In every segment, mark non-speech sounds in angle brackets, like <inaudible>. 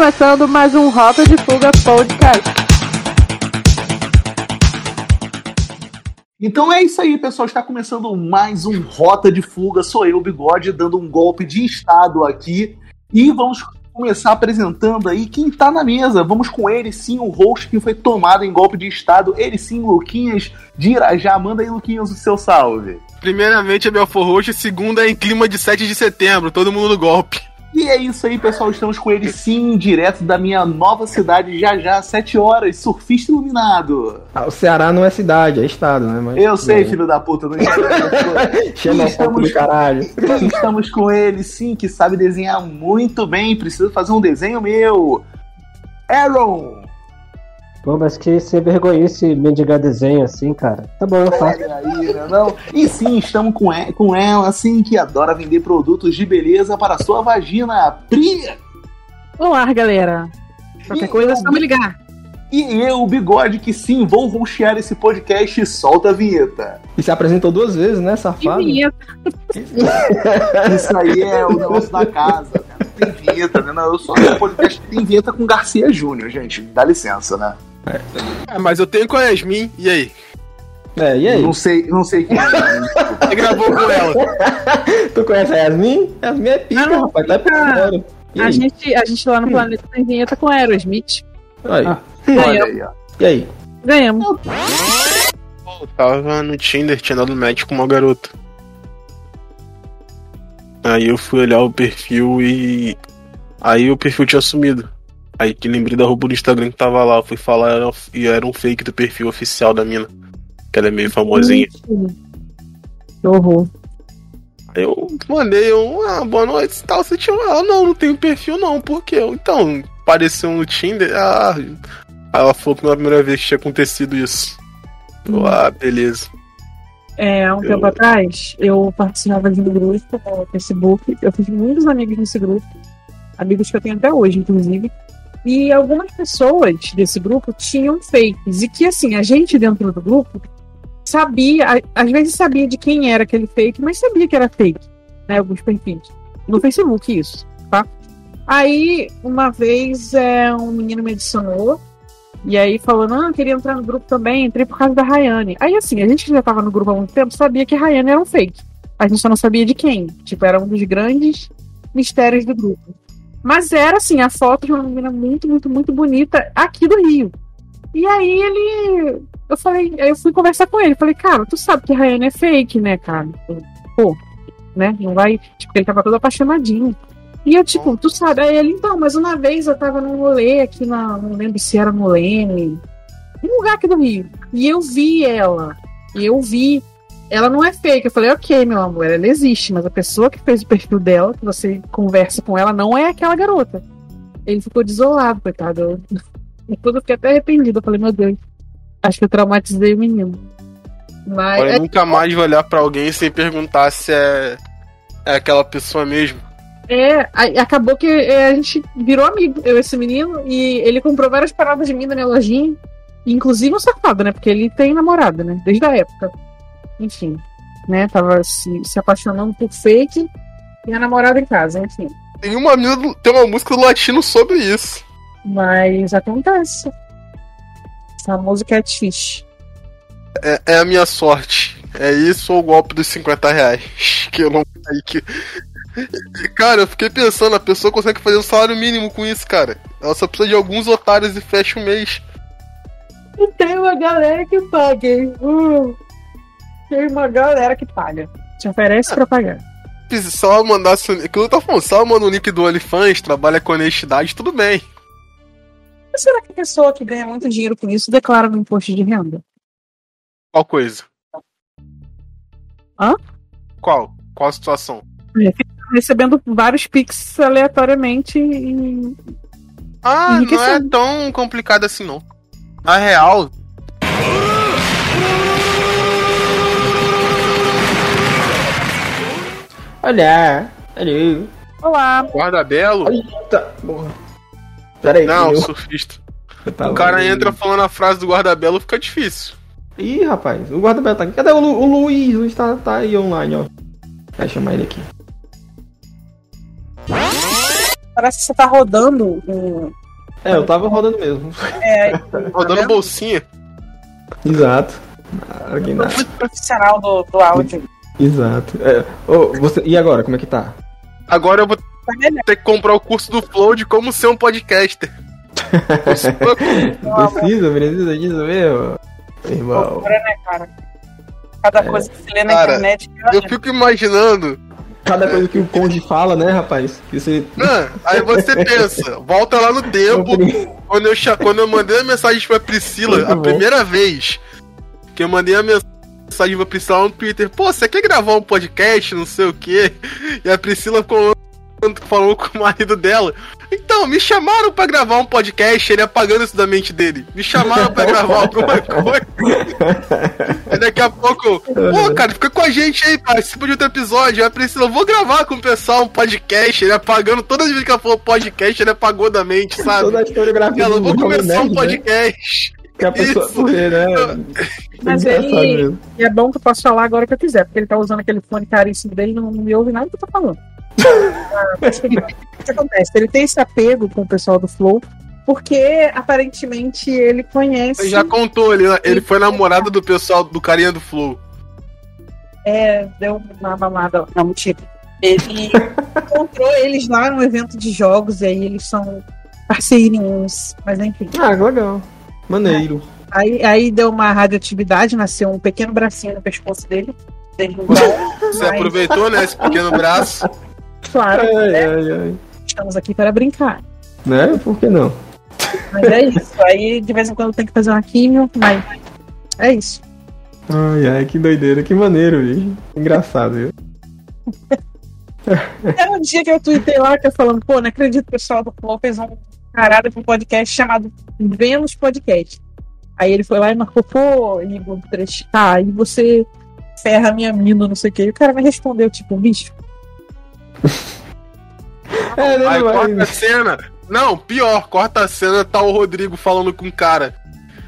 começando mais um Rota de Fuga Podcast. Então é isso aí, pessoal. Está começando mais um Rota de Fuga. Sou eu, Bigode, dando um golpe de estado aqui. E vamos começar apresentando aí quem está na mesa. Vamos com ele, sim, o host que foi tomado em golpe de estado. Ele sim, Luquinhas de Irajá. Manda aí, Luquinhas, o seu salve. Primeiramente é Belfor Roxo, segunda é em clima de 7 de setembro, todo mundo no golpe. E é isso aí, pessoal. Estamos com ele sim, direto da minha nova cidade, já já, 7 horas, surfista iluminado. Ah, o Ceará não é cidade, é estado, né? Mas, Eu sei, filho da puta, não Xenofóbico <laughs> do caralho. <laughs> Estamos com ele, sim, que sabe desenhar muito bem. Preciso fazer um desenho meu. Aaron! Pô, mas que ser vergonhice mendigar desenho assim, cara. Tá bom, eu faço. Aí, né, não? E sim, estamos com, e- com ela, assim, que adora vender produtos de beleza para sua vagina. Pri! Olá, galera. Qualquer E coisa é eu- só me ligar. E eu, o Bigode, que sim, vou rostear esse podcast. Solta a vinheta. E se apresentou duas vezes, né, safado? vinheta. Isso aí é o negócio da casa, né? Não tem vinheta, né? Não, eu só no podcast que tem vinheta com Garcia Júnior, gente. Dá licença, né? É, mas eu tenho com a Yasmin, e aí? É, e aí? Não sei, não sei quem é. Você gravou com ela? <laughs> Tu conhece a Yasmin? Yasmin é pica, Não, rapaz. Tá por pica. fora. A gente, a gente lá no planeta tem vinheta com Aerosmith. Aí. Ah. Olha aí, ó. E aí? Ganhamos. Eu tava no Tinder, tinha dado match com uma garota. Aí eu fui olhar o perfil e. Aí o perfil tinha sumido. Aí que lembrei da roupa do Instagram que tava lá. Fui falar era- e era um fake do perfil oficial da mina. Que ela é meio famosinha. Que horror. Aí eu mandei um, ah, boa noite e tal. Você tinha. Ah, não, não tenho perfil não. Por quê? Então, apareceu no Tinder. Ah. Ela falou que não era a primeira vez que tinha acontecido isso. Eu, ah, beleza. É, há um Eu- tempo atrás, eu participava de um grupo no Facebook. Eu fiz muitos amigos nesse grupo. Amigos que eu tenho até hoje, inclusive. E algumas pessoas desse grupo tinham fakes. E que, assim, a gente dentro do grupo sabia, às vezes sabia de quem era aquele fake, mas sabia que era fake, né? Alguns perfis. No Facebook, isso, tá? Aí, uma vez, é, um menino me adicionou. E aí falou, não, eu queria entrar no grupo também, entrei por causa da Rayane. Aí assim, a gente que já tava no grupo há muito tempo sabia que a Rayane era um fake. A gente só não sabia de quem. Tipo, era um dos grandes mistérios do grupo. Mas era assim, a foto de uma menina muito, muito, muito bonita aqui do Rio. E aí ele. Eu falei, eu fui conversar com ele. Falei, cara, tu sabe que Rayane é fake, né, cara? Pô, né? Não vai. Tipo, ele tava todo apaixonadinho. E eu, tipo, tu sabe, aí ele, então, mas uma vez eu tava num rolê aqui na. Não lembro se era no Leme. Um lugar aqui do Rio. E eu vi ela. E eu vi. Ela não é fake. Eu falei, ok, meu amor, ela existe, mas a pessoa que fez o perfil dela, que você conversa com ela, não é aquela garota. Ele ficou desolado, coitado. <laughs> Eu, eu fiquei até arrependido. Eu falei, meu Deus, acho que eu traumatizei o menino. Mas. Eu nunca mais vou olhar pra alguém sem perguntar se é, é aquela pessoa mesmo. É, acabou que é, a gente virou amigo, eu e esse menino, e ele comprou várias paradas de mim na minha lojinha. Inclusive um safado, né? Porque ele tem namorada, né? Desde a época. Enfim, né? Tava se, se apaixonando por fake e a namorada em casa, enfim. Tem uma, tem uma música do latino sobre isso. Mas acontece. Famoso catfish. É, é a minha sorte. É isso ou o golpe dos 50 reais? <laughs> Que eu não caí que. <laughs> Cara, eu fiquei pensando, a pessoa consegue fazer um salário mínimo com isso, cara. Ela só precisa de alguns otários e fecha o mês. E tem uma galera que paga, hein? Uh, tem uma galera que paga. Te oferece pra pagar. Mandasse. o- Aquilo tô falando, ela manda o link do OnlyFans, trabalha com honestidade, tudo bem. Mas será que a pessoa que ganha muito dinheiro com isso declara no imposto de renda? Qual coisa? Hã? Qual? Qual a situação? recebendo vários pics aleatoriamente e. Ah, não é tão complicado assim, não. Na real, Olha, olha. Olá! guarda-belo. Eita, porra. Pera aí. Não, eu- surfista. eu O cara entra falando a frase do guarda-belo, fica difícil. Ih, rapaz, o guarda-belo tá aqui. Cadê o, Lu, o Luiz? O Luiz tá, tá aí online, ó. Vai chamar ele aqui. parece que você tá rodando um. É, eu tava rodando mesmo. É, <laughs> Rodando vendo? bolsinha. Exato. Ah, nada. muito profissional do, do áudio. Exato. É, ô, você, e agora, como é que tá? Agora eu vou ter que comprar o curso do Flow de como ser um podcaster. <laughs> Precisa, precisa disso mesmo? Irmão. Loucura, né, cara? Cada coisa que você lê na Cara, internet. Eu fico imaginando. Cada coisa que o Conde fala, né, rapaz? Que você. Ah, aí você pensa, volta lá no tempo, quando eu, cha- quando eu mandei a mensagem pra Priscila, Muito a bom. primeira vez que eu mandei a mensagem pra Priscila no Twitter, pô, você quer gravar um podcast, não sei o quê? E a Priscila falou, com o marido dela. Então, me chamaram pra gravar um podcast, ele apagando isso da mente dele. Me chamaram pra gravar <laughs> alguma coisa. Aí daqui a pouco, pô, cara, fica com a gente aí, participa de outro episódio. Aí a Priscila, eu vou gravar com o pessoal um podcast. Ele apagando, todas as vezes que ela falou podcast, ele apagou da mente, sabe? Toda a historiografia Ela, eu vou começar um Nerd, né? Que a pessoa Isso. ver, né? Mas É ele-. E é bom que eu posso falar agora que eu quiser, porque ele tá usando aquele fone caríssimo dele e não, não me ouve nada que eu tô falando. <laughs> Ah, mas o que acontece? Ele tem esse apego com o pessoal do Flow, porque aparentemente ele conhece. Você já contou, ele, ele foi namorado do pessoal, do carinha do Flow. É, deu uma mamada. Não, mentira. Ele encontrou eles lá no evento de jogos, e aí eles são parceirinhos. Mas enfim. Ah, legal. Maneiro. Aí, aí deu uma radioatividade, nasceu um pequeno bracinho no pescoço dele. Você mas, <laughs> aproveitou, né, esse pequeno braço. claro, Ai, né, ai, ai. estamos aqui para brincar. Né? Por que não? Mas é isso. Aí de vez em quando tem que fazer uma químio, mas é isso. Ai, ai, que doideira, que maneiro, bicho. Engraçado, viu? <laughs> É um dia que eu tuitei lá, que eu falando, pô, não acredito que o pessoal do Flow fez um caralho pra um podcast chamado Vênus Podcast. Aí ele foi lá e marcou, pô, Igor 3K, e você ferra a minha mina, não sei o que. E o cara me respondeu, tipo, bicho, <laughs> É, né, Aí vai- corta a cena. Não, pior, corta a cena, tá o Rodrigo falando com o cara.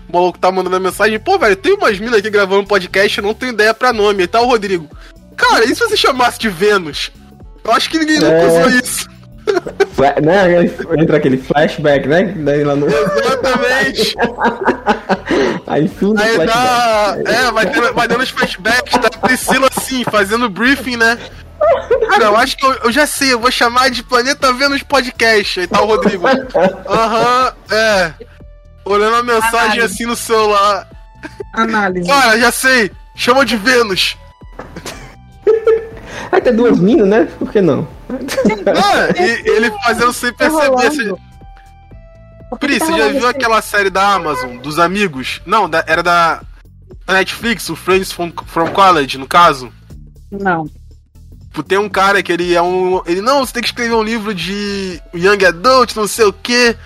O maluco tá mandando a mensagem, pô, velho, tem umas minas aqui gravando podcast, eu não tenho ideia pra nome. Aí tá o Rodrigo. Cara, e se você chamasse de Vênus? Eu acho que ninguém nunca É. usou isso. Fla- né? Entra aquele flashback, né? Daí lá no. Exatamente. <laughs> Aí fim do Aí flashback. dá. É, vai, ter, vai dando os flashbacks da Priscila assim, fazendo briefing, né? Cara, eu acho que eu, eu já sei, eu vou chamar de Planeta Vênus Podcast. Aí tá o Rodrigo. Aham, é. Olhando a mensagem Caralho. assim no celular. análise. Cara, já sei. Chama de Vênus. Aí tem duas minas, né? Por que não? E ele fazendo sem perceber. Você... Pri, você já viu aquela série da Amazon, dos amigos? Não, da- era da Netflix, o Friends from, from College, no caso. Não. Tem um cara que ele é um. Ele, não, você tem que escrever um livro de Young Adult, não sei o quê.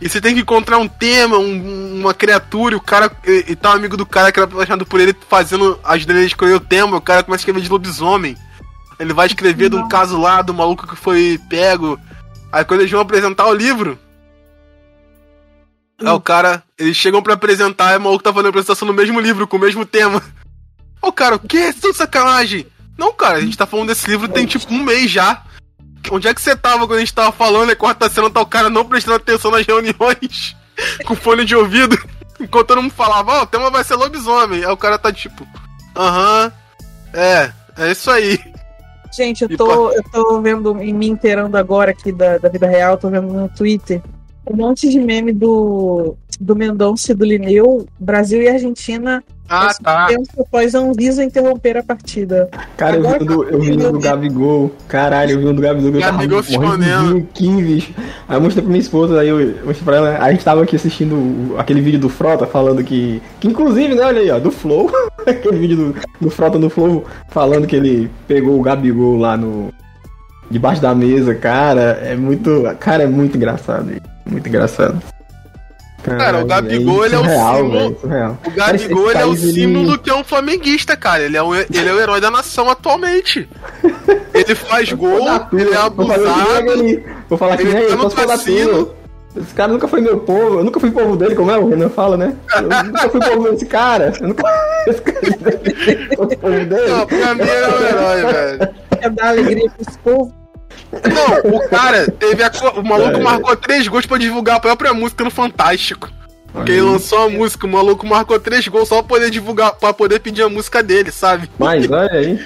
E você tem que encontrar um tema, um- uma criatura, e o cara. E, e tá um amigo do cara que era apaixonado por ele fazendo. ajudando ele a escolher o tema, o cara começa a escrever de lobisomem. Ele vai escrever de um caso lá do maluco que foi pego. Aí quando eles vão apresentar o livro. É o cara. Eles chegam pra apresentar e o maluco tá fazendo a apresentação no mesmo livro, com o mesmo tema. Ó, o cara, o que? Isso é sacanagem. Não, cara, a gente tá falando desse livro tem tipo um mês já. Onde é que você tava quando a gente tava falando? E quarta cena tá o cara não prestando atenção nas reuniões, <laughs> com fone de ouvido, enquanto todo mundo falava, ó, o tema vai ser lobisomem. Aí o cara tá tipo, aham, é, é isso aí. Gente, eu tô, eu tô vendo e me inteirando agora aqui da, da vida real, tô vendo no Twitter um monte de meme do, do Mendonça e do Lineu, Brasil e Argentina, Ah, tá. tempo após a Anvisa interromper a partida. Cara, eu vi, Agora um do, eu vi um do Gabigol. Caralho, eu vi um do Gabigol. eu Gabigol escondendo. aqui, bicho. Aí eu mostrei pra minha esposa, aí eu mostrei pra ela. A gente tava aqui assistindo aquele vídeo do Frota falando que. Que inclusive, né, olha aí, ó, do Flow. <laughs> aquele vídeo do, do Frota no Flow falando que ele pegou o Gabigol lá no. Debaixo da mesa, cara. É muito. Cara, é muito engraçado. Muito engraçado. Cara, o Gabigol, ele é o surreal, símbolo- velho, surreal. O Gabigol ele é o símbolo ele- que é um flamenguista, cara. Ele é, um, ele é o herói da nação atualmente. Ele faz gol, ele é abusado. aquele- Vou falar que ele nem tá ele, no posso falar cassino. tudo. Esse cara nunca foi meu povo, eu nunca fui povo dele, como é o Renan fala, né? Eu nunca fui povo desse cara. Eu nunca esse cara foi povo dele. Não, pra mim ele é o herói, velho. Quer dar alegria pra esse povo? Não, o cara teve a. O maluco É. marcou três gols pra divulgar a própria música no Fantástico. Porque ele lançou a música, o maluco marcou três gols só pra poder divulgar, pra poder pedir a música dele, sabe? Mas olha aí.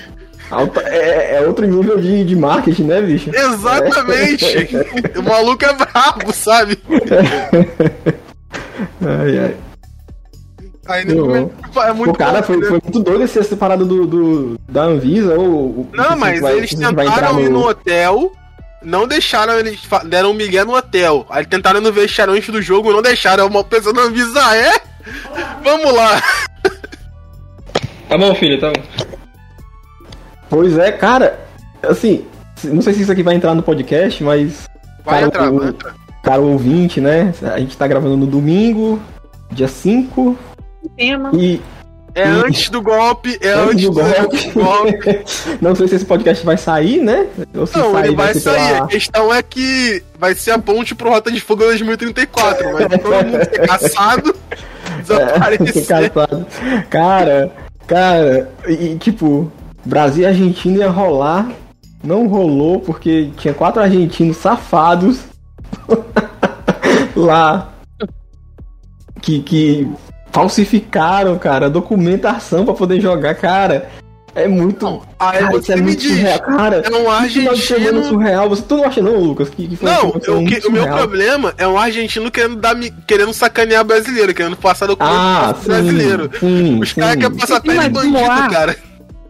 Alta- é, é outro nível de, de marketing, né, bicho? Exatamente! <laughs> o maluco é brabo, sabe? <laughs> Ai, ai. Aí Não. nego- é muito o cara foi, foi muito doido esse essa parada do, do- da Anvisa ou. Não, mas vai- eles tentaram ir no hotel, não deixaram, eles deram um migué no hotel. Aí tentaram no vestiário antes do jogo, não deixaram. Uma pessoa não avisa, ah, é? <laughs> Vamos lá. Tá bom, filho, tá bom. Pois é, cara. Assim, não sei se isso aqui vai entrar no podcast, mas. Vai cara, entrar, o, vai entrar. cara ouvinte, né? A gente tá gravando no domingo, dia 5, Tema. e É antes do golpe, é Antes antes do do golpe. golpe. <laughs> não sei se esse podcast vai sair, né? Ou se Não, sair, ele vai ser sair. pela- A questão é que vai ser a ponte pro Rota de Fuga 2034. Vai todo mundo ser caçado, <laughs> desaparecer. Engraçado. Cara, cara, e e, tipo, Brasil e Argentina ia rolar, não rolou porque tinha quatro argentinos safados <laughs> lá que, que falsificaram, cara, documentação pra poder jogar, cara. É muito. Aí cara, isso você é muito diz, surreal, cara. é um que final de semana argentino. surreal. Você tu não acha não, Lucas? Que, que Não, eu- que- o meu problema é um argentino querendo, dar, querendo sacanear brasileiro, querendo passar documento Ah, sim, brasileiro. sim, Os caras querem passar pele de bandido, cara.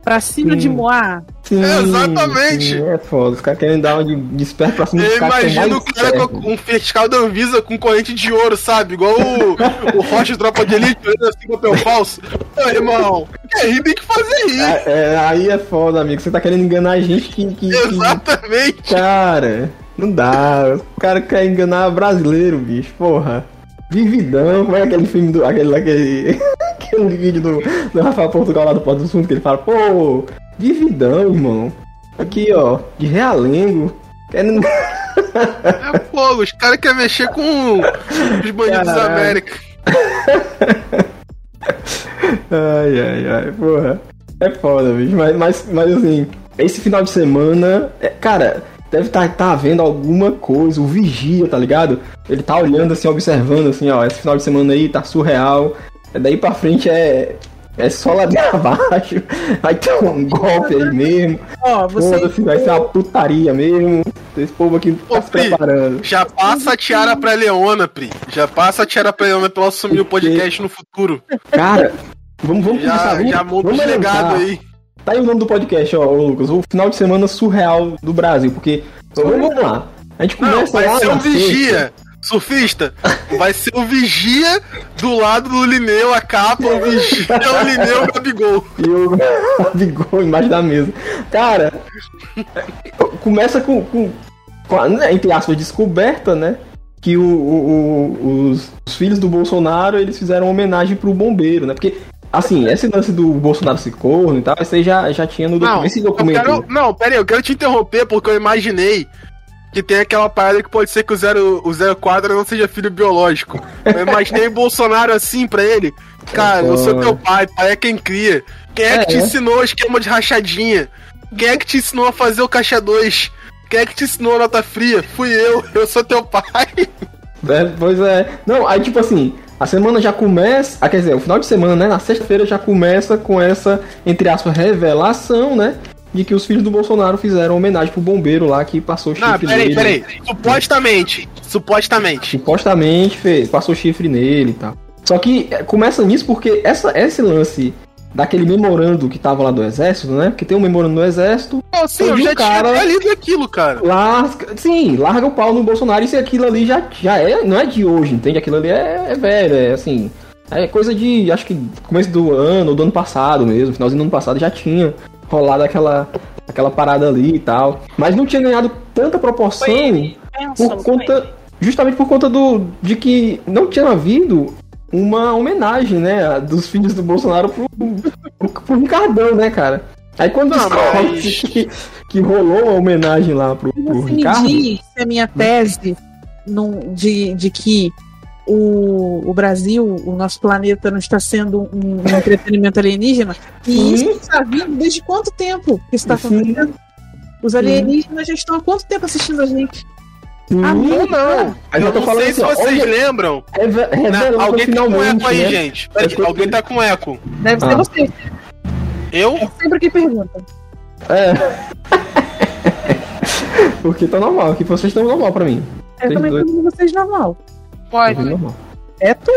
Pra cima de Sim. Moá. Sim, Exatamente. sim, é foda. Os caras querem dar uma de, de esperto pra cima Eu que imagino o cara com um fiscal da Anvisa com corrente de ouro, sabe? Igual o, o Rocha de Tropa de Elite, assim papel falso. Ô, irmão, quer rir, tem que fazer rir. É, é, aí é foda, amigo. Você tá querendo enganar a gente que. que- que- Exatamente. Cara, não dá. O cara quer enganar brasileiro, bicho. Porra. Vividão, como é aquele filme do. aquele, aquele, <laughs> aquele vídeo do, do Rafael Portugal lá do Porto do Sul, que ele fala, pô, Vividão, irmão. Aqui, ó, de realengo. Querendo. É fogo, os caras querem mexer com os bandidos da Caralho. América. Ai, ai, ai, porra. É foda, bicho. Mas, mas, mas assim, esse final de semana, é, cara, deve estar tá, havendo alguma coisa. O vigia, tá ligado? Ele tá olhando assim, observando assim, ó, esse final de semana aí tá surreal. É, Daí pra frente é. É só ladeira <laughs> abaixo. Vai ter um golpe aí mesmo. Ó, você. Foda-se, vai ser uma putaria mesmo. Esse povo aqui tá Ô, se Pri, preparando. Já passa a tiara pra Leona, Pri. Já passa a tiara pra Leona pra ela assumir o podcast no futuro. Cara, vamos, vamos começar. Já, Vamos, já monta vamos elencar. aí. Tá aí o nome do podcast, ó, Lucas. O final de semana surreal do Brasil. Porque. Vamos, vamos lá. A gente Não, começa vai lá. ser um sexta. vigia. Surfista, vai ser o vigia do lado do Lineu, a capa, o vigia é o Lineu o Gabigol. <laughs> E o Gabigol embaixo da mesa. Cara, começa com, com, com a, né, entre aspas, descoberta, né? Que o, o- o- os, os filhos do Bolsonaro, eles fizeram homenagem pro bombeiro, né? Porque, assim, esse lance do Bolsonaro se corno e tal, isso aí já, já tinha no Não, documento. Esse eu documento. quero, não, pera aí, eu quero te interromper porque eu imaginei que tem aquela parada que pode ser que o, zero, o 04 não seja filho biológico. Eu imaginei o <laughs> Bolsonaro assim pra ele. Cara, eu sou teu pai, pai é quem cria. Quem é, que te É. ensinou o esquema de rachadinha? Quem é que te ensinou a fazer o caixa 2? Quem é que te ensinou a nota fria? Fui eu, <laughs> eu sou teu pai. É, pois é. Não, aí tipo assim, a semana já começa. Ah, quer dizer, o final de semana, né? Na sexta-feira já começa com essa, entre aspas, revelação, né? De que os filhos do Bolsonaro fizeram homenagem pro bombeiro lá que passou chifre Não, peraí, nele. peraí. Supostamente, supostamente. Supostamente fez, passou chifre nele e tal. Só que é, começa nisso porque essa, esse lance daquele memorando que tava lá do exército, né? Porque tem um memorando do exército, Pô, sim, eu já um cara- tinha lido aquilo, cara. Lasca, sim, larga o pau no Bolsonaro. E aquilo ali já, já é, não é de hoje, entende? Aquilo ali é, é velho, é assim. É coisa de, acho que começo do ano, ou do ano passado mesmo, finalzinho do ano passado já tinha rolado aquela, aquela parada ali e tal. Mas não tinha ganhado tanta proporção por conta, justamente por conta do, de que não tinha havido uma homenagem, né, dos filhos do Bolsonaro pro, pro, pro Ricardão, né, cara? Aí quando Não, mas- que, que rolou a homenagem lá pro, pro Você me Ricardo, diz se a minha tese num- de, de que o, o Brasil, o nosso planeta, não está sendo um, um entretenimento alienígena. E isso está vindo desde quanto tempo que isso está Sim. acontecendo? Os alienígenas já estão há quanto tempo assistindo a gente? Ah, Ou não. Aí Eu eu tô não falando sei se assim, ó, vocês olha- lembram. Reve- revelando Alguém tá com eco aí, né? gente. Peraí, Eu tô- alguém tá com eco. Deve ser Ah. você. Eu? É sempre que pergunta. É. <laughs> Porque tá normal, aqui vocês estão normal pra mim. Eu Vocês também dois. pergunto vocês normal. Pode. Normal. É tu.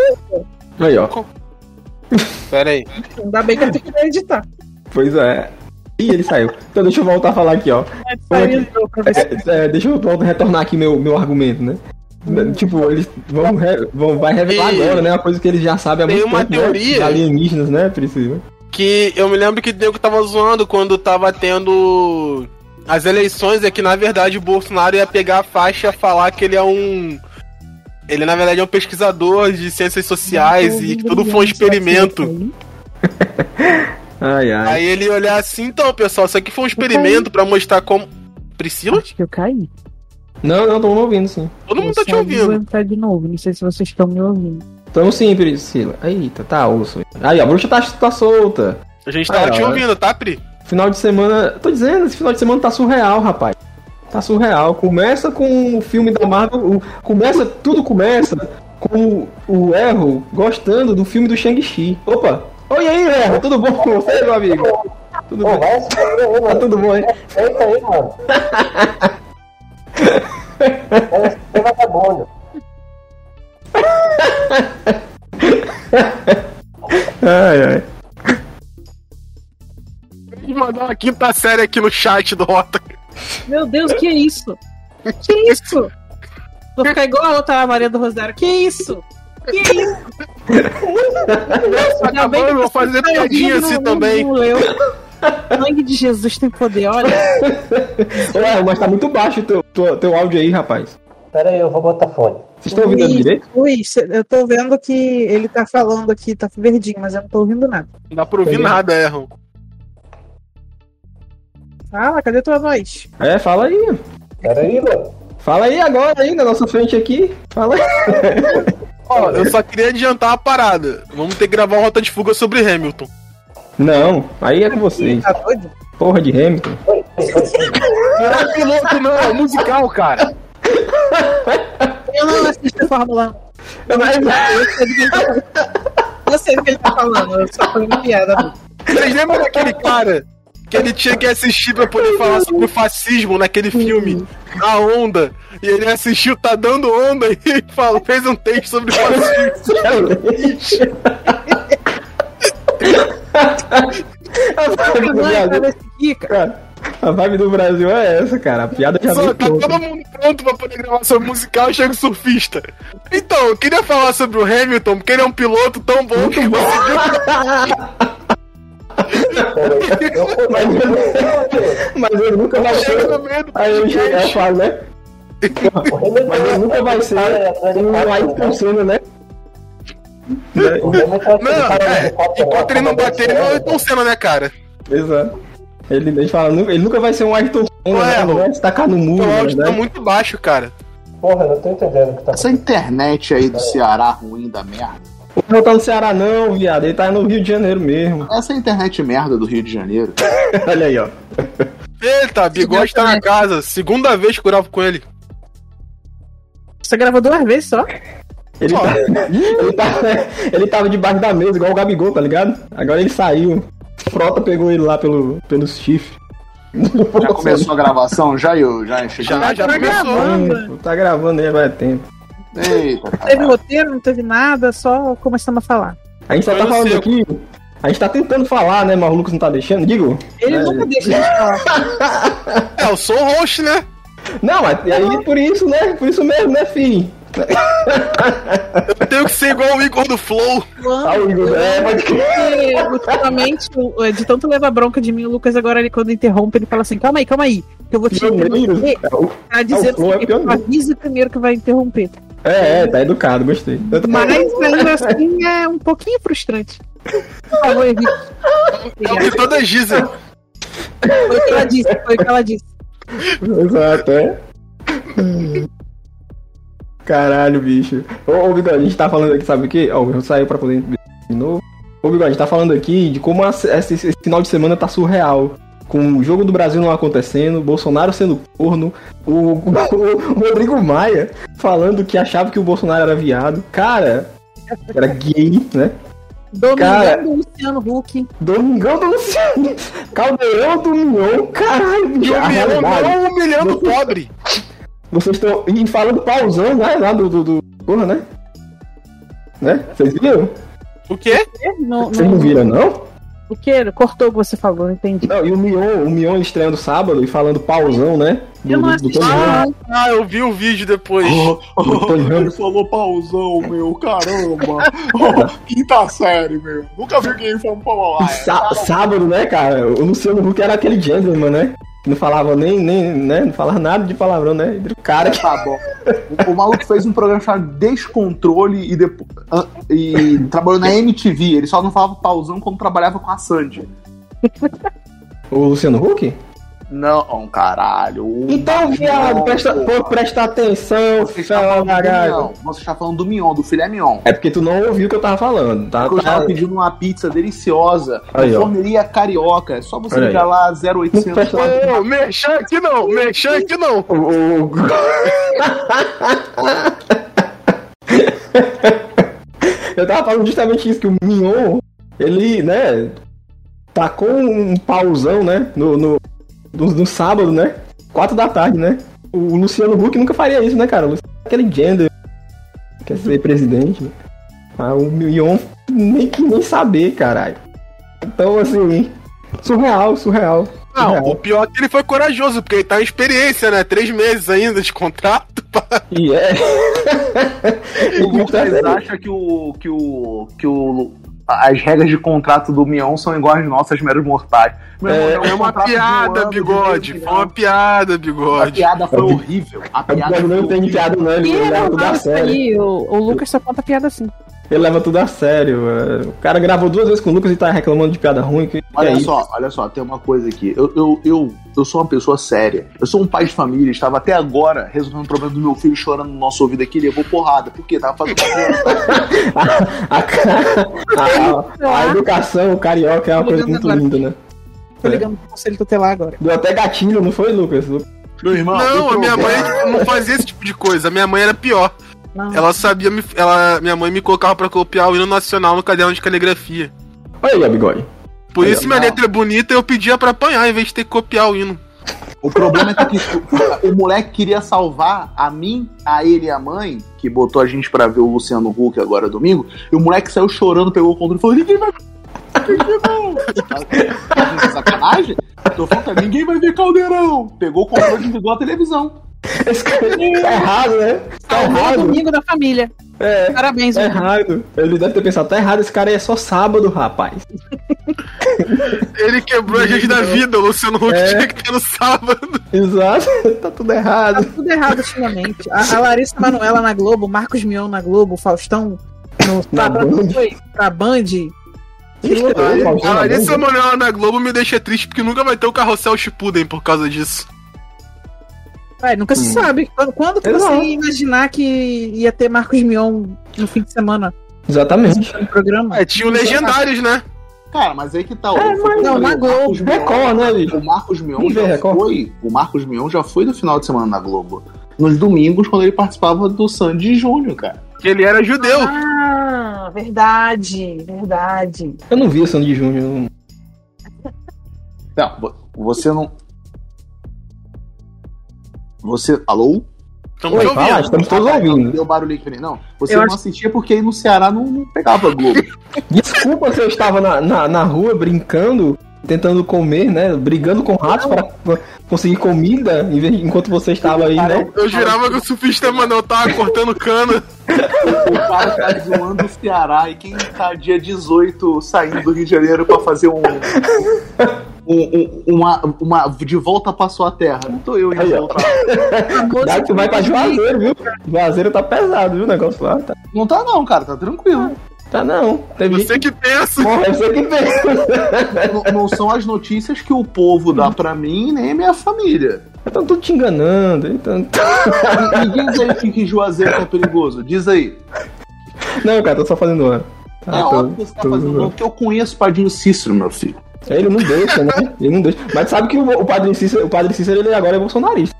Aí, ó. Peraí. Ainda bem que eu tenho que editar. Pois é. Ih, ele saiu. Então deixa eu voltar a falar aqui, ó. Saiu É, é, deixa eu voltar, retornar aqui meu, meu argumento, né? Tipo, eles vão, re- vão vai revelar E- agora, né? Uma coisa que eles já sabem há Tem muito uma tempo, teoria- né? Alienígenas, né, Priscila? Que eu me lembro que o nego tava zoando quando tava tendo as eleições, é que na verdade o Bolsonaro ia pegar a faixa e falar que ele é um. Ele na verdade é um pesquisador de ciências sociais e que tudo foi um experimento. <laughs> Ai, ai. Aí ele ia olhar assim, então, pessoal, isso aqui foi um experimento pra mostrar como. Priscila? Acho que eu caí. Não, não, tô me ouvindo, sim. Todo mundo tá te Eu Vou ouvindo. entrar de novo. Não sei se vocês estão me ouvindo. Tamo sim, Priscila. Eita, tá osso. Aí, a bruxa tá, tá solta. A gente tava Ah, te ó. ouvindo, tá, Pri? Final de semana. Tô dizendo, esse final de semana tá surreal, rapaz. Tá surreal. Começa com o filme da Marvel. o- começa, tudo começa com o Erro gostando do filme do Shang-Chi. Opa! Oi aí, Erro, tudo bom com você, meu amigo? Tudo bem? vai se aí, Tá mano. tudo bom, hein? Eita aí, mano. É vagabundo. Ai, ai. Vou mandar uma quinta série aqui no chat do Rota. Meu Deus, que é isso? Que isso? Vou ficar igual a outra Maria do Rosário. Que isso? Que isso? <laughs> Ainda bem que vou fazer piadinha assim não- também. não leu. Sangue de Jesus tem poder, olha. <laughs> Ô, Erro, mas tá muito baixo o teu, teu, teu áudio aí, rapaz. Pera aí, eu vou botar fone. Vocês estão ouvindo direito? Ui, cê- eu tô vendo que ele tá falando aqui, tá verdinho, mas eu não tô ouvindo nada. Não dá pra ouvir nada, Erron. Fala, cadê tua voz? É, fala aí. Pera aí, mano. Fala aí agora aí, na nossa frente aqui. Fala aí. <laughs> Ó, eu só queria adiantar uma parada. Vamos ter que gravar uma rota de fuga sobre Hamilton. Não, aí é com vocês. Tá doido? Porra de Hamilton. Não é piloto, não, é musical, cara. Eu não assisto a Fórmula 1. Eu não- Eu sei ele tá Eu sei do que ele tá falando, eu só falei uma piada. Vocês lembram daquele cara que ele tinha que assistir pra poder falar sobre o fascismo naquele filme, A Onda? E ele assistiu, tá dando onda <laughs> e falou, fez um texto sobre fascismo. A vibe do Brasil, cara. cara, a vibe do Brasil é essa, cara. A piada já Só, tá todo mundo pronto pra poder gravar sobre musical e chega o surfista. Então, eu queria falar sobre o Hamilton, porque ele é um piloto tão bom que Mas, <laughs> mas ele nunca vai ser. Aí eu chego e falo, né? Mas ele nunca vai ser um Ayrton Senna, né? Né? Não, é, enquanto ele não bater, ele não é tão cena, né, cara? Exato. Ele, ele fala, "Nu- ele nunca vai ser um Ayrton Senna, Ué, né? Vai se tacar no muro, O na áudio tá muito baixo, cara. Porra, eu não tô entendendo o que tá Essa internet aí do Ceará ruim da merda. Ele não tá no Ceará não, viado. Ele tá no Rio de Janeiro mesmo. <laughs> Essa internet merda do Rio de Janeiro. Olha aí, ó. Eita, bigode tá na casa. Segunda vez que eu gravo com ele. Você gravou duas vezes só? Ele, tá, ele, tá, ele tava debaixo da mesa, igual o Gabigol, tá ligado? Agora ele saiu. Frota pegou ele lá pelo, pelos chifres. Já começou a gravação? Já eu, já cheguei. Já, já Tá começou. gravando. Tá gravando aí, vai tempo. Eita, Não teve roteiro, não teve nada, só começamos a falar. A gente só tá falando aqui. A gente tá tentando falar, né? Mas o Lucas não tá deixando. Digo. Ele É. nunca deixa a gente falar. É, eu sou o host, né? Não, mas aí por isso, né? Por isso mesmo, né, fi? Eu tenho que ser igual o Igor do Flow. Tá, o Igor. É, pode crer. Porque, ultimamente, o- de tanto levar bronca de mim, o Lucas agora, ele, quando interrompe, ele fala assim, calma aí, calma aí, que eu vou te interromper. É, o- Tá dizendo Flow é assim, pioneiro. avisa primeiro que vai interromper. É, é, tá educado, gostei. Eu tô- Mas ainda assim é um pouquinho frustrante. Por favor, evite. É o toda Gisele. Foi o que ela disse, foi o que ela disse. Exato, é. Caralho, bicho. Ô, ô Bigode, a gente tá falando aqui, sabe o quê? Ó, eu saí pra poder de novo. Ô, Bigode, a gente tá falando aqui de como a- esse, esse final de semana tá surreal. Com o jogo do Brasil não acontecendo, Bolsonaro sendo corno, o, o- <laughs> o Rodrigo Maia falando que achava que o Bolsonaro era viado. Cara, era gay, né? Domingão Cara. do Luciano Huck. Domingão do Luciano, Caldeirão do Mignon, caralho. Não humilhando o pobre. Vocês estão. E falando pausão, né? Lá do, do, do- Porra, né? Né? Vocês viram? O quê? Não, Vocês não viram, não? O que? Cortou o que você falou, não entendi. Não, e o Mion, o Mion estreando sábado e falando pausão, né? Do, Eu não do, do. Ah, ah, eu vi o vídeo depois. Do Tony Ele Ramos. falou pausão, meu, caramba. Oh, quinta série, meu. Nunca vi ninguém falando pausão. Sá- sábado, né, cara? O Luciano Huck era aquele gentleman, né? Não falava nem, nem, né? Não falava nada de palavrão, né? O cara que. Tá bom. O, o maluco fez um programa chamado Descontrole e, depois, e trabalhou na MTV. Ele só não falava pausão quando trabalhava com a Sandy. O Luciano Huck? Não, caralho. Então, viado, presta, pô. presta atenção, Você está, fala falando. Você está falando do Mion, do filé Mion. É porque tu não ouviu o que eu tava falando, tá? Porque eu tá estava pedindo uma pizza deliciosa. Aí. Forneria Carioca. É só você ligar aí. lá Não 0800. presta Ô, mexer aqui não, mexer aqui não. O- o- Eu tava falando justamente isso, que o Mignon, ele, né, tacou um pausão, né, no, no, no, no sábado, né, quatro da tarde, né. O Luciano Huck nunca faria isso, né, cara? O Luciano é aquele gender, quer ser presidente, né? Ah, o Mignon nem que nem saber, caralho. Então, assim, surreal, surreal. Não, surreal. o pior é que ele foi corajoso, porque ele tá em experiência, né? Três meses ainda de contrato. pá. E é. O Lucas acha que o. que o. que o. As regras de contrato do Mion são iguais às nossas meros mortais. Meu É, irmão, É um uma um piada, ano, bigode. Foi uma piada, A bigode. piada foi horrível. A O piada não tem horrível. piada, não, ele leva não a sério. o Lucas só conta piada assim. Ele leva tudo a sério. O cara gravou duas vezes com o Lucas e tá reclamando de piada ruim. Que Olha é isso? só, olha só, tem uma coisa aqui. Eu, eu, eu, eu sou uma pessoa séria. Eu sou um pai de família, estava até agora resolvendo o problema do meu filho chorando no nosso ouvido aqui, levou porrada. Por quê? Tava fazendo <laughs> a, a- a- a educação carioca é uma coisa muito linda, né? Tô É. ligando pro conselho tutelar agora. Deu até gatilho, não foi, Lucas? Meu irmão, Não, a minha mãe não fazia esse tipo de coisa. A minha mãe era pior. Não. Ela sabia, me, ela, minha mãe me colocava pra copiar o hino nacional no caderno de caligrafia. Olha aí, ó, bigode. Por Aí, isso minha não. letra é bonita e eu pedia pra apanhar em vez de ter que copiar o hino. O problema é que o moleque queria salvar a mim, a ele e a mãe, que botou a gente pra ver o Luciano Huck agora domingo, e o moleque saiu chorando, pegou o controle e falou: ninguém vai. Ninguém <laughs> vai. Sacanagem? Tô falando, ninguém vai ver caldeirão. Pegou o controle e desligou a televisão. Esse cara tá errado, né? Tá errado. domingo da família. É, Parabéns, tá errado. Ele deve ter pensado, tá errado, esse cara aí é só sábado, rapaz. Ele quebrou a gente da vida, o Luciano Huck É. tinha que ter no sábado. Exato, <laughs> tá tudo Tá errado. tudo errado ultimamente. A, a Larissa Manoela na Globo, o Marcos Mion na Globo, o Faustão no, Na pra, Band? foi pra Band. A Larissa? Manoela na Globo me deixa triste porque nunca vai ter o carrossel Shippuden por causa disso. Ué, nunca se Hum. sabe. Quando, quando que Exato. você ia imaginar que ia ter Marcos Mion no fim de semana Exatamente. no programa? É, tinha o Legendários, né? Cara, mas aí que tá. É, o- mas- Não, o na Marcos Globo. Mion- Record, né? O Marcos Mion já Record. foi. O Marcos Mion já foi no final de semana na Globo. Nos domingos, quando ele participava do Sandy Júnior, cara. Que ele era judeu. Ah, verdade, verdade. Eu não vi o Sandy Júnior. não- Não, vo- você não. Você. Alô? Estamos Oi, te fala, ouvindo. estamos todos Ah, ouvindo. Deu barulho aqui pra mim. Não, você Eu não acho- assistia porque aí no Ceará não, não pegava Globo. <laughs> Desculpa se eu estava na, na, na rua brincando, tentando comer, né? Brigando com ratos para conseguir comida enquanto você estava aí, né? Eu jurava que o surfista Manuel tava cortando cana. o cara tá zoando o Ceará e quem tá dia 18 saindo do Rio de Janeiro pra fazer um. um- um- uma, uma de volta pra sua terra. Não tô eu indo Aí, voltar. Dá que tu vai pra Juazeiro, viu? Juazeiro tá pesado, viu? O negócio lá. Tá, Não tá não, cara, tá tranquilo. Tá não. Teve gente Você que pensa. Porra, é você que pensa. não, não são as notícias que o povo dá pra mim, nem a minha família. Estão tudo te enganando. Então... Me diz aí que, que Juazeiro tá perigoso. Diz aí. Não, cara, tô só fazendo ano. Tá, é tô- óbvio que você tá tô- fazendo, porque eu conheço o Padinho Cícero, meu filho. Ele não deixa, né? Ele não deixa. Mas sabe que o, o Padre Cícero, o Padre Cícero ele agora é bolsonarista.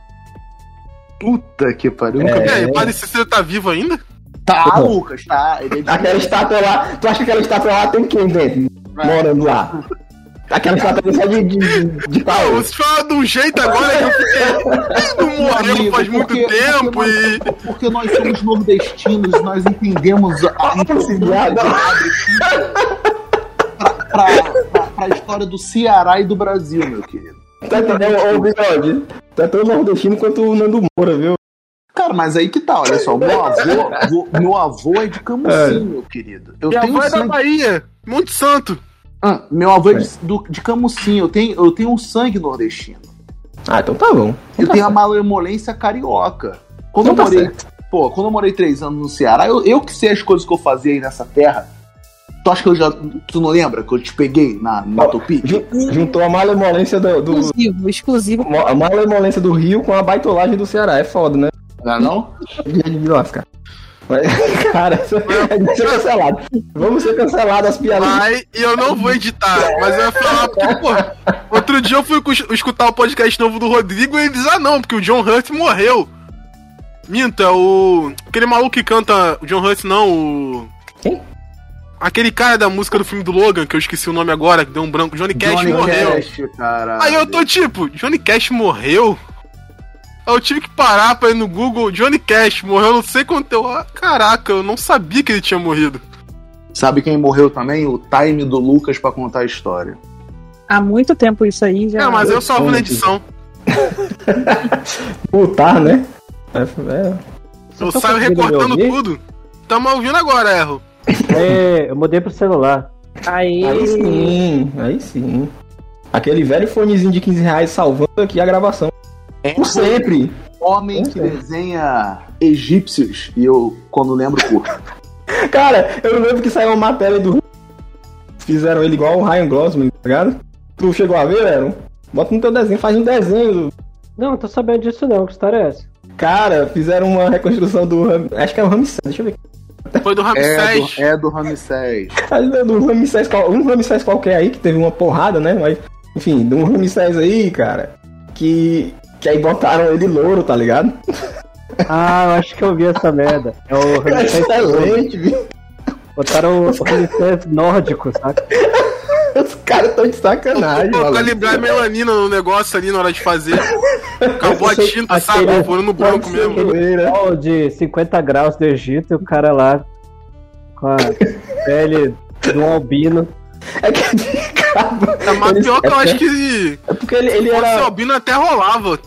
Puta que pariu. É. nunca E vi. aí, o Padre Cícero tá vivo ainda? Tá, Lucas, tá. Ele é de- Aquela estátua lá, tu acha que aquela estátua lá tem quem dentro? Morando lá. Aquela estátua ali só de, de, de, pau. você fala de um jeito agora que eu fiquei. Não morreu Amigo, faz muito porque- tempo porque e. nós, porque nós somos nordestinos, nós entendemos a Ah, pra, pra história do Ceará e do Brasil, meu querido. Tá entendendo, ô bigode? Tá tão nordestino quanto o Nando Moura, viu? Cara, mas aí que tá, olha só, meu <laughs> avô, vô- meu avô é de Camusim, meu querido. Eu Minha tenho avó é da sangue, Bahia, Monte Santo. Ah, meu avô é de, do- de Camusim, eu tenho, eu tenho um sangue nordestino. Ah, então tá bom. Eu tenho a malemolência carioca. Quando eu Então tá morei, pô, quando eu morei três anos no Ceará, eu, eu que sei as coisas que eu fazia aí nessa terra. Tu acha que eu já. Tu não lembra que eu te peguei na, na Tupi? Ju- Juntou a malemolência do, do- Exclusivo, exclusivo. a malemolência do Rio com a baitolagem do Ceará. É foda, né? Não é não? De de lascar. Mas, cara, isso é de ser cancelado. Vamos ser cancelados as piadas. Vai, e eu não vou editar, mas eu ia falar porque, pô, outro dia eu fui escutar o podcast novo do Rodrigo e ele diz, ah não, porque o John Hurt morreu. Minto, é o. Aquele maluco que canta. O John Hurt não, o. Quem? Aquele cara da música do filme do Logan, que eu esqueci o nome agora, que deu um branco. Johnny Cash Johnny morreu. Cash. Aí eu tô tipo, Johnny Cash morreu? Eu tive que parar pra ir no Google, Johnny Cash morreu, não sei quanto eu. ah, Caraca, eu não sabia que ele tinha morrido. Sabe quem morreu também? O time do Lucas pra contar a história. Há muito tempo isso aí já. É, mas eu salvo na edição. Putar, né? É, é. Eu tá saio recortando tudo. Tamo ouvindo agora, Erro. É, eu mudei pro celular. Aí, Aí sim, aí sim. Aquele velho fonezinho de 15 reais salvando aqui a gravação. Por sempre. Homem que desenha egípcios. E eu, quando lembro, curto. <laughs> Cara, eu lembro que saiu uma matéria do. Fizeram ele igual o Ryan Gosling, tá ligado? Tu chegou a ver, Aaron? Bota no teu desenho, faz um desenho. Não, não tô sabendo disso não. Que história é essa? Cara, fizeram uma reconstrução do. Acho que é o Ramsés, deixa eu ver. Foi do É Ramsés. do, é do Ramsés. <laughs> Ali do- Ramsés, qual- um Ramsés qualquer aí, que teve uma porrada, né? Mas, enfim, de um Ramsés aí, cara, que. Que aí botaram ele louro, tá ligado? Ah, eu acho que eu vi essa merda. É o <laughs> Ramsés Excelente, viu? Botaram o Ramsés nórdico, saca? Os caras tão de sacanagem, Pô, calibrar melanina no negócio ali na hora de fazer. Acabou a tinta, sabe? Foram no branco mesmo. De 50 graus do Egito e o cara lá com a pele de um albino. <laughs> É que. É, Eles- pior que eu é acho que É porque ele, ele era. albino até rolava.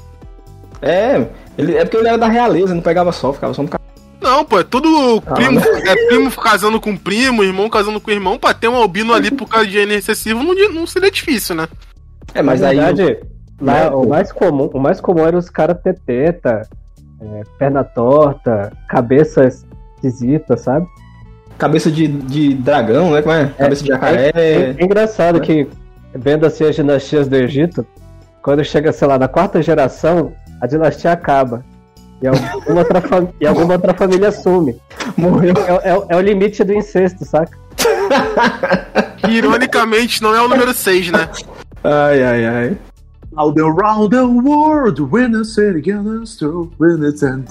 É, ele, é porque ele era da realeza, não pegava sol, ficava só no. Não, pô, é tudo Ah, primo, é primo casando com primo, irmão casando com irmão, pra ter um albino ali por causa de gene recessivo não, não seria difícil, né? É, mas Na aí. verdade, lá, né, o, pô. mais comum, o mais comum era os caras ter teta, é, perna torta, cabeça esquisita, sabe? Cabeça de, de dragão, né? Como é? Cabeça de jacaré. É, é engraçado que, vendo assim as dinastias do Egito, quando chega, sei lá, na quarta geração, a dinastia acaba. E alguma <laughs> outra, fam- e alguma outra família assume. Morreu. É, é- é o limite do incesto, saca? Que ironicamente não é o número 6, né? Ai, ai, ai. All around the world, when I say together, so when it's done.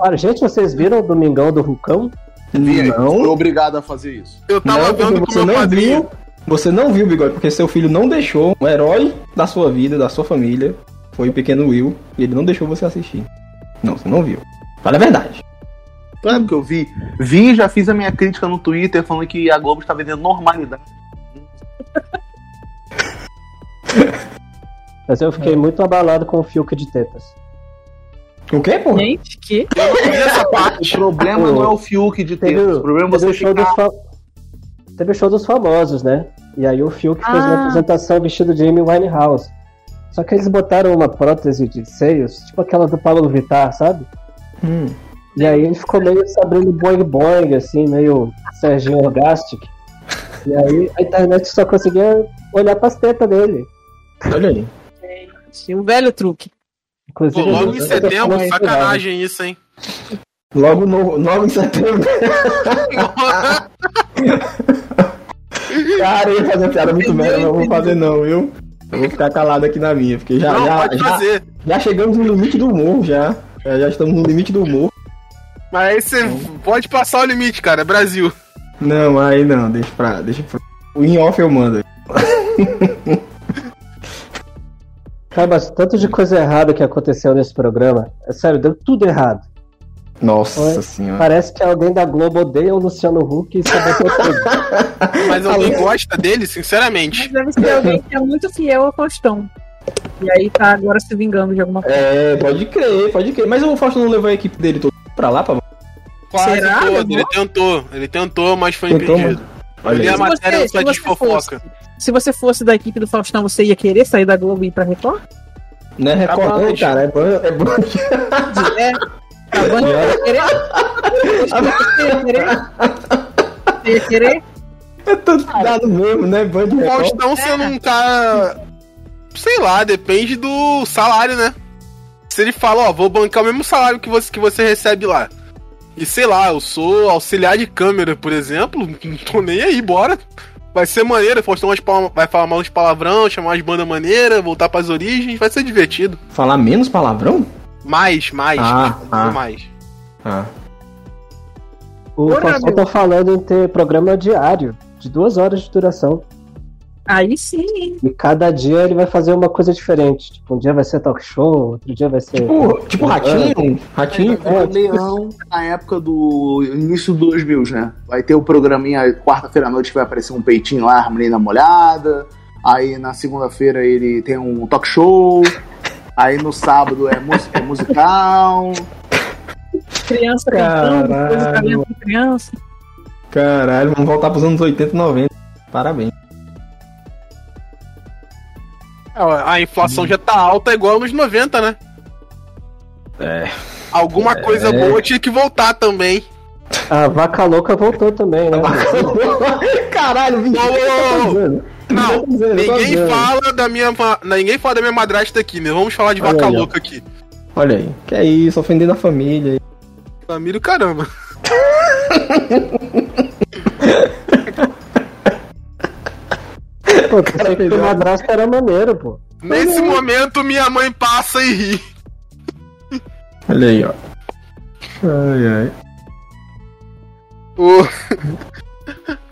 Olha, gente, vocês viram o Domingão do Rucão? Fui Não, obrigado a fazer isso. Eu tava não, meu não padrinho. viu. Você não viu, Bigode, porque seu filho não deixou o herói da sua vida, da sua família. Foi o pequeno Will. E ele não deixou você assistir. Não, você não viu. Fala a verdade. Claro que eu vi. Vi e já fiz a minha crítica no Twitter falando que a Globo está vendendo normalidade. Mas eu fiquei muito abalado com o Fiuk de tetas. O quê, porra? gente, que? O problema Pô, não é o Fiuk de ter. O problema é teve você show dos ficar. fa- teve o show dos famosos, né? E aí o Fiuk fez Ah. uma apresentação vestido de Amy Winehouse. Só que eles botaram uma prótese de seios, tipo aquela do Pablo Vittar, sabe? Hum. E aí ele ficou meio Sabrina Boing Boing, assim, meio Serginho Orgastic. E aí a internet só conseguia olhar pras tetas dele. Olha aí. Gente, um velho truque. Inclusive, Pô, logo em setembro, sacanagem isso, hein? Logo, no, logo em setembro. <laughs> Cara, eu ia fazer piada muito merda, eu vou fazer não, viu? Eu vou ficar calado aqui na minha, porque já, Não, já, já, já chegamos no limite do humor, já. Já, estamos no limite do humor. Mas aí você pode passar o limite, cara. É Brasil. Não, aí não, deixa pra. Deixa pra. O in off eu mando. <laughs> Cara, mas tanto de coisa errada que aconteceu nesse programa. É sério, deu tudo errado. Nossa Oi? senhora. Parece que alguém da Globo odeia o Luciano Huck e saboteu tudo. <laughs> Mas alguém gosta dele, sinceramente. Mas deve ser alguém que é muito fiel ao Faustão. E aí tá agora se vingando de alguma coisa. É, pode crer, pode crer. Mas o Fausto não levou a equipe dele toda pra lá, pra Quase Será, todo. Ele tentou. Ele tentou, mas foi Tentou, impedido. Olha a aí. matéria no se site de você fofoca. fosse, se você fosse da equipe do Faustão, você ia querer sair da Globo e ir pra Record? Não é Record, Tá bom, não, cara. É bom. É bom. É. A Band ia querer? Você ia querer? Você ia querer? É tudo dado mesmo, né? Band O Record. Faustão sendo um cara. Sei lá, depende do salário, né? Se ele fala, ó, vou bancar o mesmo salário que você, que você recebe lá. E sei lá, eu sou auxiliar de câmera, por exemplo, <laughs> não tô nem aí, bora. Vai ser maneiro, Faustão vai falar mal uns palavrão, chamar umas bandas maneiras, voltar pras origens, vai ser divertido. Falar menos palavrão? Mais, mais, Ah, ah. mais. Ah. O Faustão tá falando em ter programa diário, de duas horas de duração. Aí sim. E cada dia ele vai fazer uma coisa diferente. Tipo, um dia vai ser talk show, outro dia vai ser. Tipo, tipo ratinho. Ratinho. É, Leão, na época do início do 2000, né? Vai ter o programinha quarta-feira à noite que vai aparecer um peitinho lá, a menina molhada. Aí na segunda-feira ele tem um talk show. Aí no sábado é música é musical. Criança cantando, Caralho. com criança. Caralho, vamos voltar pros anos 80 e 90. Parabéns. A inflação já tá alta igual nos 90, né? É. Alguma coisa É. boa tinha que voltar também. A vaca louca voltou também, né? <laughs> Caralho, 20 Ô, ô, ô, anos. Não, ninguém fala da minha ninguém fala da minha madrasta aqui, né? Vamos falar de Olha vaca aí, ó. louca aqui. Olha aí, que é isso, ofendendo a família. Família, caramba. <laughs> Pô, pensei que o madrasto era maneiro, pô. Nesse momento, minha mãe passa e ri. Olha aí, ó. Ai, ai. O- <laughs>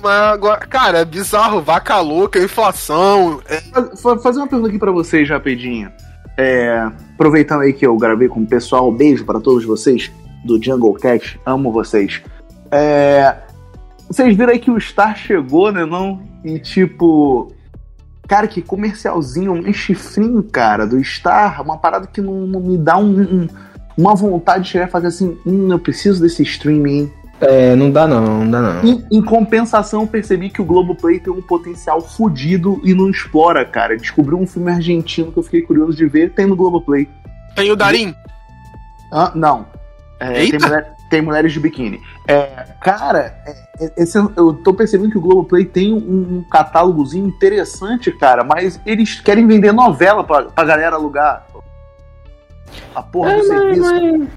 Mas agora, cara, é bizarro, vaca louca, inflação. é- Fa- Fazer uma pergunta aqui pra vocês, rapidinho. É, aproveitando aí que eu gravei com o pessoal, beijo pra todos vocês do Jungle Cat, amo vocês. É, vocês viram aí que o Star chegou, né, não? E tipo, cara, que comercialzinho, um chifrinho, cara, do Star, uma parada que não, não me dá um- um- uma vontade de chegar e fazer assim, hum, eu preciso desse streaming? É, não dá não, não dá não. Em, em compensação, eu percebi que o Globoplay tem um potencial fudido e não explora, cara. Descobri um filme argentino que eu fiquei curioso de ver, tem no Globoplay. Tem o Darim. Ah, não. É, tem, mulher- tem mulheres de biquíni. É, cara, é, é, esse- eu tô percebendo que o Globoplay tem um, um catálogozinho interessante, cara, mas eles querem vender novela pra, pra galera alugar. A porra do serviço. O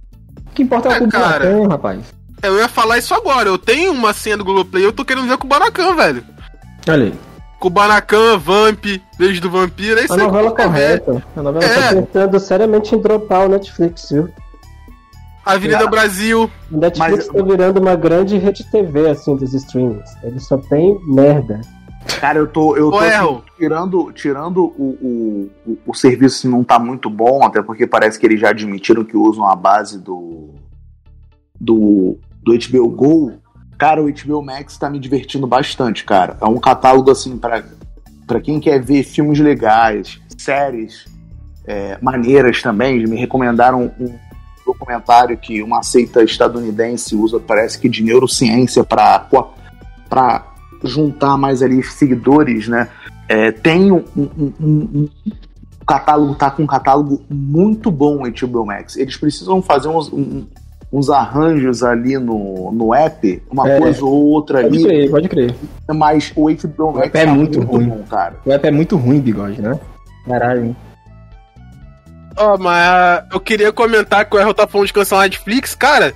que importa é É, o público cara. bacana, rapaz. Eu ia falar isso agora. Eu tenho uma senha do Globoplay, eu tô querendo ver com o Banacan, velho. Olha aí. Banacan, Vamp, Beijo do Vampiro, é isso A novela correta. A novela É. correta. Pensando seriamente em dropar o Netflix, viu? Avenida Ah. Brasil. O Netflix Mas- tá virando uma grande rede TV, assim, dos streamings. Ele só tem merda. Cara, eu tô, eu tô assim, tirando, tirando o, o, o, serviço assim, não tá muito bom, até porque parece que eles já admitiram que usam a base do do, do HBO Go. Cara, o HBO Max tá me divertindo bastante, cara. É um catálogo assim pra para quem quer ver filmes legais, séries é, maneiras também. Me recomendaram um documentário que uma seita estadunidense usa, parece que de neurociência para para juntar mais ali seguidores, né? É, tem um, um- um- um- o catálogo tá com um catálogo muito bom o HBO Max. Eles precisam fazer uns, um- uns arranjos ali no, no app, uma É. coisa ou outra Pode ali, crer, pode crer. mas o HBO Max app é tá muito ruim. bom, cara. O app é muito ruim, bigode, né? Caralho. Ó, mas ah, eu queria comentar que o Errol tá falando de cancelar a Netflix. Cara,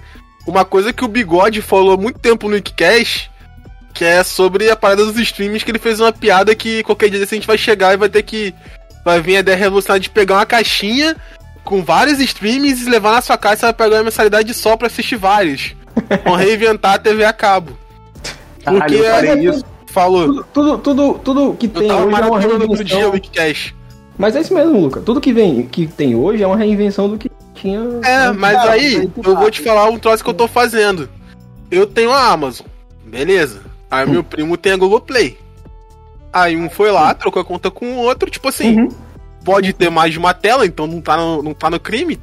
uma coisa que o Bigode falou há muito tempo no Wikicast, Que é sobre a parada dos streams, que ele fez uma piada que qualquer dia desse a gente vai chegar e vai ter que. Vai vir a ideia revolucionária de pegar uma caixinha com vários streams e levar na sua casa e você vai pegar uma mensalidade só pra assistir vários. Vão <laughs> reinventar a TV a cabo. Caralho, Porque eu é- isso. Falou. Tudo, tudo, tudo, tudo que Eu tem tava hoje é uma maratonando outro dia o. Wikicast. Mas é isso mesmo, Luca. Tudo que vem, que tem hoje é uma reinvenção do que tinha. É, mas Cara, aí eu tá. vou te falar um troço que eu tô fazendo. Eu tenho a Amazon, beleza. Aí meu primo tem a Google Play. Aí um foi lá, trocou a conta com o outro, tipo assim, Uhum. pode ter mais de uma tela, então não tá no, não tá no crime.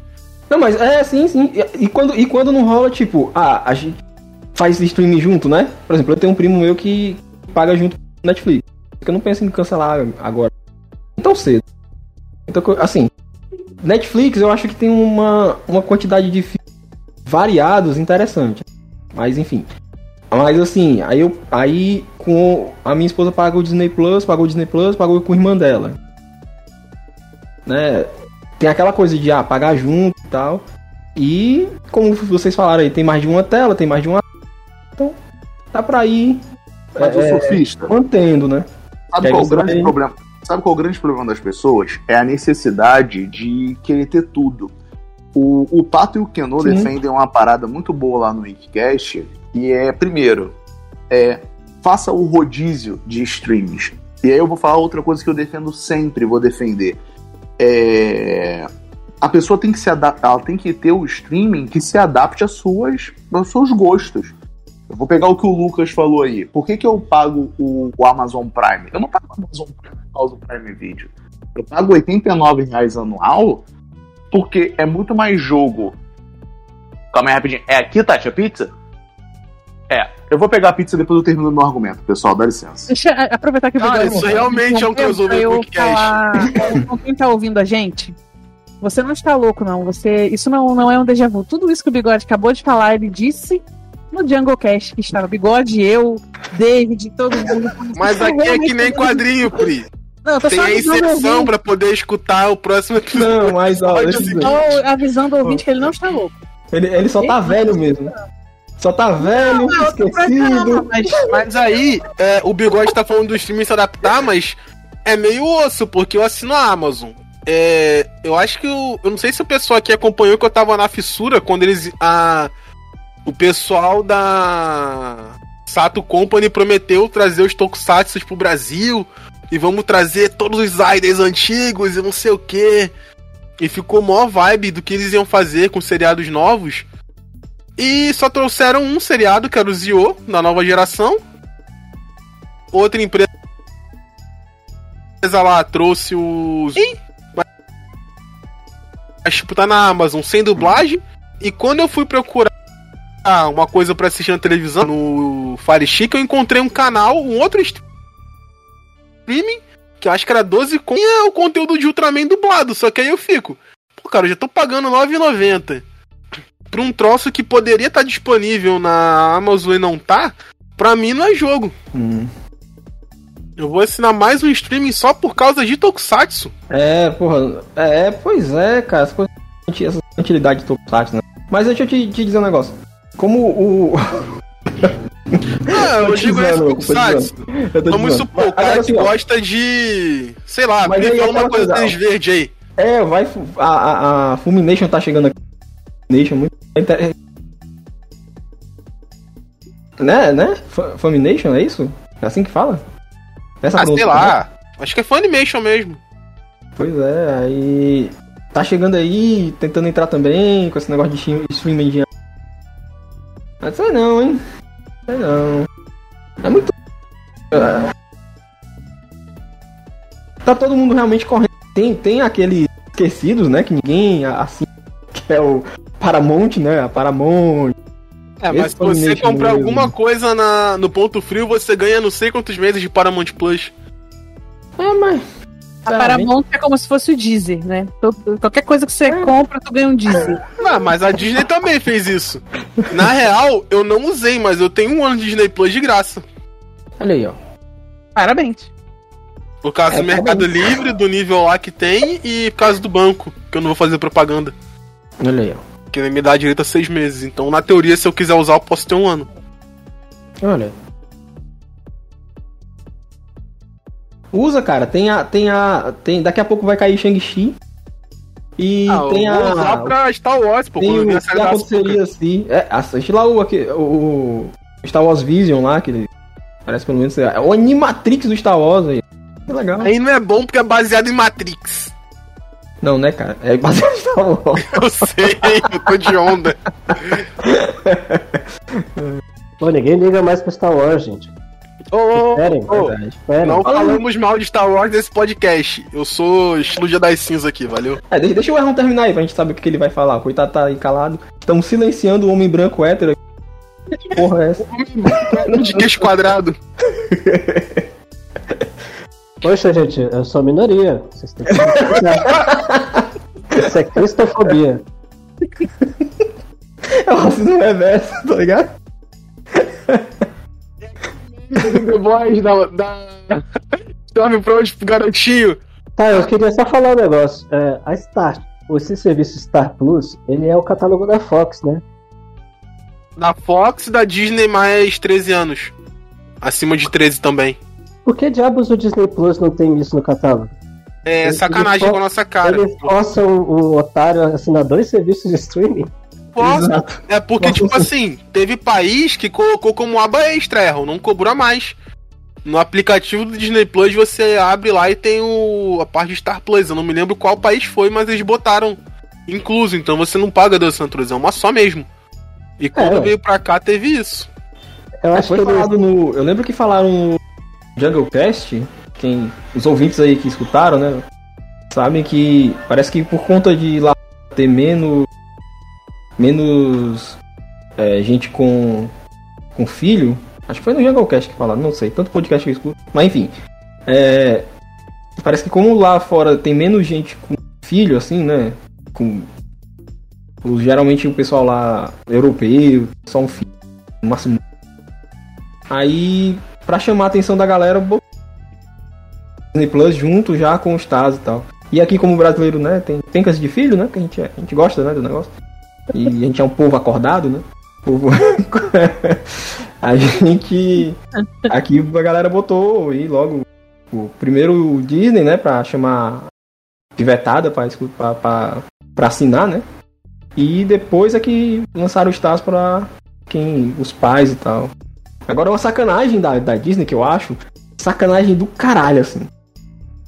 Não, mas é sim, sim. E, e quando, e quando não rola, tipo, ah, a gente faz streaming junto, né? Por exemplo, eu tenho um primo meu que paga junto com o Netflix. Porque eu não penso em cancelar agora. Tão cedo. Então, assim, Netflix eu acho que tem uma, uma quantidade de filmes variados interessante. Mas enfim. Mas assim, aí eu. Aí com. A minha esposa pagou o Disney Plus, pagou o Disney Plus, pagou com a irmã dela. Né? Tem aquela coisa de ah, pagar junto e tal. E como vocês falaram aí, tem mais de uma tela, tem mais de uma. Então, dá pra ir Mas o É, surfista, mantendo, né? sabe qual o grande problema? Sabe qual é o grande problema das pessoas? É a necessidade de querer ter tudo. O, o Pato e o Keno Sim. defendem uma parada muito boa lá no Wikicast, e é, primeiro, é, faça o rodízio de streams. E aí eu vou falar outra coisa que eu defendo sempre, vou defender. É, a pessoa tem que se adaptar, ela tem que ter o streaming que se adapte às suas, aos seus gostos. Eu vou pegar o que o Lucas falou aí. Por que, que eu pago o, o Amazon Prime? Eu não pago o Amazon Prime por causa do Prime Video. Eu pago 89 reais anual porque é muito mais jogo. Calma aí rapidinho. É aqui, Tati, a pizza? É. Eu vou pegar a pizza depois eu termino meu argumento, pessoal. Dá licença. Deixa eu aproveitar que Cara, Bigode isso realmente é um crossover eu podcast. falar quem tá ouvindo a gente. Você não está louco, não. Você, isso não, não é um déjà vu. Tudo isso que o Bigode acabou de falar, ele disse no Jungle Cast, que estava Bigode, eu, David, todo mundo. Mas aqui é que nem quadrinho, Pri. <laughs> Não, Tem a inserção pra poder escutar o próximo episódio. Não, mas ó, avisando o ouvinte que ele não está louco. ele, ele só tá velho mesmo. Só tá velho, Não, esquecido. mas Mas aí, é, o Bigode tá falando do streaming se adaptar, mas é meio osso, porque eu assino a Amazon. É, eu acho que eu, eu não sei se o pessoal aqui acompanhou que eu tava na fissura quando eles. A, o pessoal da Sato Company prometeu trazer os Tokusatsu pro Brasil e vamos trazer todos os Zaiders antigos e não sei o que. E ficou mó vibe do que eles iam fazer com seriados novos. E só trouxeram um seriado, que era o Zio, da nova geração. Outra empresa lá trouxe os. Ih! Mas, tipo, tá na Amazon sem dublagem. E quando eu fui procurar uma coisa pra assistir na televisão, no Fire Chic, eu encontrei um canal, um outro streaming, que eu acho que era 12 com. E é o conteúdo de Ultraman dublado. Só que aí eu fico. Pô, cara, eu já tô pagando R$ 9,90 pra um troço que poderia estar disponível na Amazon e não tá, pra mim não é jogo. Hum. Eu vou assinar mais um streaming só por causa de Tokusatsu. É, porra. É, pois é, cara. Essa utilidade de Tokusatsu, né? Mas deixa eu te, te dizer um negócio. Como o. Ah, eu <laughs> digo Tokusatsu. eu tô Vamos supor, o cara assim, que gosta de. Sei lá, Mas me aí fala é uma coisa tênis verde aí. É, vai. A, a, a Fulmination tá chegando aqui. Fulmination muito. Né, né? Fu- Fulmination, é isso? É assim que fala? Essa Ah, sei pronúncia, né? lá. Acho que é Funimation mesmo. Pois é, aí. Tá chegando aí, tentando entrar também com esse negócio de stream- streaming de. Mas sei não, hein? Sei não. É muito. É. Tá todo mundo realmente correndo. Tem, tem aqueles esquecidos, né? Que ninguém assim. Que é o Paramount, né? A Paramount. É, mas se você comprar mesmo. alguma coisa na, no ponto frio, você ganha não sei quantos meses de Paramount Plus. É, mas. a Paramount é como se fosse o Deezer, né? Qualquer coisa que você compra, tu ganha um Deezer. Ah, mas a Disney também fez isso. Na real, eu não usei, mas eu tenho um ano de Disney Plus de graça. Olha aí, ó. Parabéns. Por causa É, do Mercado parabéns. Livre, do nível lá que tem, e por causa do banco, que eu não vou fazer propaganda. Olha aí, ó. Que me dá direito a seis meses. Então, na teoria, se eu quiser usar, eu posso ter um ano. Olha. Usa, cara. Tem a. Tem a. Tem, daqui a pouco vai cair Shang-Chi. E Ah, eu tem vou usar a. pra Star Wars, pô. Tem o a que série da aconteceria assim. É, assiste lá o, aqui, o, Star Wars Vision lá, que ele parece pelo menos. É o Animatrix do Star Wars aí. Que legal. Aí não é bom porque é baseado em Matrix. Não, né, cara? É baseado em Star Wars. <laughs> Eu sei, eu tô de onda. Pô, ninguém liga mais pra Star Wars, gente. Ô, ô, Esperem, ô, Verdade. esperem. não falamos mal de Star Wars nesse podcast. Eu sou estilo Jedi Cinza aqui, valeu? É, deixa, deixa o Erron terminar aí pra gente saber o que, que ele vai falar. O coitado tá aí calado. Estão silenciando o homem branco hétero. aqui. Que porra é essa? <laughs> De queixo quadrado. Poxa, gente, eu sou minoria. Vocês têm que. <laughs> Isso é cristofobia. É o racismo reverso, tá ligado? The Boys da. da... Stormfront pro garotinho. Tá, eu queria só falar um negócio. É, a Star, esse serviço Star Plus, ele é o catálogo da Fox, né? Da Fox e da Disney mais 13 anos. Acima de 13 também. Por que diabos o Disney Plus não tem isso no catálogo? É Ele sacanagem com a nossa cara. Eles forçam o otário a assinar dois serviços de streaming. Posso? Exato. É porque, tipo assim, teve país que colocou como aba extra, erro, não cobra mais. No aplicativo do Disney Plus você abre lá e tem o, a parte de Star Plus. Eu não me lembro qual país foi, mas eles botaram incluso. Então você não paga dois Santos, é uma só mesmo. E quando É. veio pra cá teve isso. Eu acho Foi que falado no. Eu lembro que falaram no Jungle Cast, quem. Os ouvintes aí que escutaram, né? Sabem que parece que por conta de lá ter menos. Menos. é, gente com. com filho. Acho que foi no Jungle Cast que falaram, não sei, tanto podcast que eu escuto. Mas enfim. é, parece que como lá fora tem menos gente com filho, assim, né? Com. o- Geralmente o pessoal lá europeu, só um filho, no máximo Aí, pra chamar a atenção da galera, Disney Plus junto já com os Taz e tal. E aqui, como brasileiro, né, tem pencas de filho, né, que a gente, é- a gente gosta, né, do negócio. E a gente é um povo acordado, né, povo... <laughs> a gente... Aqui a galera botou e logo o primeiro o Disney, né, pra chamar pivetada pra, pra, pra, pra assinar, né. E depois é que lançaram os Taz pra quem... os pais e tal. Agora uma sacanagem da, da Disney que eu acho. Sacanagem do caralho, assim.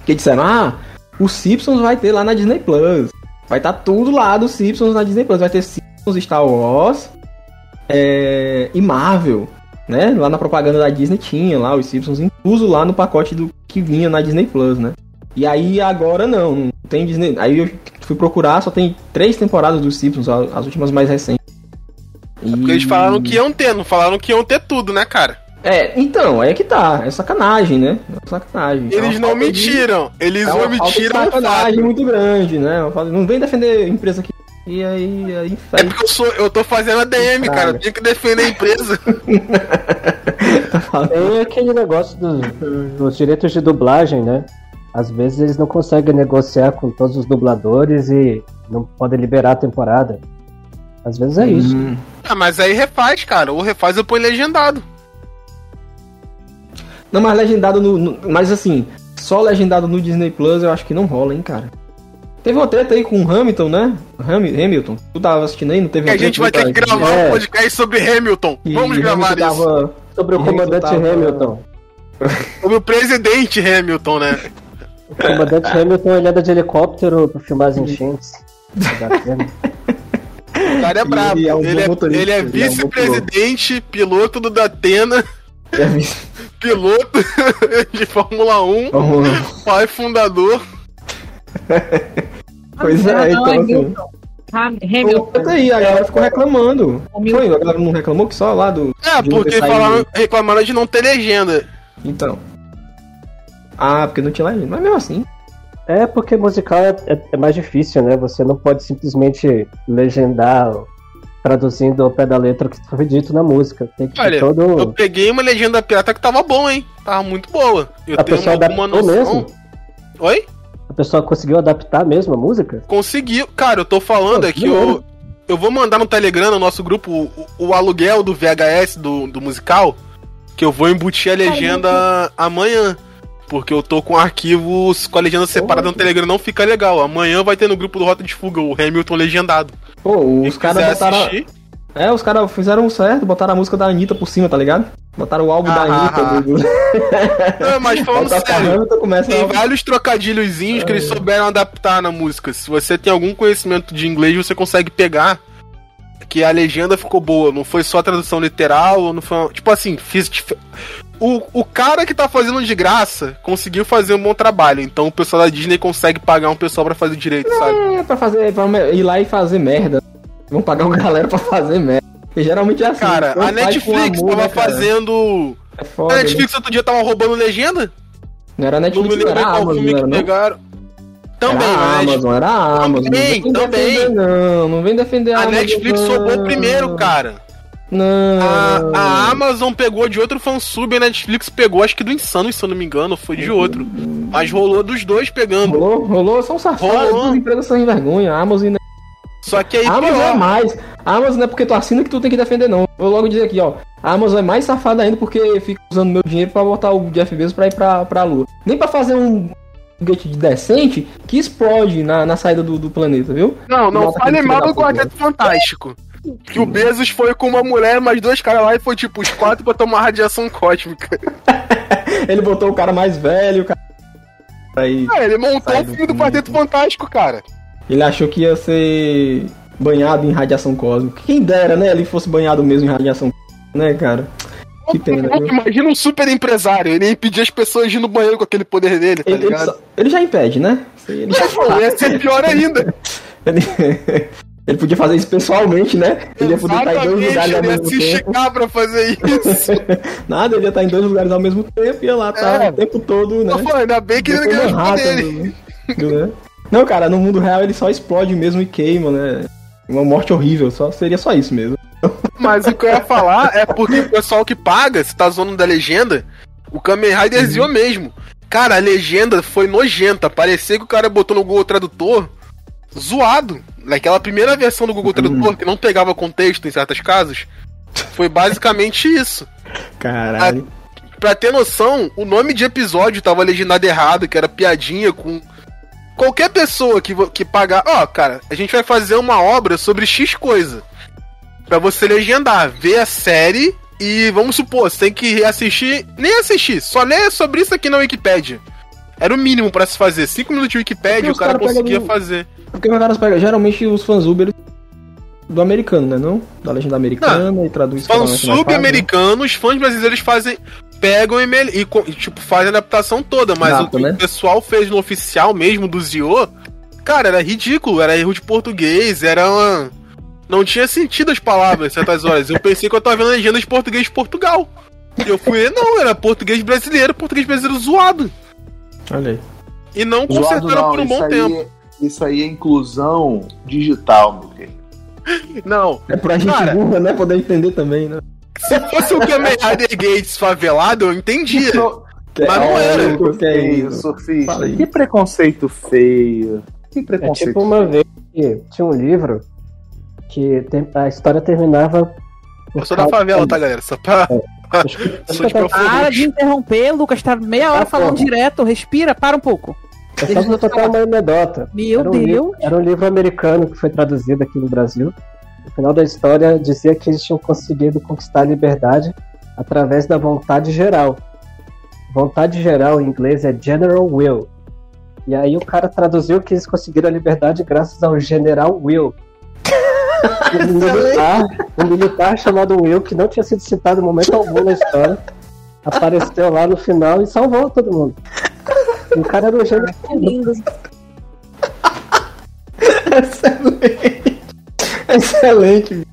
Que disseram, ah, o Simpsons vai ter lá na Disney Plus. Vai estar tudo lá dos Simpsons na Disney Plus. Vai ter Simpsons, Star Wars é, e Marvel. Né? Lá na propaganda da Disney tinha lá os Simpsons incluso lá no pacote do que vinha na Disney Plus, né? E aí agora não, não tem Disney. Aí eu fui procurar, só tem três temporadas dos Simpsons, as últimas mais recentes. É porque eles falaram que iam ter, não falaram que iam ter tudo, né, cara? É, então, aí é que tá. É sacanagem, né? É sacanagem. É Eles uma não falta de- mentiram. Eles É uma omitiram o sacanagem muito grande, né? Falta- Não vem defender a empresa aqui. E aí, aí É porque eu sou, eu tô fazendo a DM, cara. Eu tenho que defender a empresa. <laughs> <laughs> Tem aquele negócio dos, dos direitos de dublagem, né? Às vezes eles não conseguem negociar com todos os dubladores e não podem liberar a temporada. Às vezes é isso. Hum. ah, mas aí refaz, cara. Ou refaz ou põe legendado. Não, mas legendado no, no- Mas assim, só legendado no Disney Plus eu acho que não rola, hein, cara. Teve uma treta aí com o Hamilton, né? Ham- Hamilton. Tu tava assistindo aí, não teve Que a gente vai ter que gravar É. um podcast sobre Hamilton. E Vamos gravar Hamilton isso. tava- Sobre o comandante tava- Hamilton. Sobre o presidente Hamilton, né? O comandante Hamilton ele anda de helicóptero pra filmar as enchentes. O cara é brabo. ele é um ele, é, ele é ele é vice-presidente, piloto do Datena, piloto <laughs> de Fórmula 1, Vamos- pai fundador. <laughs> Pois é, Não, então assim. Hamilton. Ham- Hamilton. Até aí, a galera ficou reclamando. Hamilton. Foi, a galera não reclamou que só lá do. É, de porque falaram, reclamaram de não ter legenda. Então. Ah, porque não tinha legenda. Mas mesmo assim. É porque musical é, é- é mais difícil, né? Você não pode simplesmente legendar traduzindo ao pé da letra o que foi dito na música. Tem que Olha, todo. Eu peguei uma legenda pirata que tava bom, hein? Tava muito boa. Eu A tenho pessoa uma, uma adaptou noção. mesmo? Oi? A pessoa conseguiu adaptar mesmo a música? Conseguiu. Cara, eu tô falando Pô, é que eu, eu vou mandar no Telegram, no nosso grupo, o, o aluguel do VHS do, do musical, que eu vou embutir a legenda amanhã. Porque eu tô com arquivos com a legenda separada no Telegram, não fica legal. Amanhã vai ter no grupo do Rota de Fuga o Hamilton legendado. Pô, os caras botaram. assistir, É, os caras fizeram certo, botaram a música da Anitta por cima, tá ligado? Botaram o álbum da Ah, Anitta. ah, do- do- <laughs> Não, mas falando a sério, tem a- vários trocadilhozinhos que eles souberam adaptar na música. Se você tem algum conhecimento de inglês, você consegue pegar que a legenda ficou boa. Não foi só a tradução literal, não foi. Tipo assim, fiz. O, o cara que tá fazendo de graça conseguiu fazer um bom trabalho. Então o pessoal da Disney consegue pagar um pessoal pra fazer direito, sabe? É, pra fazer, pra ir lá e fazer merda. Vão pagar uma <laughs> galera pra fazer merda. E geralmente é assim. Cara, a Netflix amor, tava né, fazendo. É foda, A né? Netflix outro dia tava roubando legenda? Não era Não Netflix, me não lembro era a qual Amazon, filme que não? pegaram. Também, era a mas Amazon, era a Amazon. Também, não também. defender, não. Não vem defender a, a Amazon. Netflix não. roubou primeiro, cara. Não. A, a Amazon pegou de outro fansub e a Netflix pegou, acho que do Insano, se eu não me engano, foi de outro. Mas rolou dos dois pegando. Rolou, rolou, são safados, Rolou. as empresas são sem vergonha. A Amazon, né? Só que aí a Amazon é pior. mais. A Amazon não é porque tu assina que tu tem que defender, não. Vou logo dizer aqui, ó. A Amazon é mais safada ainda porque fica usando meu dinheiro pra botar o Jeff Bezos pra ir pra, pra lua. Nem pra fazer um foguete decente que explode na, na saída do, do planeta, viu? Não, não fale mal do. Quarteto Fantástico. Que o Bezos foi com uma mulher, mais dois caras lá e foi tipo os quatro pra tomar radiação cósmica. <laughs> Ele botou o cara mais velho, o cara. Aí É, ele montou o do filme do fundo. Quarteto Fantástico, cara. ele achou que ia ser banhado em radiação cósmica. Quem dera, né? Ele fosse banhado mesmo em radiação cósmica, né, cara? Que pena, viu? Imagina um super empresário, ele ia impedir as pessoas de ir no banheiro com aquele poder dele, tá Ele, ele, ligado? só- ele já impede, né? Ele, já- Ia ser pior ainda. <laughs> ele, ele podia fazer isso pessoalmente, né? Ele ia poder estar em dois Exatamente, lugares ao ele ia mesmo se tempo. esticar pra fazer isso. <laughs> Nada, ele ia estar em dois lugares ao mesmo tempo e ia lá tá É. o tempo todo, né? Pô, ainda bem que ele não ganhou poderes. né? Não, cara, no mundo real ele só explode mesmo e queima, né? Uma morte horrível, só, seria só isso mesmo. Mas o que eu ia falar é porque o pessoal que paga, se tá zoando da legenda, o Kamen Rider Uhum. mesmo. Cara, a legenda foi nojenta. Parecia que o cara botou no Google Tradutor zoado. Naquela primeira versão do Google Uhum. Tradutor, que não pegava contexto em certos casos. Foi basicamente isso. Caralho. Pra ter noção, o nome de episódio tava legendado errado, que era piadinha com. Qualquer pessoa que, que pagar. Ó, cara, a gente vai fazer uma obra sobre X coisa. Pra você legendar, ver a série e vamos supor, você tem que reassistir. Nem assistir, só ler sobre isso aqui na Wikipédia. Era o mínimo pra se fazer. 5 minutos de Wikipédia, Porque o os cara cara conseguia no- fazer. Porque os caras pegam, geralmente os fãs Uber do americano, né? Não? Da legenda americana e traduz Falam né? sub-americanos, fãs brasileiros fazem. Pegam e, e, tipo, fazem a adaptação toda, mas o que né? o pessoal fez no oficial mesmo do Zio, cara, era ridículo, era erro de português, era uma. Não tinha sentido as palavras certas horas. Eu pensei que eu tava vendo a legenda de português de Portugal. E eu fui, não, era português brasileiro, português brasileiro zoado. Olha aí. E não Zoado consertaram não, por um bom aí- tempo. Isso aí é inclusão digital, meu querido. Não. É pra gente Cara. burra, né? Poder entender também, né? Se fosse o Kamen Rider Gates favelado, eu entendia. Mas não Olha, era. é feio, isso? surfista. Que preconceito feio. Que É preconceito tipo uma vez que tinha um livro que a história terminava. Eu sou da favela, tá, galera? Só pra. <laughs> Sou de Para de interromper, Lucas. Tá meia hora Tá falando bom. direto. Respira, para um pouco. É só pra contar uma anedota. Meu Era um, Deus. livro, era um livro americano que foi traduzido aqui no Brasil. No final da história dizia que eles tinham conseguido conquistar a liberdade através da vontade geral. Vontade geral em inglês é General Will. E aí o cara traduziu que eles conseguiram a liberdade graças ao General Will. Um militar, um militar chamado Will, que não tinha sido citado em momento algum na história, apareceu lá no final e salvou todo mundo. E o cara era um gênio. Lindo. Excelente. Excelente.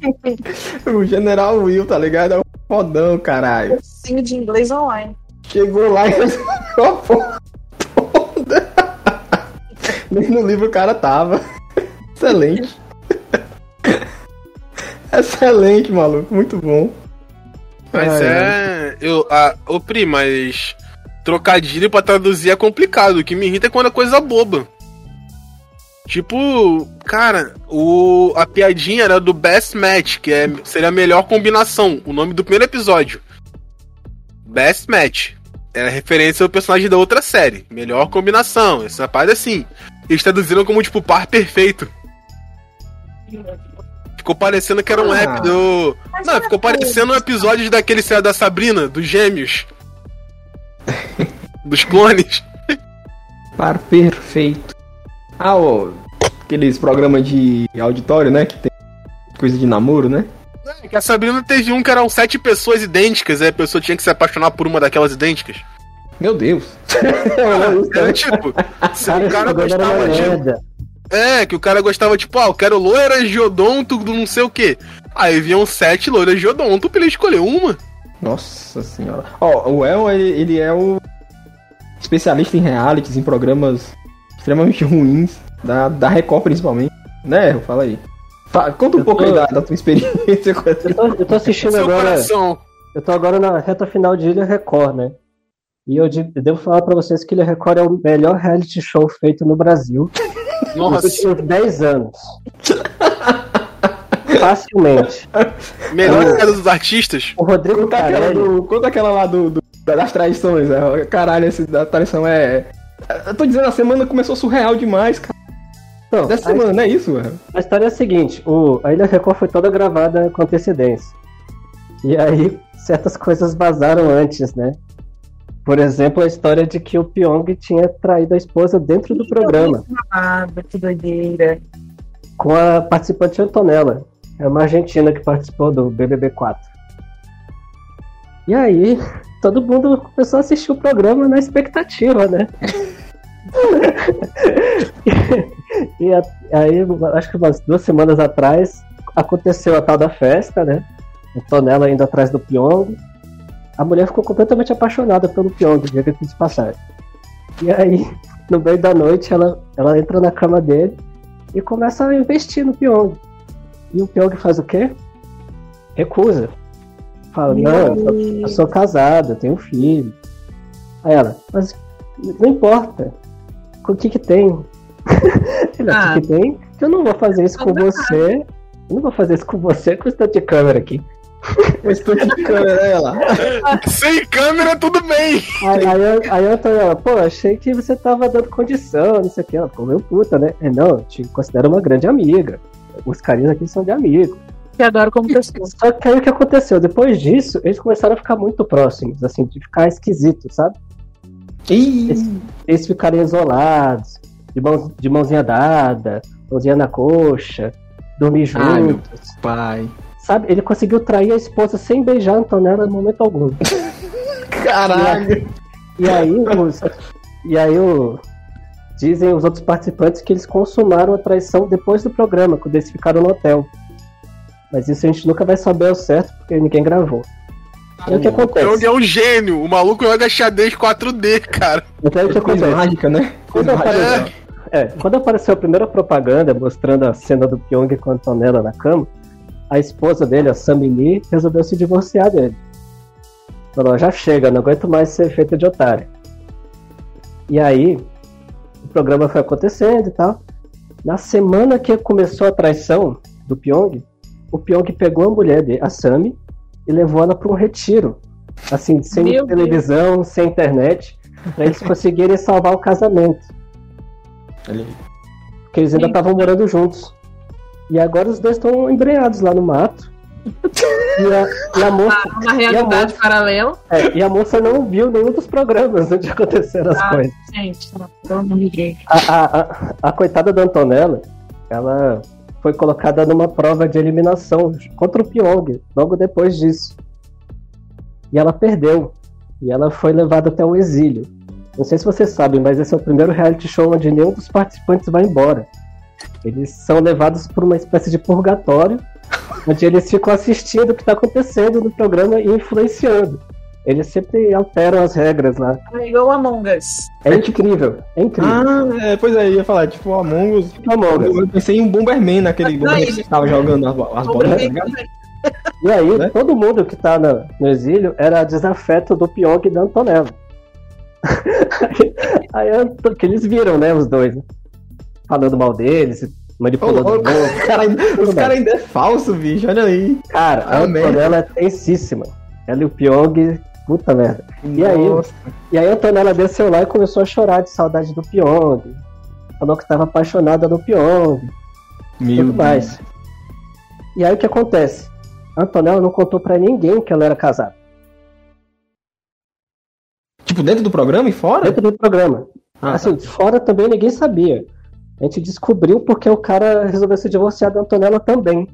o General Will, tá ligado? É um fodão, caralho. Cursinho de inglês online. Chegou lá e resolveu a porra toda. Nem no livro o cara tava. Excelente. Excelente, maluco. Muito bom. Mas Ai, é. Eu, a, ô, Pri, mas. Trocadilho pra traduzir é complicado. O que me irrita é quando é coisa boba. Tipo, cara, o, a piadinha era do Best Match, que é, seria a melhor combinação. O nome do primeiro episódio. Best Match. era referência ao personagem da outra série. Melhor combinação. Essa parada assim. Eles traduziram como, tipo, par perfeito. Ficou parecendo que era um Ah. rap do. Não, ficou parecendo um episódio daquele série da Sabrina, dos gêmeos. <laughs> Dos clones. Par perfeito. Ah, ó, aqueles programas de auditório, né? Que tem coisa de namoro, né? É, que a Sabrina teve um que eram sete pessoas idênticas, aí a pessoa tinha que se apaixonar por uma daquelas idênticas. Meu Deus. Era <laughs> tipo, se Cara, o cara gostava de. É, que o cara gostava, tipo, ah, eu quero loira geodonto do não sei o quê. Aí vinham sete loiras geodonto pra ele escolher uma. Nossa senhora. Ó, o El, ele, ele é o especialista em realities, em programas extremamente <laughs> ruins, da, da Record principalmente. Né, fala aí. Fa- conta um Eu pouco tô- aí da, da tua experiência com essa. Eu tô, eu tô assistindo Seu agora. coração. Eu tô agora na reta final de Ilha Record, né? E eu, de- eu devo falar pra vocês que Ilha Record é o melhor reality show feito no Brasil <laughs> nos Nossa, últimos 10 anos. Facilmente. melhor que a dos artistas. O Rodrigo Conta aquela, do- conta aquela lá do, do- das traições. né? Caralho, esse da traição é. Eu tô dizendo, a semana começou surreal demais, cara. Não, Dessa a, semana, não é isso, velho? a história é a seguinte: o, a Ilha Record foi toda gravada com antecedência. E aí, certas coisas vazaram antes, né? Por exemplo, a história de que o Pyong tinha traído a esposa dentro do programa. Ah, que doideira. com a participante Antonella. É uma argentina que participou do BBB 4. E aí, todo mundo começou a assistir o programa na expectativa, né? <laughs> e a- aí, acho que umas duas semanas atrás, aconteceu a tal da festa, né? Antonella indo atrás do Pyong. A mulher ficou completamente apaixonada pelo Pyong, diga que de passagem. E aí, <laughs> no meio da noite, ela, ela entra na cama dele e começa a investir no Pyong. E o Pyong faz o quê? Recusa. Fala, não, eu sou, eu sou casado, eu tenho um filho. Aí ela, mas não importa. O que que tem? <laughs> Ah. O que que tem? Eu não vou fazer isso com Tudo você. Eu não vou fazer isso com você com esse de câmera aqui. Mas tô de câmera, lá. Sem câmera, tudo bem. Aí, aí, eu- aí eu tô, ela, pô, achei que você tava dando condição, não sei o que. Ela ficou meio puta, né? É, não, eu te considero uma grande amiga. Os carinhos aqui são de amigo. Te adoro como pessoa. Só que aí o que aconteceu? Depois disso, eles começaram a ficar muito próximos, assim, de ficar esquisito, sabe? Ih, Eles, eles ficarem isolados, de, mão, de mãozinha dada, mãozinha na coxa, dormir Ai, meu juntos. pai. Sabe? Ele conseguiu trair a esposa sem beijar a Antonella em momento algum. Caralho. E aí, os, e aí o, dizem os outros participantes que eles consumaram a traição depois do programa, quando eles ficaram no hotel. Mas isso a gente nunca vai saber ao certo, porque ninguém gravou. E aí o que acontece? é um gênio. O maluco joga xadrez 4D, cara. Mas aí o que Coisa acontece? mágica, né? Quando apareceu, é, quando apareceu a primeira propaganda mostrando a cena do Pyong com a Antonella na cama, a esposa dele, a Samini, resolveu se divorciar dele. Falou, já chega, não aguento mais ser feita de otário. E aí, o programa foi acontecendo e tal. Na semana que começou a traição do Pyong, o Pyong pegou a mulher dele, a Sami, e levou ela para um retiro. Assim, sem Meu televisão, sem internet, para eles conseguirem salvar o casamento. Porque eles ainda estavam morando juntos. E agora os dois estão embrenhados lá no mato. E a, e a moça, Uma realidade paralela. é, e a moça não viu nenhum dos programas onde aconteceram as Ah. coisas. Gente, não, Deus. A, a, a, a coitada da Antonella, ela foi colocada numa prova de eliminação contra o Pyong, logo depois disso. E ela perdeu. E ela foi levada até o exílio. Não sei se vocês sabem, mas esse é o primeiro reality show onde nenhum dos participantes vai embora. Eles são levados por uma espécie de purgatório, onde eles ficam assistindo o que está acontecendo no programa e influenciando. Eles sempre alteram as regras lá. É igual Among Us. É incrível, é incrível. Ah, é, pois é, ia falar, tipo, o Among Us. Among Us. Eu pensei em um Bomberman naquele Bomberman ele- que tava jogando as, as bolas, tá? E aí, Né? todo mundo que tá na- no exílio era desafeto do Pyong e da Antonella. <laughs> aí, aí, que eles viram, né, os dois, né? Falando mal deles, manipulando Ô, o ô, povo. Os caras ainda, cara é falso, bicho, olha aí. Cara, a Ah. Antonella é tensíssima. Ela e o Pyong Puta merda. E aí, e aí a Antonella desceu lá e começou a chorar de saudade do Pyong. Falou que estava apaixonada no Pyong. Meu tudo Deus. mais. E aí o que acontece? A Antonella não contou pra ninguém que ela era casada. Tipo, dentro do programa e fora? Dentro do programa. Ah, assim, fora também ninguém sabia. A gente descobriu porque o cara resolveu se divorciar da Antonella também.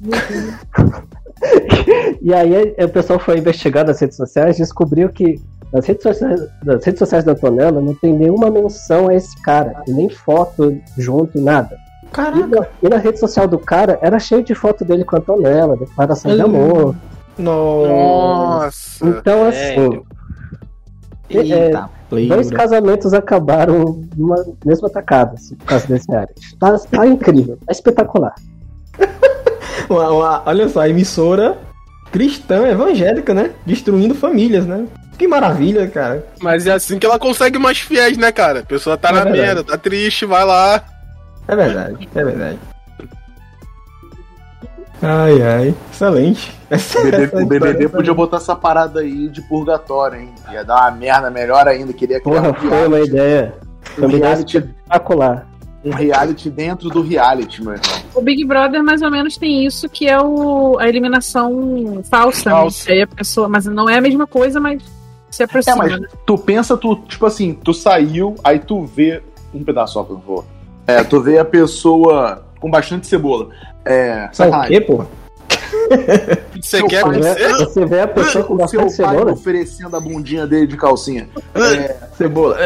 <laughs> e aí o pessoal foi investigar nas redes sociais e descobriu que nas redes sociais, nas redes sociais da Antonella não tem nenhuma menção a esse cara, e nem foto junto, nada. E Caraca. na, e na rede social do cara era cheio de foto dele com a Antonella, declaração de Hum. amor. Nossa. Então, assim, Eita, pleura. dois casamentos acabaram numa mesma tacada, assim, por causa desse reality. Tá, tá incrível, tá espetacular. <laughs> Uma- uma- olha só, a emissora cristã evangélica, né? Destruindo famílias, né? Que maravilha, cara. Mas é assim que ela consegue mais fiéis, né, cara? A pessoa tá É na verdade. merda, tá triste, vai lá. É verdade, é verdade. Ai, ai. Excelente. Essa- O BBB, o BBB podia botar essa parada aí de purgatório, hein? Ia dar uma merda melhor ainda. Queria criar Porra, um foi uma reality, ideia. um reality, espetacular. um reality dentro do reality, meu irmão. O Big Brother mais ou menos tem isso, que é o, a eliminação falsa. né? Falsa. Aí a pessoa, mas não é a mesma coisa, mas se aproxima. É, mas né? tu pensa, tu, tipo assim, tu saiu, aí tu vê. Um pedaço só, por favor. É, tu vê a pessoa com bastante cebola. É. Sabe o quê, porra? Você Seu quer pai- dizer? Você vê a pessoa com O seu bastante pai cebola? oferecendo a bundinha dele de calcinha. Cebola.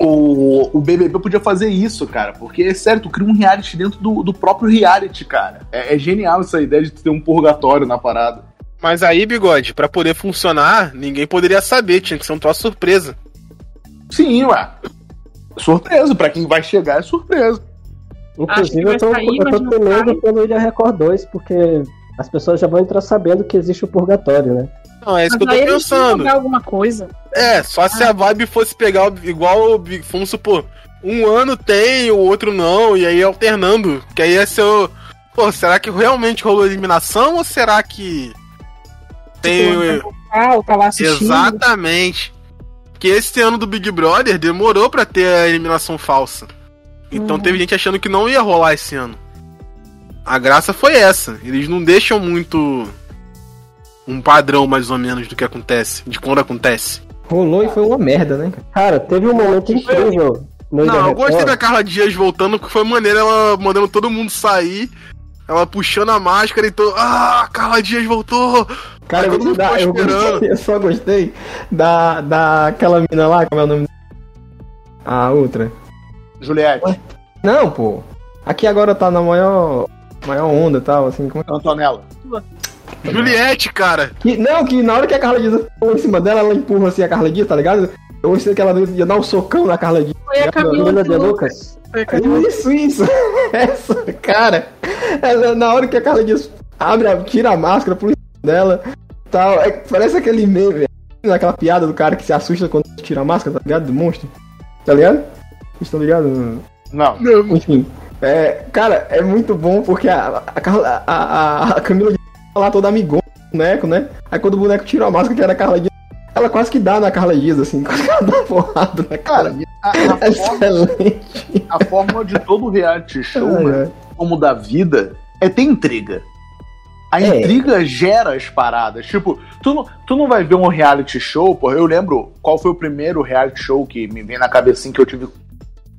O, o BBB podia fazer isso, cara, porque é sério, tu cria um reality dentro do, do próprio reality, cara. É, é genial essa ideia de tu ter um purgatório na parada. Mas aí, bigode, pra poder funcionar, ninguém poderia saber, tinha que ser um troço surpresa. Sim, ué. Surpresa, pra quem vai chegar é surpresa. Inclusive, eu tô, sair, eu mas tô temendo sai. pelo Ilha Record 2, porque as pessoas já vão entrar sabendo que existe o purgatório, né? Não, é isso que eu Mas tô pensando. alguma coisa. É, só se a vibe fosse pegar igual o Big vamos supor, um ano tem, o outro não, e aí alternando. Que aí ia ser o. Pô, será que realmente rolou eliminação ou será que. Tem. Ah, o tá lá assistindo. Exatamente. Que esse ano do Big Brother demorou pra ter a eliminação falsa. Então Uhum. teve gente achando que não ia rolar esse ano. A graça foi essa. Eles não deixam muito um padrão mais ou menos do que acontece, de quando acontece. Rolou e foi uma merda, né? Cara, teve um momento incrível no Não, eu gostei da Carla Dias voltando, que foi maneiro ela mandando todo mundo sair. Ela puxando a máscara e todo. Ah, Carla Dias voltou! Cara, eu, da, eu, esperando. gostei, <laughs> eu só gostei da, daquela mina lá, como é o nome? A outra. Juliette, Não, pô. Aqui agora tá na maior, maior onda e tal, assim. Como... Antonella. Juliette, cara! que, não, que na hora que a Carla Dias pula em cima dela, ela empurra assim a Carla Dias, tá ligado? Eu gostei que ela ia dar um socão na Carla Dias. Foi a Camila de de Lucas. Lucas. Foi a Camila. Isso, isso. <laughs> Essa, cara. Ela, na hora que a Carla Dias abre, tira a máscara por cima dela, tal. é- parece aquele meme, aquela piada do cara que se assusta quando tira a máscara, tá ligado? Do monstro. Tá ligado? Vocês estão ligados? Não. Enfim. É, cara, é muito bom porque a, a, Carla- a, a, Camila Dias lá toda amigona do boneco, né? Aí quando o boneco tira a máscara que era a Carla Dias, ela quase que dá na Carla Dias, assim, <laughs> quase que ela dá uma porrada na Cara, cara. a, a forma, Excelente. a forma de todo reality show, mano, ai. como da vida, é ter intriga. A É. intriga gera as paradas. Tipo, tu não, tu não vai ver um reality show, porra. Eu lembro qual foi o primeiro reality show que me vem na cabeça assim que eu tive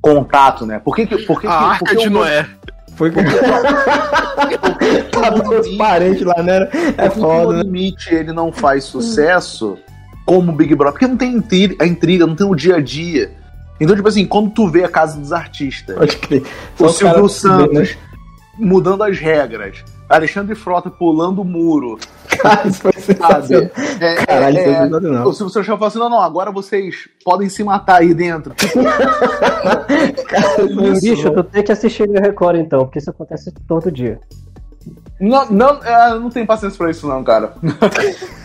contato, né? Por que que. Por que, A que Arca porque de o- Noé. Foi com <laughs> Tava os parentes lá, né? É foda, o né? limite ele não faz sucesso como o Big Brother? Porque não tem a intriga, não tem o dia a dia. Então, tipo assim, quando tu vê a casa dos artistas, Pode crer. o Silvio vê, Santos né? mudando as regras, Alexandre Frota pulando o muro, Cara, isso foi sensacional. sabe? É, Caralho, é, foi é, sensacional. o Silvio já falou assim: não, não, agora vocês podem se matar aí dentro. <laughs> Cara, foi Bicho, tu tem que assistir o Record então, porque isso acontece todo dia. Não, não, é, não tem paciência pra isso, não, cara. <laughs>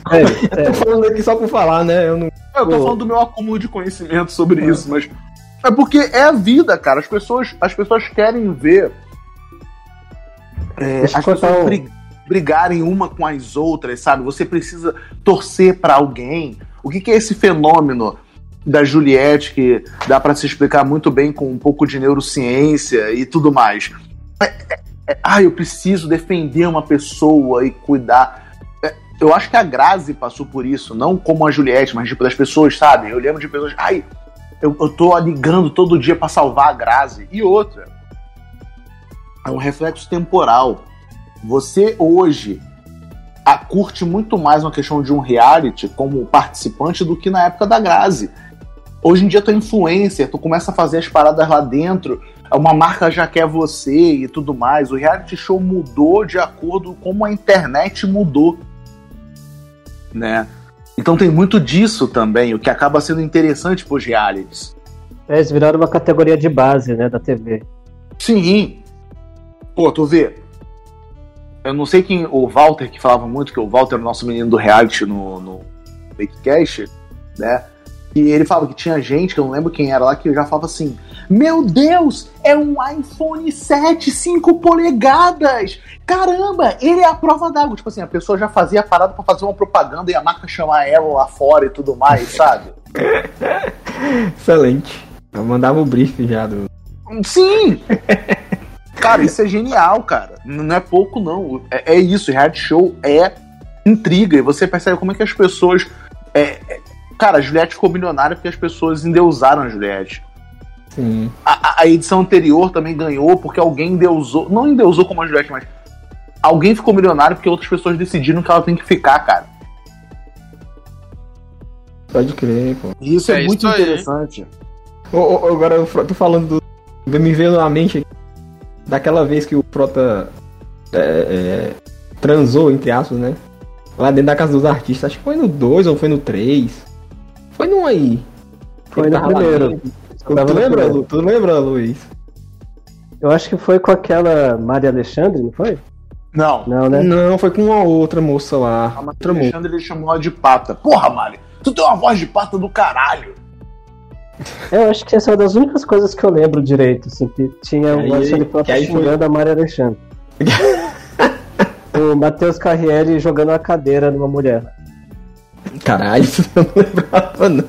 É, Eu tô falando aqui só por falar, né? Eu não. Eu tô Pô. falando do meu acúmulo de conhecimento sobre isso, mas. É porque é a vida, cara. As pessoas, as pessoas querem ver. É, as pessoas brig- brigarem uma com as outras, sabe? Você precisa torcer pra alguém. O que, que é esse fenômeno da Juliette que dá pra se explicar muito bem com um pouco de neurociência e tudo mais? É, é, é, ah, eu preciso defender uma pessoa e cuidar. É, eu acho que a Grazi passou por isso, não como a Juliette, mas tipo das pessoas, sabe? Eu lembro de pessoas, ai, eu, eu tô ligando todo dia pra salvar a Grazi. E outra, é um reflexo temporal. Você hoje a, curte muito mais uma questão de um reality como participante do que na época da Grazi. Hoje em dia tu é influencer, tu começa a fazer as paradas lá dentro, uma marca já quer você e tudo mais. O reality show mudou de acordo com como a internet mudou, né? Então tem muito disso também, o que acaba sendo interessante pros realities. É, eles viraram uma categoria de base, né, da TV. Sim. Pô, tu vê. Eu não sei quem. O Walter, que falava muito, que o Walter é o nosso menino do reality no, no Fakecast, né? E ele falava que tinha gente, que eu não lembro quem era lá, que já falava assim: Meu Deus, é um iPhone 7, 5 polegadas! Caramba, ele é a prova d'água. Tipo assim, a pessoa já fazia a parada pra fazer uma propaganda e a marca chamar ela lá fora e tudo mais, sabe? <laughs> Excelente. Eu mandava o brief já do. Sim! <laughs> Cara, isso é genial, cara. Não é pouco, não. É, é isso, reality show é intriga. E você percebe como é que as pessoas. É, é, cara, a Juliette ficou milionária porque as pessoas endeusaram a Juliette. Sim. A, a edição anterior também ganhou porque alguém endeusou. Não endeusou como a Juliette, mas. Alguém ficou milionário porque outras pessoas decidiram que ela tem que ficar, cara. Pode crer, pô. E isso é, É muito isso interessante. Ô, ô, ô, agora eu tô falando do. Me veio na mente daquela vez que o Frota é, é, transou, entre aspas, né? Lá dentro da casa dos artistas. Acho que foi no 2 ou foi no 3. Foi num aí. Foi no primeiro. Tu lembra. Lu? Tu lembra, Luiz? Eu acho que foi com aquela Maria Alexandre, não foi? Não. Não, né? Não, foi com uma outra moça lá. A Outra Maria moça. Alexandre ele chamou ela de pata. Porra, Mari, tu tem uma voz de pata do caralho. Eu acho que essa é uma das únicas coisas que eu lembro direito, assim, que tinha o Frota aí foi- xingando a Maria Alexandre. <laughs> o Matheus Carriere jogando uma cadeira numa mulher. Caralho, isso <laughs> eu não lembrava, não.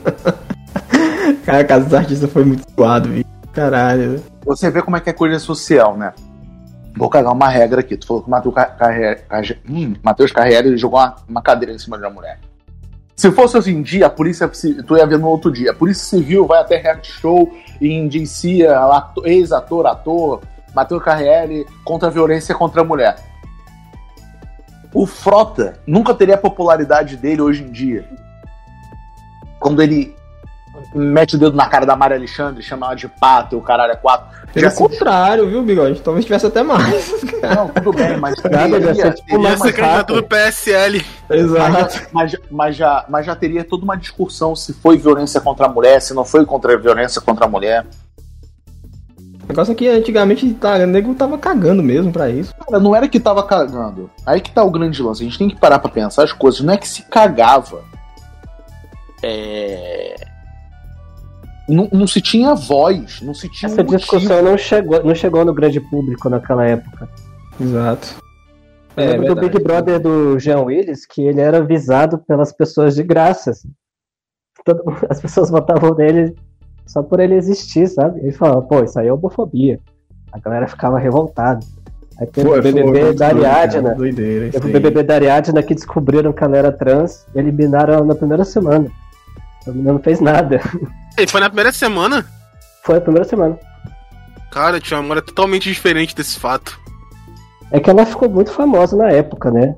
Cara, a casa dos artistas foi muito zoado, viu? Caralho. Você vê como é que é coisa social, né? Vou cagar uma regra aqui. Tu falou que o Matheus Carriere, Carri- hum, Matheus Carriere jogou uma, uma cadeira em cima de uma mulher. Se fosse hoje em dia, a polícia, ci- tu ia ver no outro dia, a polícia civil vai até reality show e indicia ato- ex-ator, ator, Matheus Carriere contra a violência contra a mulher. O Frota nunca teria a popularidade dele hoje em dia. Quando ele mete o dedo na cara da Maria Alexandre, chama ela de pato e o caralho é quatro. Pelo se contrário, viu, Bigode? Talvez tivesse até mais. <laughs> Não, tudo bem, mas <laughs> Nada, teria, ia ser tipo teria candidato do PSL. mas, Exato. já, mas, já- mas, já, mas já teria toda uma discussão se foi violência contra a mulher, se não foi contra a violência contra a mulher. O negócio é que antigamente tá, o nego tava cagando mesmo pra isso. Cara, não era que tava cagando. Aí que tá o grande lance. A gente tem que parar pra pensar as coisas. Não é que se cagava. É. Não, não se tinha voz, não se tinha Essa um motivo. discussão não chegou, não chegou no grande público naquela época. Exato. Eu É, lembro do verdade. Big Brother do Jean Willis que ele era visado pelas pessoas de graça. assim. Todo- as pessoas votavam nele só por ele existir, sabe? Ele falava, pô, isso aí é homofobia. A galera ficava revoltada. Aí teve o é BBB da Ariadna. Doideira, Teve o. BBB da Ariadna que descobriram que ela era trans e eliminaram ela na primeira semana. A menina não fez nada. E foi na primeira semana? Foi a primeira semana. Cara, tinha uma memória totalmente diferente desse fato. É que ela ficou muito famosa na época, né?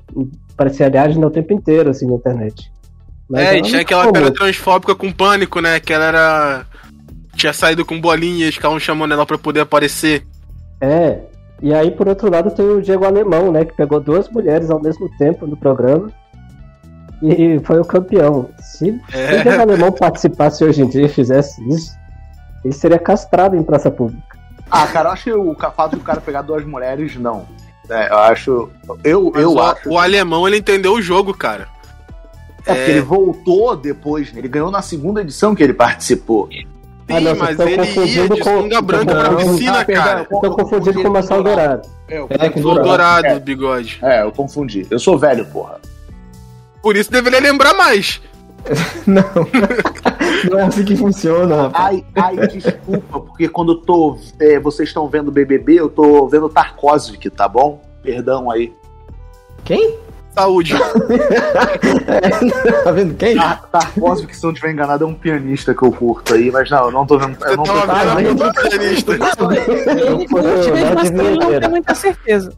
Parecia Ariadna o tempo inteiro, assim, na internet. Mas é, e tinha aquela cara transfóbica com pânico, né? Que ela era. Tinha saído com bolinhas, ficavam chamando ela pra poder aparecer. É. E aí, por outro lado, tem o Diego Alemão, né? Que pegou duas mulheres ao mesmo tempo no programa. E foi o campeão. Se, se o É. Diego Alemão participasse hoje em dia e fizesse isso, ele seria castrado em praça pública. Ah, cara, eu acho que o fato do cara pegar duas mulheres, não. É, eu acho. Eu, Mas eu o, acho. o alemão, ele entendeu o jogo, cara. É porque ele voltou depois, né? Ele ganhou na segunda edição que ele participou. Ah, não, mas ele ia confundindo de com- branca pra piscina, ah, cara. eu Tô confundindo com o Dourado. É, eu É, com Foi o dourado. dourado, É. bigode. É, eu confundi. Eu sou velho, porra. Por isso deveria lembrar mais. Não. Não é assim que funciona, rapaz. Ai, ai, desculpa, porque quando eu tô. é, vocês estão vendo BBB, eu tô vendo Tarkovsky, tá bom? Perdão aí. Quem? Saúde. Tá vendo quem? Tar- Tarkovsky, se eu não estiver enganado, é um pianista que eu curto aí, mas não, eu não tô vendo. Eu Você não tô Ah, vendo mas- pro pianista. Ele curte mesmo assim, não tem muita certeza.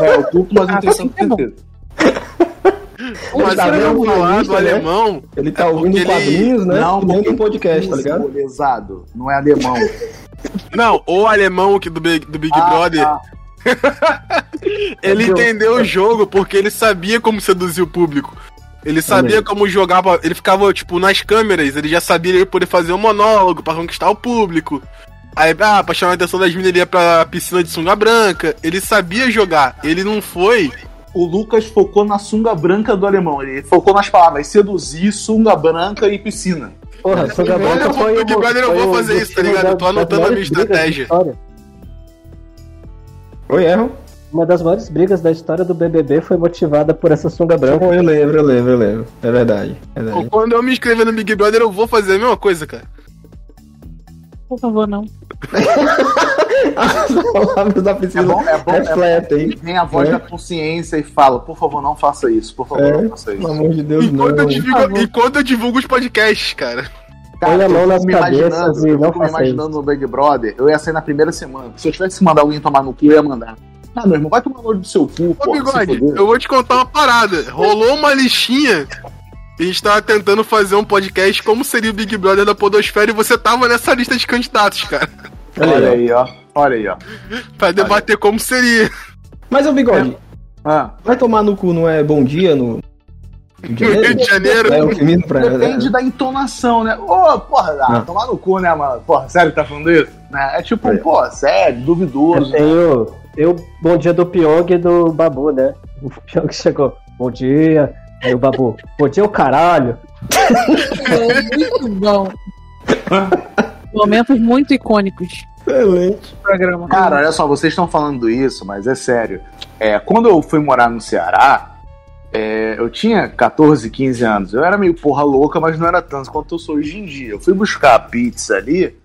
É, eu curto, mas não Ah, tenho assim é certeza. Mas tá falar do né? alemão. Ele tá É ouvindo ele- quadrinhos, né? Não, dentro porque do podcast, tá ligado? Lesado, não é alemão. <laughs> Não, o alemão aqui do Big, do Big Ah, Brother, tá. <laughs> ele entendeu o jogo porque ele sabia como seduzir o público. Ele sabia como jogar, pra- ele ficava, tipo, nas câmeras, ele já sabia ele poder fazer um monólogo pra conquistar o público. Aí, ah, pra chamar a atenção das meninas, ele ia pra piscina de sunga branca. Ele sabia jogar, ele não foi. O Lucas focou na sunga branca do alemão. Ele focou nas palavras seduzir, sunga branca e piscina. Porra, Sunga Branca foi Big Brother, eu vou fazer isso, tá ligado? Eu tô anotando a minha estratégia. Oi, erro? Uma das maiores brigas da história do BBB foi motivada por essa sunga branca. Eu lembro, eu lembro, eu lembro. É verdade. É verdade. Quando eu me inscrever no Big Brother, eu vou fazer a mesma coisa, cara. Por favor, não. As palavras da É Priscila bom, é bom. É bom. refletem. Vem a voz É. da consciência e fala, por favor, não faça isso, por favor, É, não faça pelo isso. amor de Deus, não. Enquanto eu, divulgo, enquanto eu divulgo os podcasts, cara. Põe a mão nas me cabeças imaginando, e eu não faça imaginando no Big Brother, eu ia sair na primeira semana. Se eu tivesse que mandar alguém tomar no cu, eu ia mandar. Ah, meu irmão, vai tomar no do seu cu, Ô, pô. Bigode, eu vou te contar uma parada. Rolou uma listinha. A gente tava tentando fazer um podcast como seria o Big Brother da Podosfera e você tava nessa lista de candidatos, cara. Olha aí, ó. Olha aí, ó. Pra debater como seria. Mas o bigode, Ah, vai tomar no cu, não é bom dia no. Rio de No Rio Janeiro? de Janeiro. É eufemismo pra. depende da entonação, né? Ô, porra, ah, tomar no cu, né, mano? Porra, sério que tá falando isso? Né? É tipo, pô, sério, Eu duvidoso. tenho. Eu, bom dia do Pyong e do Babu, né? O Pyong <laughs> chegou. Bom dia. Aí o Babu. Bom dia, o caralho. Muito bom. Momentos muito icônicos Excelente. programa. Cara, olha só, vocês estão falando isso, mas é sério. É, quando eu fui morar no Ceará, é, eu tinha 14, 15 anos. Eu era meio porra louca, mas não era tanto quanto eu sou hoje em dia. Eu fui buscar a pizza ali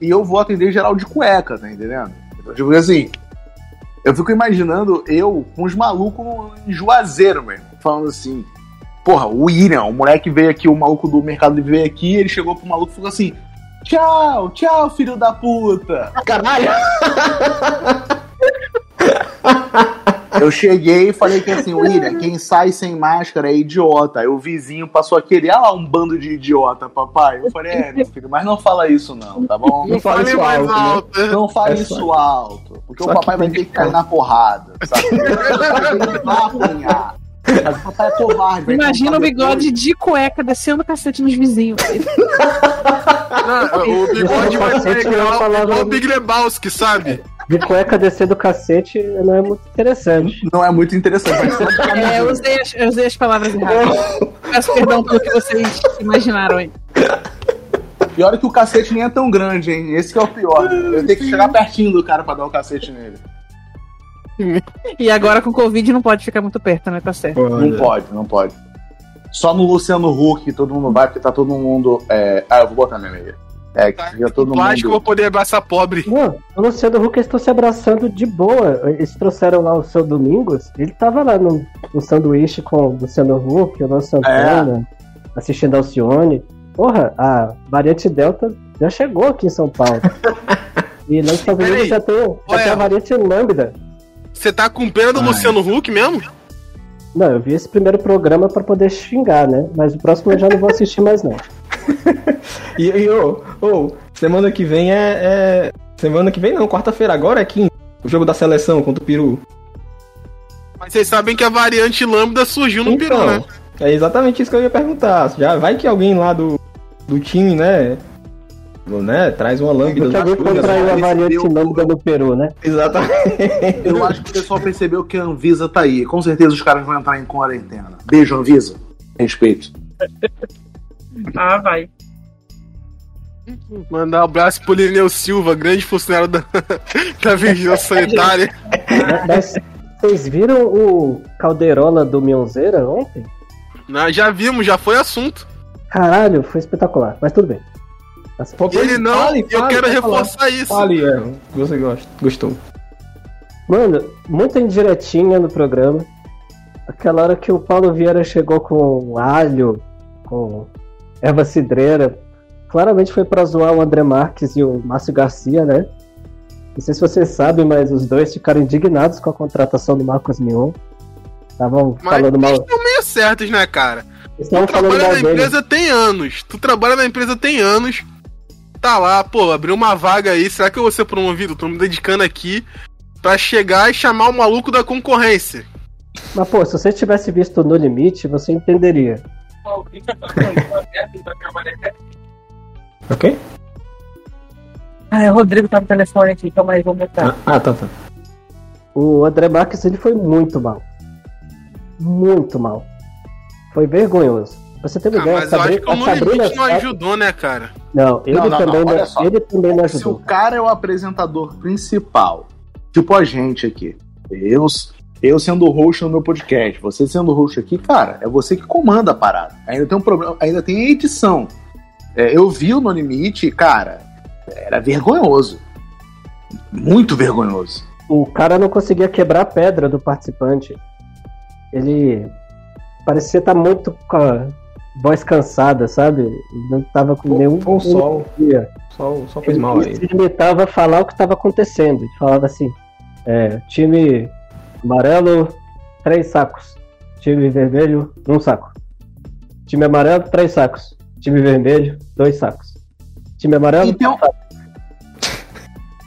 e eu vou atender geral de cueca, tá entendendo? Então, tipo assim, eu fico imaginando eu com os malucos em Juazeiro, mesmo, falando assim. Porra, o William, o moleque veio aqui, o maluco do mercado veio aqui, ele chegou pro maluco e falou assim: Tchau, tchau, filho da puta. Caralho! Eu cheguei e falei que assim, William, quem sai sem máscara é idiota. Aí o vizinho passou a querer, ah lá, um bando de idiota, papai. Eu falei, é, meu filho, mas não fala isso não, tá bom? Não fala isso mais alto, né? alto. Não fale É só- isso alto, porque só o papai que vai ter que que cair na porrada, sabe? Ele <laughs> vai apanhar. Mas o papai é covarde. vai Imagina o bigode de cueca descendo o cacete nos vizinhos. Não, o bigode vai ser é igual, o Big Lebowski, sabe? De cueca descer do cacete não é muito interessante. Não é muito interessante, <laughs> É, eu usei as, eu usei as palavras erradas. Peço perdão pelo que vocês imaginaram aí. Pior é que o cacete nem é tão grande, hein? Esse que é o pior. Eu tenho que chegar pertinho do cara pra dar o cacete nele. E agora com Covid não pode ficar muito perto, né? Tá certo. Não pode, não pode. Só no Luciano Huck que todo mundo vai, porque tá todo mundo. é, Ah, eu vou botar minha meia. É, que fica todo Eu acho que eu vou mundo. poder abraçar pobre. Não, o Luciano Huck eles estão se abraçando de boa. Eles trouxeram lá o seu Domingos. Ele tava lá no, no sanduíche com o Luciano Huck, o Luan Santana, assistindo Alcione. Porra, a variante Delta já chegou aqui em São Paulo. <laughs> e nos Estados. Unidos já tem, já tem a variante Lambda. Você tá com pena do Ai. Luciano Huck mesmo? Não, eu vi esse primeiro programa pra poder xingar, né? Mas o próximo eu já não vou assistir mais, não. <laughs> E, e ô, ô, semana que vem é, é- Semana que vem não, quarta-feira agora é quinta. O jogo da seleção contra o Peru. Mas vocês sabem que a variante lambda surgiu no Peru, Então, né? é exatamente isso que eu ia perguntar. Já vai que alguém lá do, do time, né? Né traz uma lâmpada alguém contraiu a variante. Lambda no Peru, né? Exatamente. Eu acho que o pessoal percebeu que a Anvisa tá aí. Com certeza os caras vão entrar em quarentena. Beijo, Anvisa. Respeito. Ah, vai. Mandar um abraço pro Lineu Silva, grande funcionário da, <laughs> da Vigilância Sanitária. Vocês viram o Calderola do Mionzeira ontem? Nós já vimos, já foi assunto. Caralho, foi espetacular, mas tudo bem. Pô, Ele não, fale, eu fale, quero pode falar. reforçar isso. Fale, é, você gosta, gostou. Mano, muita indiretinha no programa. Aquela hora que o Paulo Vieira chegou com alho, com erva cidreira. Claramente foi pra zoar o André Marques e o Márcio Garcia, né? Não sei se vocês sabem, mas os dois ficaram indignados com a contratação do Marcos Mion. Estavam Mas falando mal. eles estão meio certos, né, cara? Eles Tu trabalha na dele. empresa tem anos. Tu trabalha na empresa tem anos. Tá lá, pô, abriu uma vaga aí. Será que eu vou ser promovido? Tô me dedicando aqui pra chegar e chamar o maluco da concorrência. Mas, pô, se você tivesse visto No Limite, você entenderia. Ok? Ah, o Rodrigo tá no telefone aqui, calma aí, vou botar. Ah, tá, tá. O André Marques ele foi muito mal. Muito mal. Foi vergonhoso. Pra você ter uma Ah, ideia, mas eu acho que o Sabrina Limite não ajudou, né, cara? Não, ele Não, não, também não, só. ele também não Se o ajudou. cara é o apresentador principal, tipo a gente aqui, eu, eu sendo o host no meu podcast, você sendo o host aqui, cara, é você que comanda a parada. Ainda tem um problema, ainda tem a edição. É, eu vi o No Limite, cara, era vergonhoso. Muito vergonhoso. O cara não conseguia quebrar a pedra do participante. Ele parecia estar muito com a voz cansada, sabe? Não tava com nenhum. Foi o sol, dia. o sol, o sol fez mal Ele aí. se limitava a falar o que estava acontecendo. Ele falava assim: é, time amarelo, três sacos. Time vermelho, um saco. Time amarelo, três sacos. Time vermelho, dois sacos. Time amarelo, E tem um-.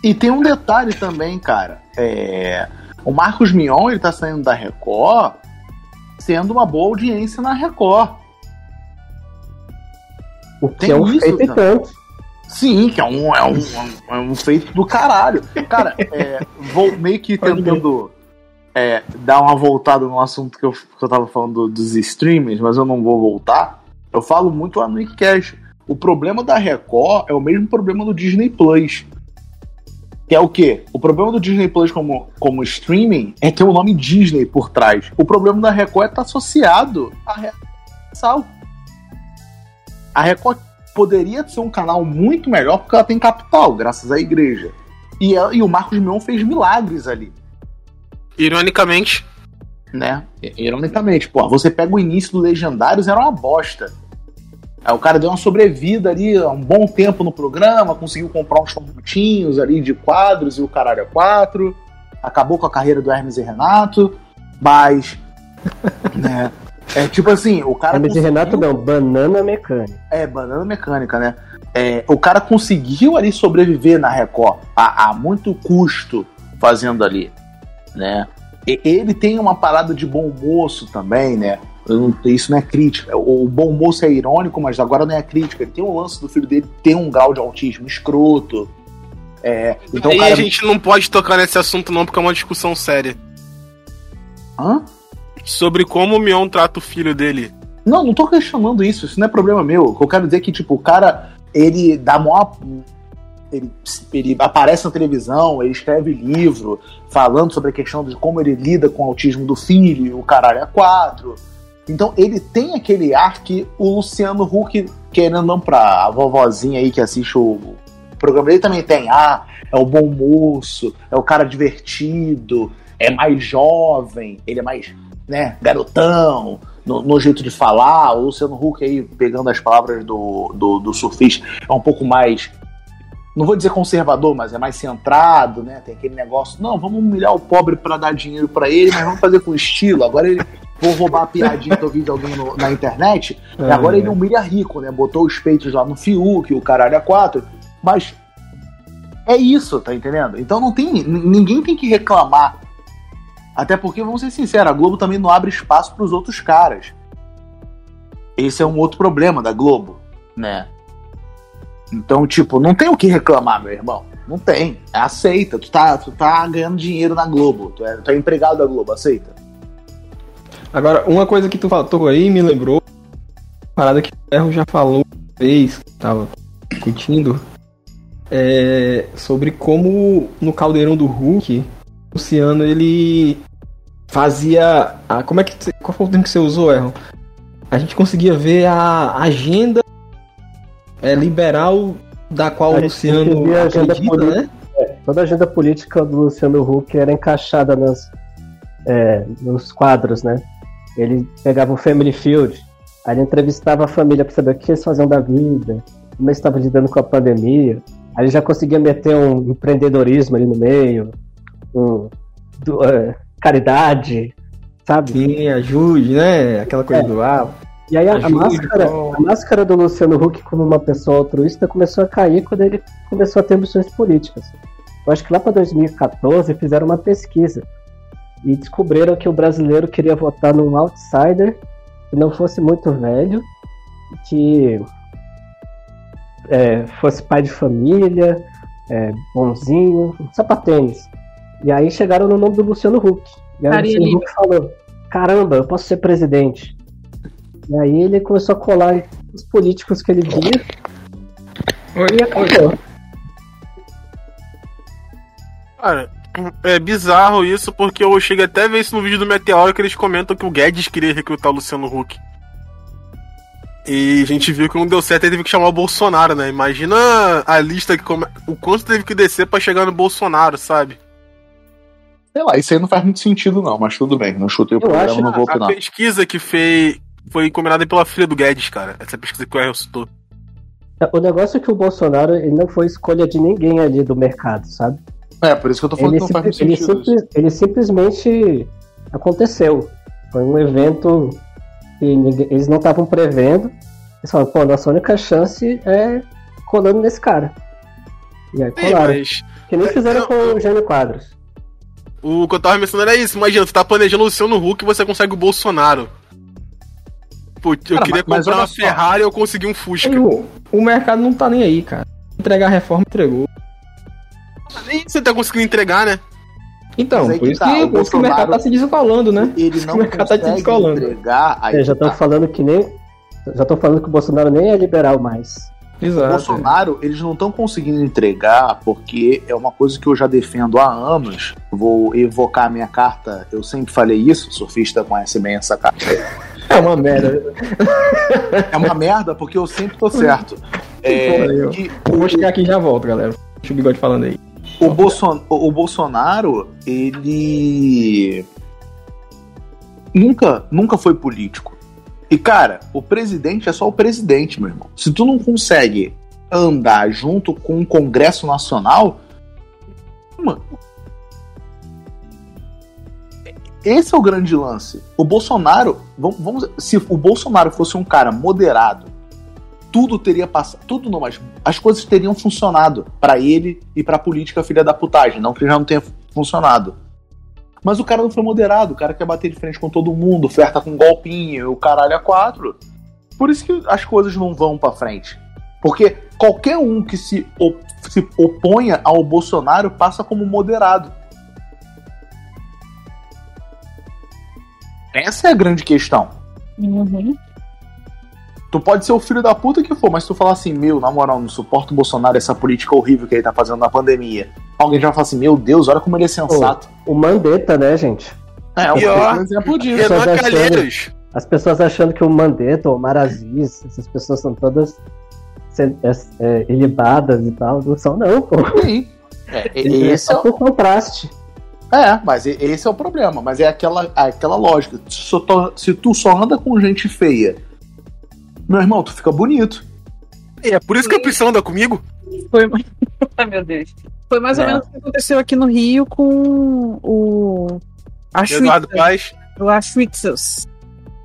E tem um detalhe também, cara. É, o Marcos Mion, ele tá saindo da Record, sendo uma boa audiência na Record. O que tem é um isso, feito né? tanto. Sim, que é um, é um, é um feito do caralho. Cara, é, vou meio que tentando é, dar uma voltada no assunto que eu, que eu tava falando dos streamers, mas eu não vou voltar. Eu falo muito lá no Wikicast. O problema da Record é o mesmo problema do Disney Plus. Que é o quê? O problema do Disney Plus como, como streaming é ter o nome Disney por trás. O problema da Record é estar associado à Record. A Record poderia ser um canal muito melhor porque ela tem capital, graças à igreja. E, ela- e o Marcos Mion fez milagres ali, Ironicamente, né? Ironicamente, pô, você pega o início do Legendários, era uma bosta. Aí o cara deu uma sobrevida ali, há um bom tempo no programa, conseguiu comprar uns pontinhos ali de quadros e o caralho é quatro. Acabou com a carreira do Hermes e Renato, mas. <laughs> né? É tipo assim, o cara. E conseguiu- Renato não, banana mecânica. É, banana mecânica, né? É, o cara conseguiu ali sobreviver na Record a, a muito custo fazendo ali, né? E- ele tem uma parada de bom moço também, né? Eu não- isso não é crítica. O, o bom moço é irônico, mas agora não é crítica. Ele tem um lance do filho dele ter um grau de autismo escroto. É, então, aí cara... a gente não pode tocar nesse assunto não, porque é uma discussão séria. Hã? Sobre como o Mion trata o filho dele. Não, não tô questionando isso, isso não é problema meu. Eu quero dizer é que, tipo, o cara, ele dá maior. Ele, ele aparece na televisão, ele escreve livro falando sobre a questão de como ele lida com o autismo do filho, o caralho é quatro. Então ele tem aquele ar que o Luciano Huck, querendo não pra a vovozinha aí que assiste o programa dele, também tem. Ah, é o bom moço, é o cara divertido, é mais jovem, ele é mais, né, garotão, no, no jeito de falar. O Luciano Huck aí, pegando as palavras do, do, do surfista, é um pouco mais. Não vou dizer conservador, mas é mais centrado, né? Tem aquele negócio, não, vamos humilhar o pobre para dar dinheiro para ele, mas vamos fazer com estilo. Agora ele vou roubar a piadinha que eu vi de alguém no- na internet, e agora ele humilha rico, né? Botou os peitos lá no Fiuk, o caralho a quatro. Mas é isso, tá entendendo? Então não tem. Ninguém tem que reclamar. Até porque, vamos ser sinceros, a Globo também não abre espaço pros outros caras. Esse é um outro problema da Globo, né? Então, tipo, não tem o que reclamar, meu irmão. Não tem. Aceita. Tu tá, tu tá ganhando dinheiro na Globo. Tu é, tu é empregado da Globo, aceita. Agora, uma coisa que tu falou aí me lembrou. Parada que o Ferro já falou uma vez, tava discutindo é, sobre como no caldeirão do Hulk, Luciano ele fazia. A, como é que. Qual foi o termo que você usou, Erron? A gente conseguia ver a agenda é, liberal da qual o Luciano acredita, né? Toda a agenda política do Luciano Huck era encaixada nas, é, nos quadros, né? Ele pegava o Family Field, aí ele entrevistava a família para saber o que eles faziam da vida, como eles estavam lidando com a pandemia. Aí ele já conseguia meter um empreendedorismo ali no meio, um, do- é, caridade, sabe? Sim, ajude, né? Aquela coisa É. do ah, E aí a, a Ajude, máscara, bom. a máscara do Luciano Huck como uma pessoa altruísta começou a cair quando ele começou a ter ambições políticas. Eu acho que lá para 2014 fizeram uma pesquisa e descobriram que o brasileiro queria votar num outsider que não fosse muito velho, que é, fosse pai de família, é, bonzinho, sapatênis. E aí chegaram no nome do Luciano Huck. E aí o Faria Luciano Lima. Huck falou: Caramba, eu posso ser presidente. E aí ele começou a colar os políticos que ele via e acabou. Cara, é bizarro isso, porque eu cheguei até a ver isso no vídeo do Meteoro que eles comentam que o Guedes queria recrutar o Luciano Huck. E a gente viu que não deu certo e teve que chamar o Bolsonaro, né? Imagina a lista que come... o quanto teve que descer pra chegar no Bolsonaro, sabe? Sei lá, isso aí não faz muito sentido, não, mas tudo bem. Não chutei o programa, acho não vou A opinar. pesquisa que fez foi encomendada pela filha do Guedes, cara. Essa pesquisa que o Errol citou. O negócio é que o Bolsonaro ele não foi escolha de ninguém ali do mercado, sabe? É, por isso que eu tô falando Ele, que não faz ele simples- ele simplesmente aconteceu. Foi um evento que ninguém- eles não estavam prevendo. Eles falaram, pô, nossa única chance é colando nesse cara. E aí Sim, colaram. mas Que nem fizeram eu- com o Jânio Quadros. O que eu tava mencionando era isso. Imagina, você tá planejando o Luciano Huck e você consegue o Bolsonaro. Pô, eu Cara, queria mas- mas comprar olha uma só. Ferrari e eu consegui um Fusca. O, mercado não tá nem aí, cara. Entregar a reforma entregou. Nem você tá conseguindo entregar, né? Então, Mas por isso tá, que, o por isso que o mercado tá se descolando, né? Ele não o mercado tá se descolando. entregar. Aí É, já estão tá. falando que nem. Já estão falando que o Bolsonaro nem é liberal mais. O Exato. Bolsonaro, eles não estão conseguindo entregar porque é uma coisa que eu já defendo há anos. Vou evocar a minha carta, eu sempre falei isso, o surfista conhece bem essa carta. <laughs> É uma merda. É uma merda porque eu sempre tô certo. É, Porra, eu- que Eu vou chegar aqui e já volto, galera. Deixa o bigode falando aí. o, Bolson, o Bolsonaro, ele nunca, nunca foi político. E cara, o presidente é só o presidente, meu irmão. Se tu não consegue andar junto com o Congresso Nacional, mano, esse é o grande lance. O Bolsonaro, vamos, vamos se o Bolsonaro fosse um cara moderado, tudo teria passado, tudo não, mas as coisas teriam funcionado pra ele e pra política filha da putagem, não que já não tenha funcionado. Mas o cara não foi moderado, o cara quer bater de frente com todo mundo, oferta com golpinho, o caralho a quatro. Por isso que as coisas não vão pra frente. Porque qualquer um que se, op- se oponha ao Bolsonaro passa como moderado. Essa é a grande questão. Uhum. Tu pode ser o filho da puta que for, mas se tu falar assim, meu, na moral, não suporto o Bolsonaro, essa política horrível que ele tá fazendo na pandemia. Alguém já vai falar assim, meu Deus, olha como ele é sensato. O Mandetta, né, gente? É, um E ó, exemplo disso. As pessoas achando que o Mandetta, o Maraziz, essas pessoas são todas é, é, ilibadas e tal. Não são, não, pô. Sim. É, e- É esse é, por contraste. é, mas esse é o problema. Mas é aquela, aquela lógica. Se, só to- se tu só anda com gente feia, meu irmão, tu fica bonito. É por isso que a prisão anda comigo. Foi. <laughs> Ai, meu Deus. Foi mais ou É. menos o que aconteceu aqui no Rio com o. Eduardo Aschwitz, Paz. o Aschwitzels,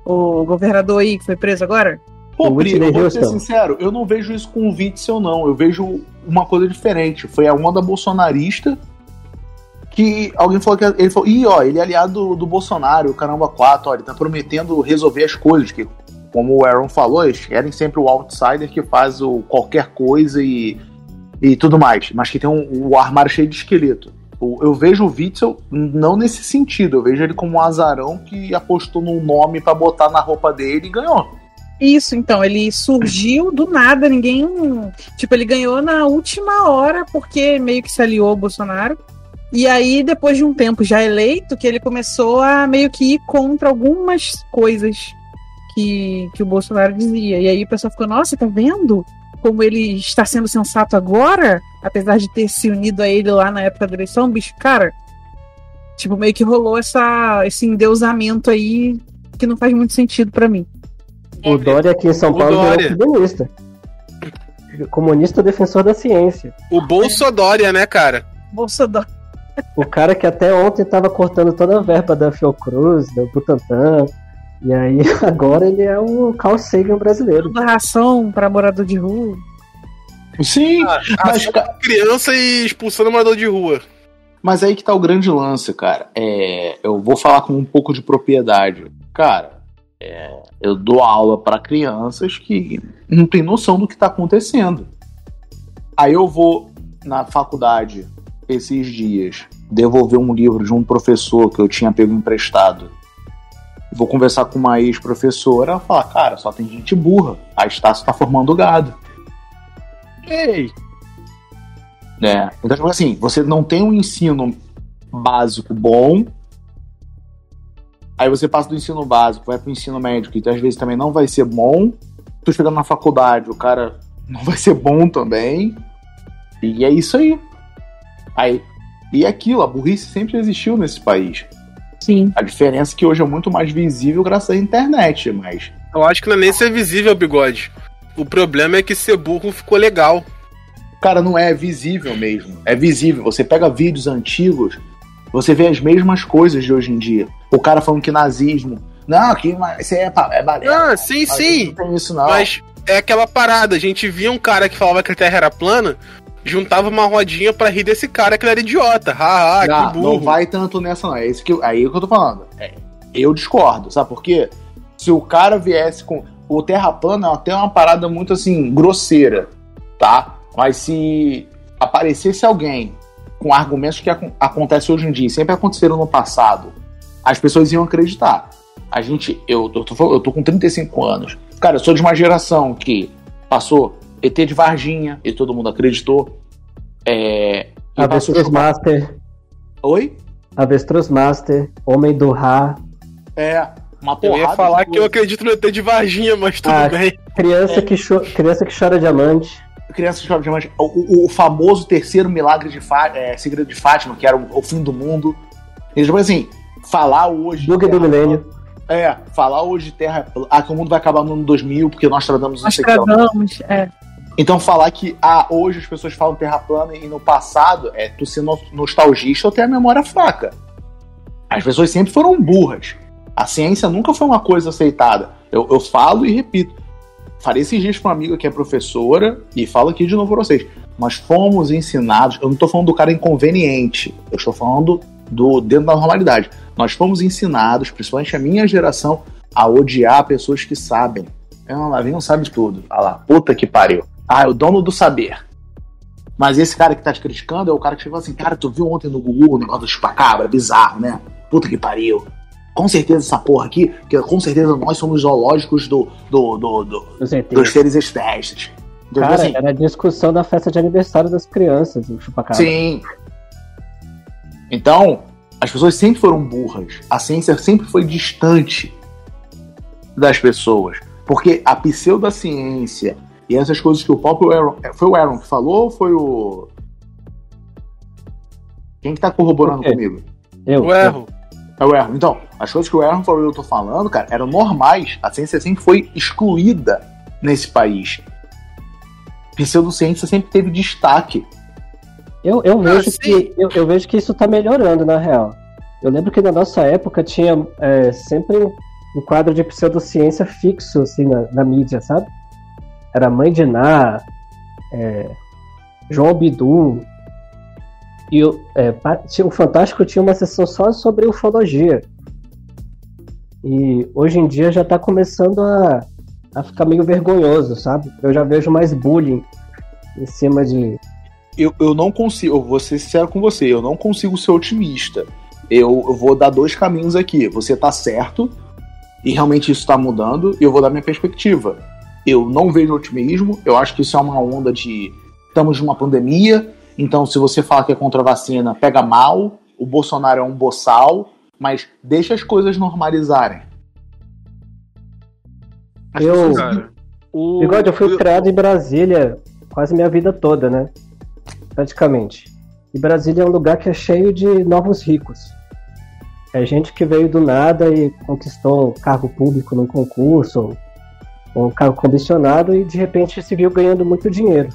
o governador aí que foi preso agora. Pô, Pri, eu vou ser sincero, eu não vejo isso com o Witzel, não. Eu vejo uma coisa diferente. Foi a onda bolsonarista que alguém falou que ele falou, ih, ó, ele é aliado do, do Bolsonaro, o caramba 4, ó, ele tá prometendo resolver as coisas, que, como o Aaron falou, eles querem sempre o outsider que faz o qualquer coisa e, e tudo mais, mas que tem um, o armário cheio de esqueleto. O- Eu vejo o Witzel não nesse sentido, eu vejo ele como um azarão que apostou num nome pra botar na roupa dele e ganhou. Isso, então, ele surgiu do nada, ninguém. Tipo, ele ganhou na última hora, porque meio que se aliou ao Bolsonaro. E aí, depois de um tempo já eleito, que ele começou a meio que ir contra algumas coisas que, que o Bolsonaro dizia. E aí o pessoal ficou, nossa, tá vendo? Como ele está sendo sensato agora, apesar de ter se unido a ele lá na época da eleição, bicho, cara, tipo, meio que rolou essa, esse endeusamento aí que não faz muito sentido para mim. O Dória aqui em São O Paulo Dória. virou comunista. Comunista defensor da ciência. O Bolsodória, né, cara? Bolsonaro. O cara que até ontem tava cortando toda a verba da Fiocruz, da Butantan. E aí <laughs> agora ele é o Carl Sagan brasileiro. dando ração para morador de rua. Sim, mas, Mas, criança e expulsando morador de rua. mas aí que tá o grande lance, cara. É, eu vou falar com um pouco de propriedade. Cara, é, eu dou aula pra crianças que não tem noção do que tá acontecendo. Aí eu vou na faculdade esses dias devolver um livro de um professor que eu tinha pego emprestado. Vou conversar com uma ex-professora, ela fala, cara, só tem gente burra. A Estácio tá formando gado. Ei, né? Então, tipo assim, você não tem um ensino básico bom, aí você passa do ensino básico, vai pro ensino médio, que às vezes também não vai ser bom. Tu chegando na faculdade, o cara <laughs> não vai ser bom também. E é isso aí. Aí, e é aquilo, a burrice sempre existiu nesse país. Sim. A diferença é que hoje é muito mais visível graças à internet, mas eu acho que não é nem ser visível, bigode. O problema é que ser burro ficou legal. Cara, não é visível mesmo. É visível. Você pega vídeos antigos, você vê as mesmas coisas de hoje em dia. O cara falando que nazismo. Não, que isso é, é balela. Ah, sim, sim. Não tem isso, não. Mas é aquela parada. A gente via um cara que falava que a Terra era plana, juntava uma rodinha pra rir desse cara que ele era idiota. Haha, não, que burro. não vai tanto nessa, não. É isso que, eu- aí que eu tô falando. É, eu discordo, sabe por quê? Se o cara viesse com. O Terra plana é até uma parada muito assim, grosseira, tá? Mas se aparecesse alguém com argumentos que acon- acontecem hoje em dia, e sempre aconteceram no passado, as pessoas iam acreditar. A gente, eu, eu, tô, eu tô com 35 anos. Cara, eu sou de uma geração que passou ET de Varginha e todo mundo acreditou. É, e Avestruz Master, Oi? Avestruz Master, Homem do Ra, É, uma Eu porrada. ia falar que eu acredito no ET de Varginha, mas tudo Ah. bem. criança, É. que criança que chora diamante. Criança chora diamante. O, o- o famoso terceiro milagre de Fátima, é, segredo de Fátima, que era o, o fim do mundo. E, tipo assim, falar hoje. Bug do milênio. É, falar hoje de Terra. Ah, que o mundo vai acabar no ano 2000 porque nós tratamos Nós isso aqui. ó. tradamos. É. Então falar que ah, hoje as pessoas falam Terra plana e no passado é tu ser no- nostalgista ou ter a memória fraca. As pessoas sempre foram burras. A ciência nunca foi uma coisa aceitada. Eu, eu falo e repito. Falei esses dias para uma amiga que é professora e falo aqui de novo para vocês. Nós fomos ensinados. Eu não estou falando do cara inconveniente. Eu estou falando do dentro da normalidade. Nós fomos ensinados, principalmente a minha geração, a odiar pessoas que sabem. Ah, lá vem não sabe tudo. Ah lá, puta que pariu. Ah, é o dono do saber. Mas esse cara que tá te criticando é o cara que chegou assim, cara, tu viu ontem no Google o negócio do chupacabra? Bizarro, né? Puta que pariu. Com certeza essa porra aqui, que com certeza nós somos zoológicos do, do, do, do- Dos seres espécies. Então, Cara, assim, era a discussão da festa de aniversário das crianças, o chupacabra. Sim. Então, as pessoas sempre foram burras. A ciência sempre foi distante das pessoas. Porque a pseudociência e essas coisas que o próprio Aaron. Foi o Aaron que falou ou foi o. Quem que tá corroborando O comigo? Eu, Eu erro. É o Aaron. Então, as coisas que o Aaron falou e eu tô falando, cara, eram normais. A ciência sempre foi excluída nesse país. Pseudociência sempre teve destaque. Eu, eu, vejo sim. que, eu, eu vejo que isso tá melhorando, na real. Eu lembro que na nossa época tinha é, sempre um, um quadro de pseudociência fixo, assim, na, na mídia, sabe? Era Mãe de Ná, é, João Bidu. E o, é, o Fantástico tinha uma sessão só sobre ufologia. E hoje em dia já tá começando a, a ficar meio vergonhoso, sabe? Eu já vejo mais bullying em cima de, eu, eu não consigo, eu vou ser sincero com você, eu não consigo ser otimista. Eu, eu vou dar dois caminhos aqui. Você tá certo E realmente isso está mudando, e eu vou dar minha perspectiva. Eu não vejo otimismo, eu acho que isso é uma onda de. Estamos numa pandemia, então se você fala que é contra a vacina, pega mal, o Bolsonaro é um boçal, mas deixa as coisas normalizarem. Eu, pessoas... cara, o... Bigode, eu fui criado em Brasília quase minha vida toda, né? Praticamente. E Brasília é um lugar que é cheio de novos ricos. É gente que veio do nada e conquistou um cargo público num concurso, um cargo comissionado e de repente se viu ganhando muito dinheiro.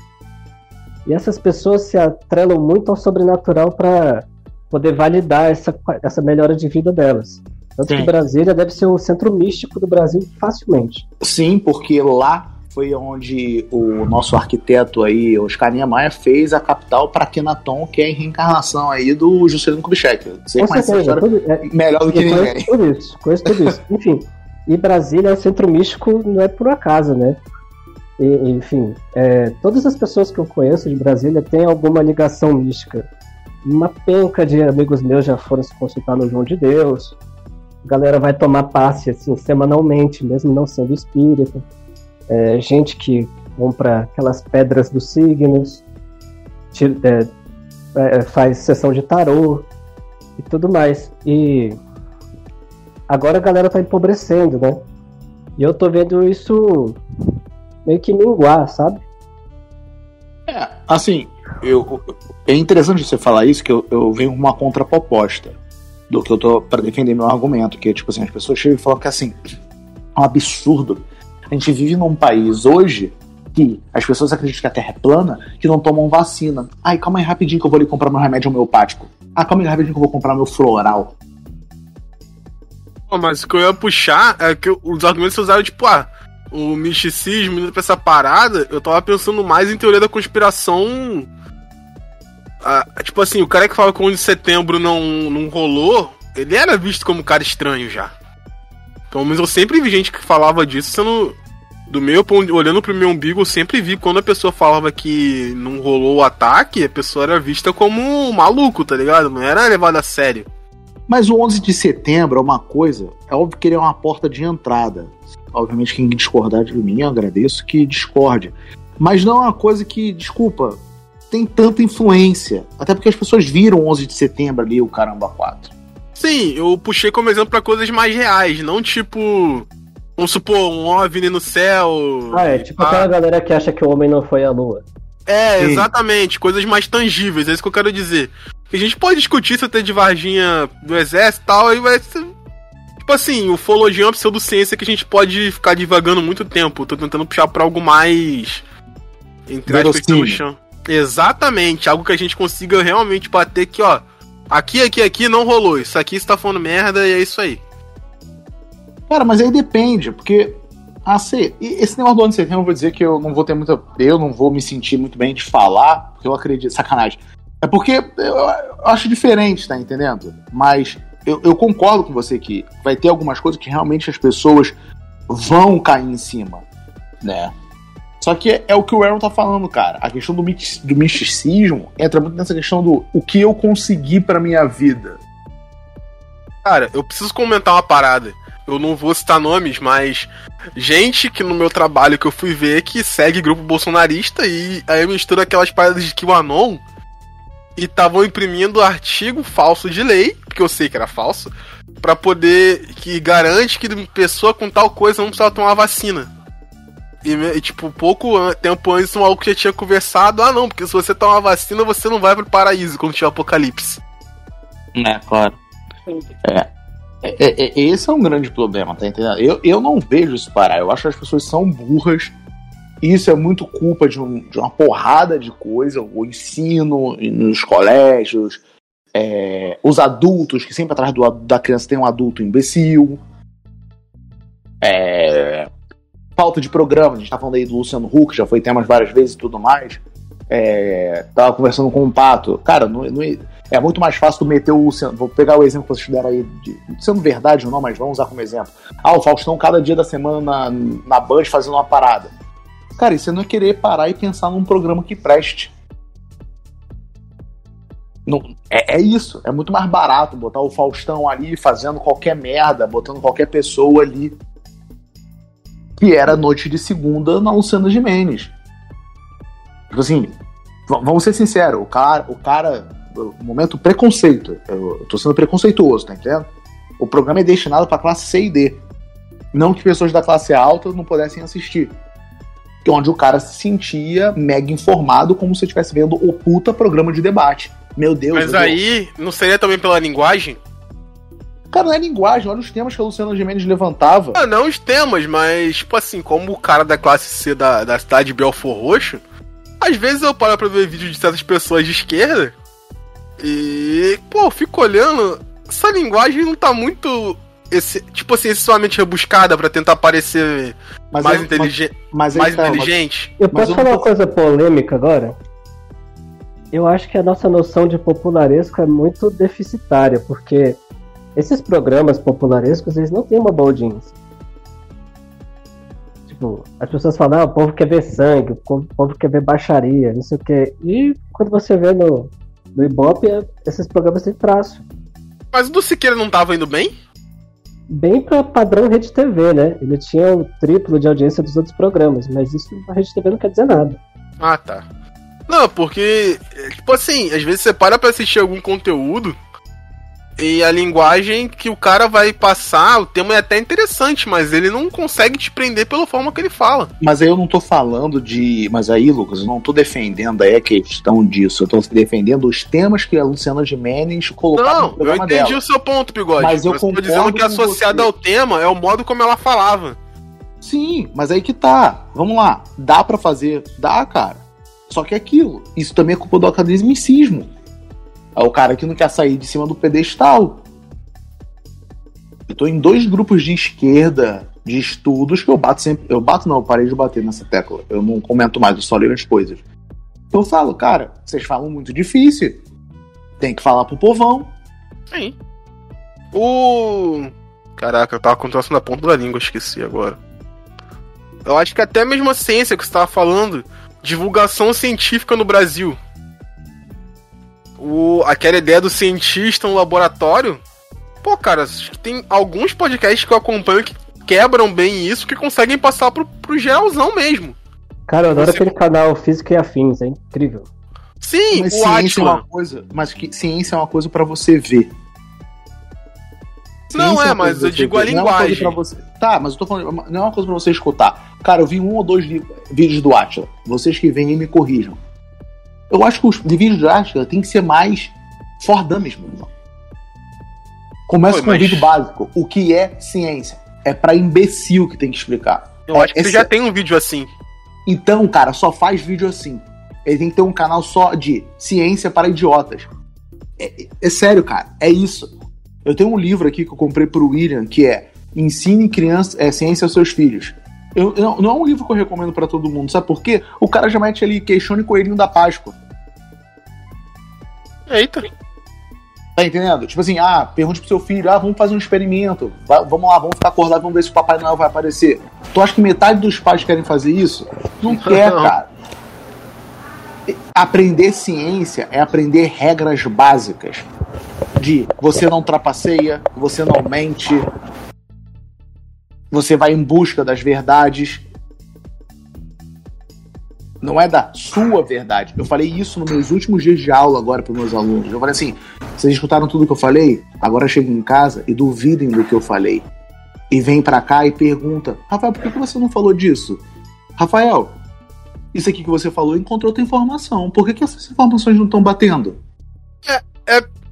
E essas pessoas se atrelam muito ao sobrenatural para poder validar essa, essa melhora de vida delas. Tanto Sim. que Brasília deve ser o centro místico do Brasil facilmente. Sim, porque lá foi onde o nosso arquiteto aí, Oscar Niemeyer, fez a capital para Kenaton, que é a reencarnação aí do Juscelino Kubitschek. Você Com conhece certeza, tudo, é, melhor do que ninguém. Conheço tudo isso, conheço tudo isso. <laughs> Enfim, e Brasília é centro místico, não é por acaso, né? E, enfim, é, todas as pessoas que eu conheço de Brasília têm alguma ligação mística. Uma penca de amigos meus já foram se consultar no João de Deus. A galera vai tomar passe assim semanalmente, mesmo não sendo espírita é, gente que compra aquelas pedras dos signos, tira, é, é, faz sessão de tarô e tudo mais. E agora a galera tá empobrecendo, né? E eu tô vendo isso meio que minguar, sabe? É, assim, eu, é interessante você falar isso, que eu, eu venho com uma contraproposta do que eu tô para defender meu argumento, que tipo assim, as pessoas chegam e falam que assim, é um absurdo a gente vive num país hoje que as pessoas acreditam que a Terra é plana, que não tomam vacina. Ai, calma aí rapidinho que eu vou ali comprar meu remédio homeopático. Ah, calma aí rapidinho que eu vou comprar meu floral. Mas o que eu ia puxar é que os argumentos usaram, tipo, ah, o misticismo, indo pra essa parada, eu tava pensando mais em teoria da conspiração. Ah, tipo assim, o cara que fala que o 11 de setembro não, não rolou, ele era visto como um cara estranho já. Pelo menos eu sempre vi gente que falava disso sendo. Do meu, olhando pro meu umbigo, eu sempre vi quando a pessoa falava que não rolou o ataque, a pessoa era vista como um maluco, tá ligado? Não era levada a sério. Mas o 11 de setembro é uma coisa, é óbvio que ele é uma porta de entrada. Obviamente, quem discordar de mim, eu agradeço que discorde. Mas não é uma coisa que, desculpa, tem tanta influência. Até porque as pessoas viram o 11 de setembro ali, o Caramba 4. Sim, eu puxei como exemplo para coisas mais reais, não tipo. Vamos supor, um OVNI no céu. Ah, é, tipo ah. aquela galera que acha que o homem não foi à lua. É, Sim. exatamente, coisas mais tangíveis, é isso que eu quero dizer. A gente pode discutir se tem de Varginha do exército e tal, aí vai ser. Tipo assim, ufologia é uma pseudociência que a gente pode ficar divagando muito tempo. Tô tentando puxar pra algo mais. Entre aspas, no chão. Exatamente, algo que a gente consiga realmente bater que, ó Aqui, aqui, aqui não rolou. Isso aqui está falando merda e é isso aí. Cara, mas aí depende, porque. Assim, esse negócio do ano de setembro, eu vou dizer que eu não vou ter muita. Eu não vou me sentir muito bem de falar, porque eu acredito. Sacanagem. É porque eu, acho diferente, tá entendendo? Mas eu, eu, concordo com você que vai ter algumas coisas que realmente as pessoas vão cair em cima, né? Só que é, é, o que o Aaron tá falando, cara. A questão do, do misticismo entra muito nessa questão do o que eu consegui para minha vida. Cara, eu preciso comentar uma parada. Eu não vou citar nomes, mas gente que no meu trabalho que eu fui ver que segue grupo bolsonarista e aí mistura aquelas paradas de que o Anon e estavam imprimindo artigo falso de lei, porque eu sei que era falso, para poder que garante que pessoa com tal coisa não precisa tomar vacina. E, tipo, pouco tempo antes, o maluco já tinha conversado: ah, não, porque se você tomar vacina, você não vai pro paraíso quando tiver apocalipse. É, claro. É, é, é, esse é um grande problema, tá entendendo? Eu, eu não vejo isso parar. Eu acho que as pessoas são burras. Isso é muito culpa de, um, de uma porrada de coisa. O ensino nos colégios, é, os adultos, que sempre atrás do, da criança tem um adulto imbecil. É, falta de programa, a gente tá falando aí do Luciano Huck, já foi temas várias vezes e tudo mais. É, tava conversando com o Pato. Cara, não, não, é muito mais fácil tu meter o Luciano. Vou pegar o exemplo que vocês deram aí, de, sendo verdade ou não, mas vamos usar como exemplo. Ah, o Faustão cada dia da semana na, na Band fazendo uma parada. Cara, isso não é querer parar e pensar num programa que preste. Não, é, é isso. É muito mais barato botar o Faustão ali fazendo qualquer merda, botando qualquer pessoa ali. Que era noite de segunda na Luciana Gimenez. Tipo assim, vamos ser sinceros, o cara, o cara, momento preconceito, eu, eu tô sendo preconceituoso, tá entendendo? O programa é destinado pra classe C e D. Não que pessoas da classe alta não pudessem assistir. Que é onde o cara se sentia mega informado como se estivesse vendo o puta programa de debate. Meu Deus, Mas meu Deus. aí, não seria também pela linguagem? Cara, não é linguagem, olha os temas que a Luciana Gimenez levantava. Ah, não os temas, mas, tipo assim, como o cara da classe C da, da cidade de Belfor Roxo, às vezes eu paro pra ver vídeo de certas pessoas de esquerda e, pô, eu fico olhando, essa linguagem não tá muito. Esse, tipo assim, excessivamente rebuscada pra tentar parecer Mas mais, é- inteligente, mas, mas, mais mas- inteligente. Eu posso eu falar uma coisa polêmica agora? Eu acho que a nossa noção de popularesco é muito deficitária, porque esses programas popularescos, eles não têm uma boa audiência. Tipo, as pessoas falam, ah, o povo quer ver sangue, o povo, o povo quer ver baixaria, não sei o quê. E quando você vê no, no Ibope, é- esses programas têm traço. Mas o do Siqueira não tava indo bem? Bem pra padrão Rede TV, né? Ele tinha o triplo de audiência dos outros programas, mas isso na Rede TV não quer dizer nada. Ah, tá. Não, porque, tipo assim, às vezes você para pra assistir algum conteúdo e a linguagem que o cara vai passar, o tema é até interessante, mas ele não consegue te prender pela forma que ele fala. Mas aí eu não tô falando de. Mas aí, Lucas, eu não tô defendendo aí a questão disso. Eu tô defendendo os temas que a Luciana Gimenez colocava no Não, eu programa entendi dela. o seu ponto, Bigode. Mas eu tô dizendo que associado você. ao tema é o modo como ela falava. Sim, mas aí que tá. Vamos lá. Dá pra fazer? Dá, cara. Só que é aquilo. Isso também é culpa do academicismo. É o cara que não quer sair de cima do pedestal. Tô em dois grupos de esquerda de estudos que eu bato sempre. Eu bato não, eu parei de bater nessa tecla. Eu não comento mais, eu só leio as coisas. Eu falo, cara, vocês falam muito difícil. Tem que falar pro povão. Sim. O. Caraca, eu tava com o troço na ponta da língua, esqueci agora. Eu acho que até mesmo a ciência que você tava falando, divulgação científica no Brasil. O... Aquela ideia do cientista no laboratório. Pô, cara, acho que tem alguns podcasts que eu acompanho que quebram bem isso, que conseguem passar pro, pro geralzão mesmo. Cara, eu adoro Você- aquele canal Física e Afins, é incrível. Sim, Mas o ciência é uma coisa. Mas que ciência é uma coisa pra você ver. Não Ciência é, uma mas eu digo você a ver, não é linguagem. você- Tá, mas eu tô falando, não é uma coisa pra você escutar. Cara, eu vi um ou dois li- vídeos do Atila. Vocês que vêm e me corrijam. Eu acho que os vídeos do Atila tem que ser mais for dummies, meu irmão. Começa Pô, com um mas- vídeo básico. O que é ciência? É pra imbecil que tem que explicar. Eu acho que você já tem um vídeo assim. Então, cara, só faz vídeo assim. Ele tem que ter um canal só de ciência para idiotas. É, é- é sério, cara. É isso. Eu tenho um livro aqui que eu comprei pro William, que é Ensine criança, é, ciência aos seus filhos. Eu, eu- não é um livro que eu recomendo pra todo mundo, sabe por quê? O cara já mete ali questione coelhinho da Páscoa. Eita. Tá entendendo? Tipo assim, ah, pergunte pro seu filho, ah, vamos fazer um experimento. Vai- vamos lá, vamos ficar acordados, vamos ver se o Papai Noel vai aparecer. Tu acha que metade dos pais querem fazer isso? Não <laughs> quer, Não. cara. Aprender ciência é aprender regras básicas. De você não trapaceia, você não mente, você vai em busca das verdades. Não é da sua verdade. Eu falei isso nos meus últimos dias de aula agora para meus alunos. Eu falei assim: vocês escutaram tudo que eu falei? Agora cheguem em casa e duvidem do que eu falei. E vem pra cá e pergunta: Rafael, por que você não falou disso? Rafael, isso aqui que você falou encontrou outra informação. Por que, que essas informações não estão batendo?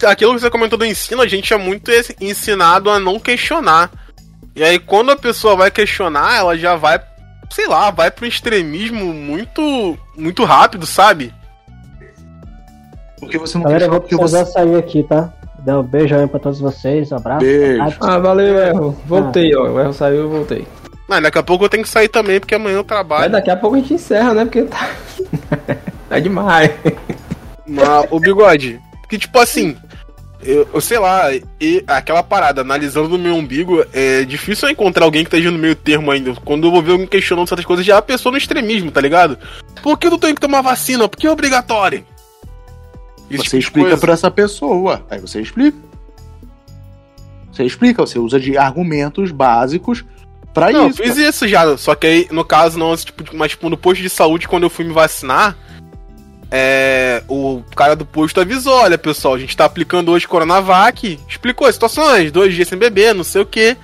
aquilo que você comentou do ensino, a gente é muito ensinado a não questionar. E aí, quando a pessoa vai questionar, ela já vai, sei lá, vai pro extremismo muito, muito rápido, sabe? Porque você não Galera, eu vou precisar você. sair aqui, tá? Dá um beijo aí pra todos vocês, um abraço. Beijo. Ah, valeu, Erro. Voltei, ó. O Erro saiu, eu voltei. Mas daqui a pouco eu tenho que sair também, porque amanhã eu Mas trabalho. daqui a pouco a gente encerra, né? Porque tá. <laughs> tá demais. Mas, o bigode. Porque, tipo assim, eu, eu sei lá, e aquela parada, analisando no meu umbigo, é difícil eu encontrar alguém que esteja no meio termo ainda. Quando eu vou ver alguém questionando certas coisas, já é a pessoa no extremismo, tá ligado? Por que eu não tenho que tomar vacina? Porque é obrigatório. Esse tipo você de explica pra essa pessoa. Aí você explica. Você explica, você usa de argumentos básicos pra Não, eu isso. fiz isso já, só que aí, no caso, não, tipo, mas tipo, no posto de saúde, quando eu fui me vacinar, é, o cara do posto avisou, olha, pessoal, a gente tá aplicando hoje Coronavac, explicou as situações, dois dias sem beber, não sei o que,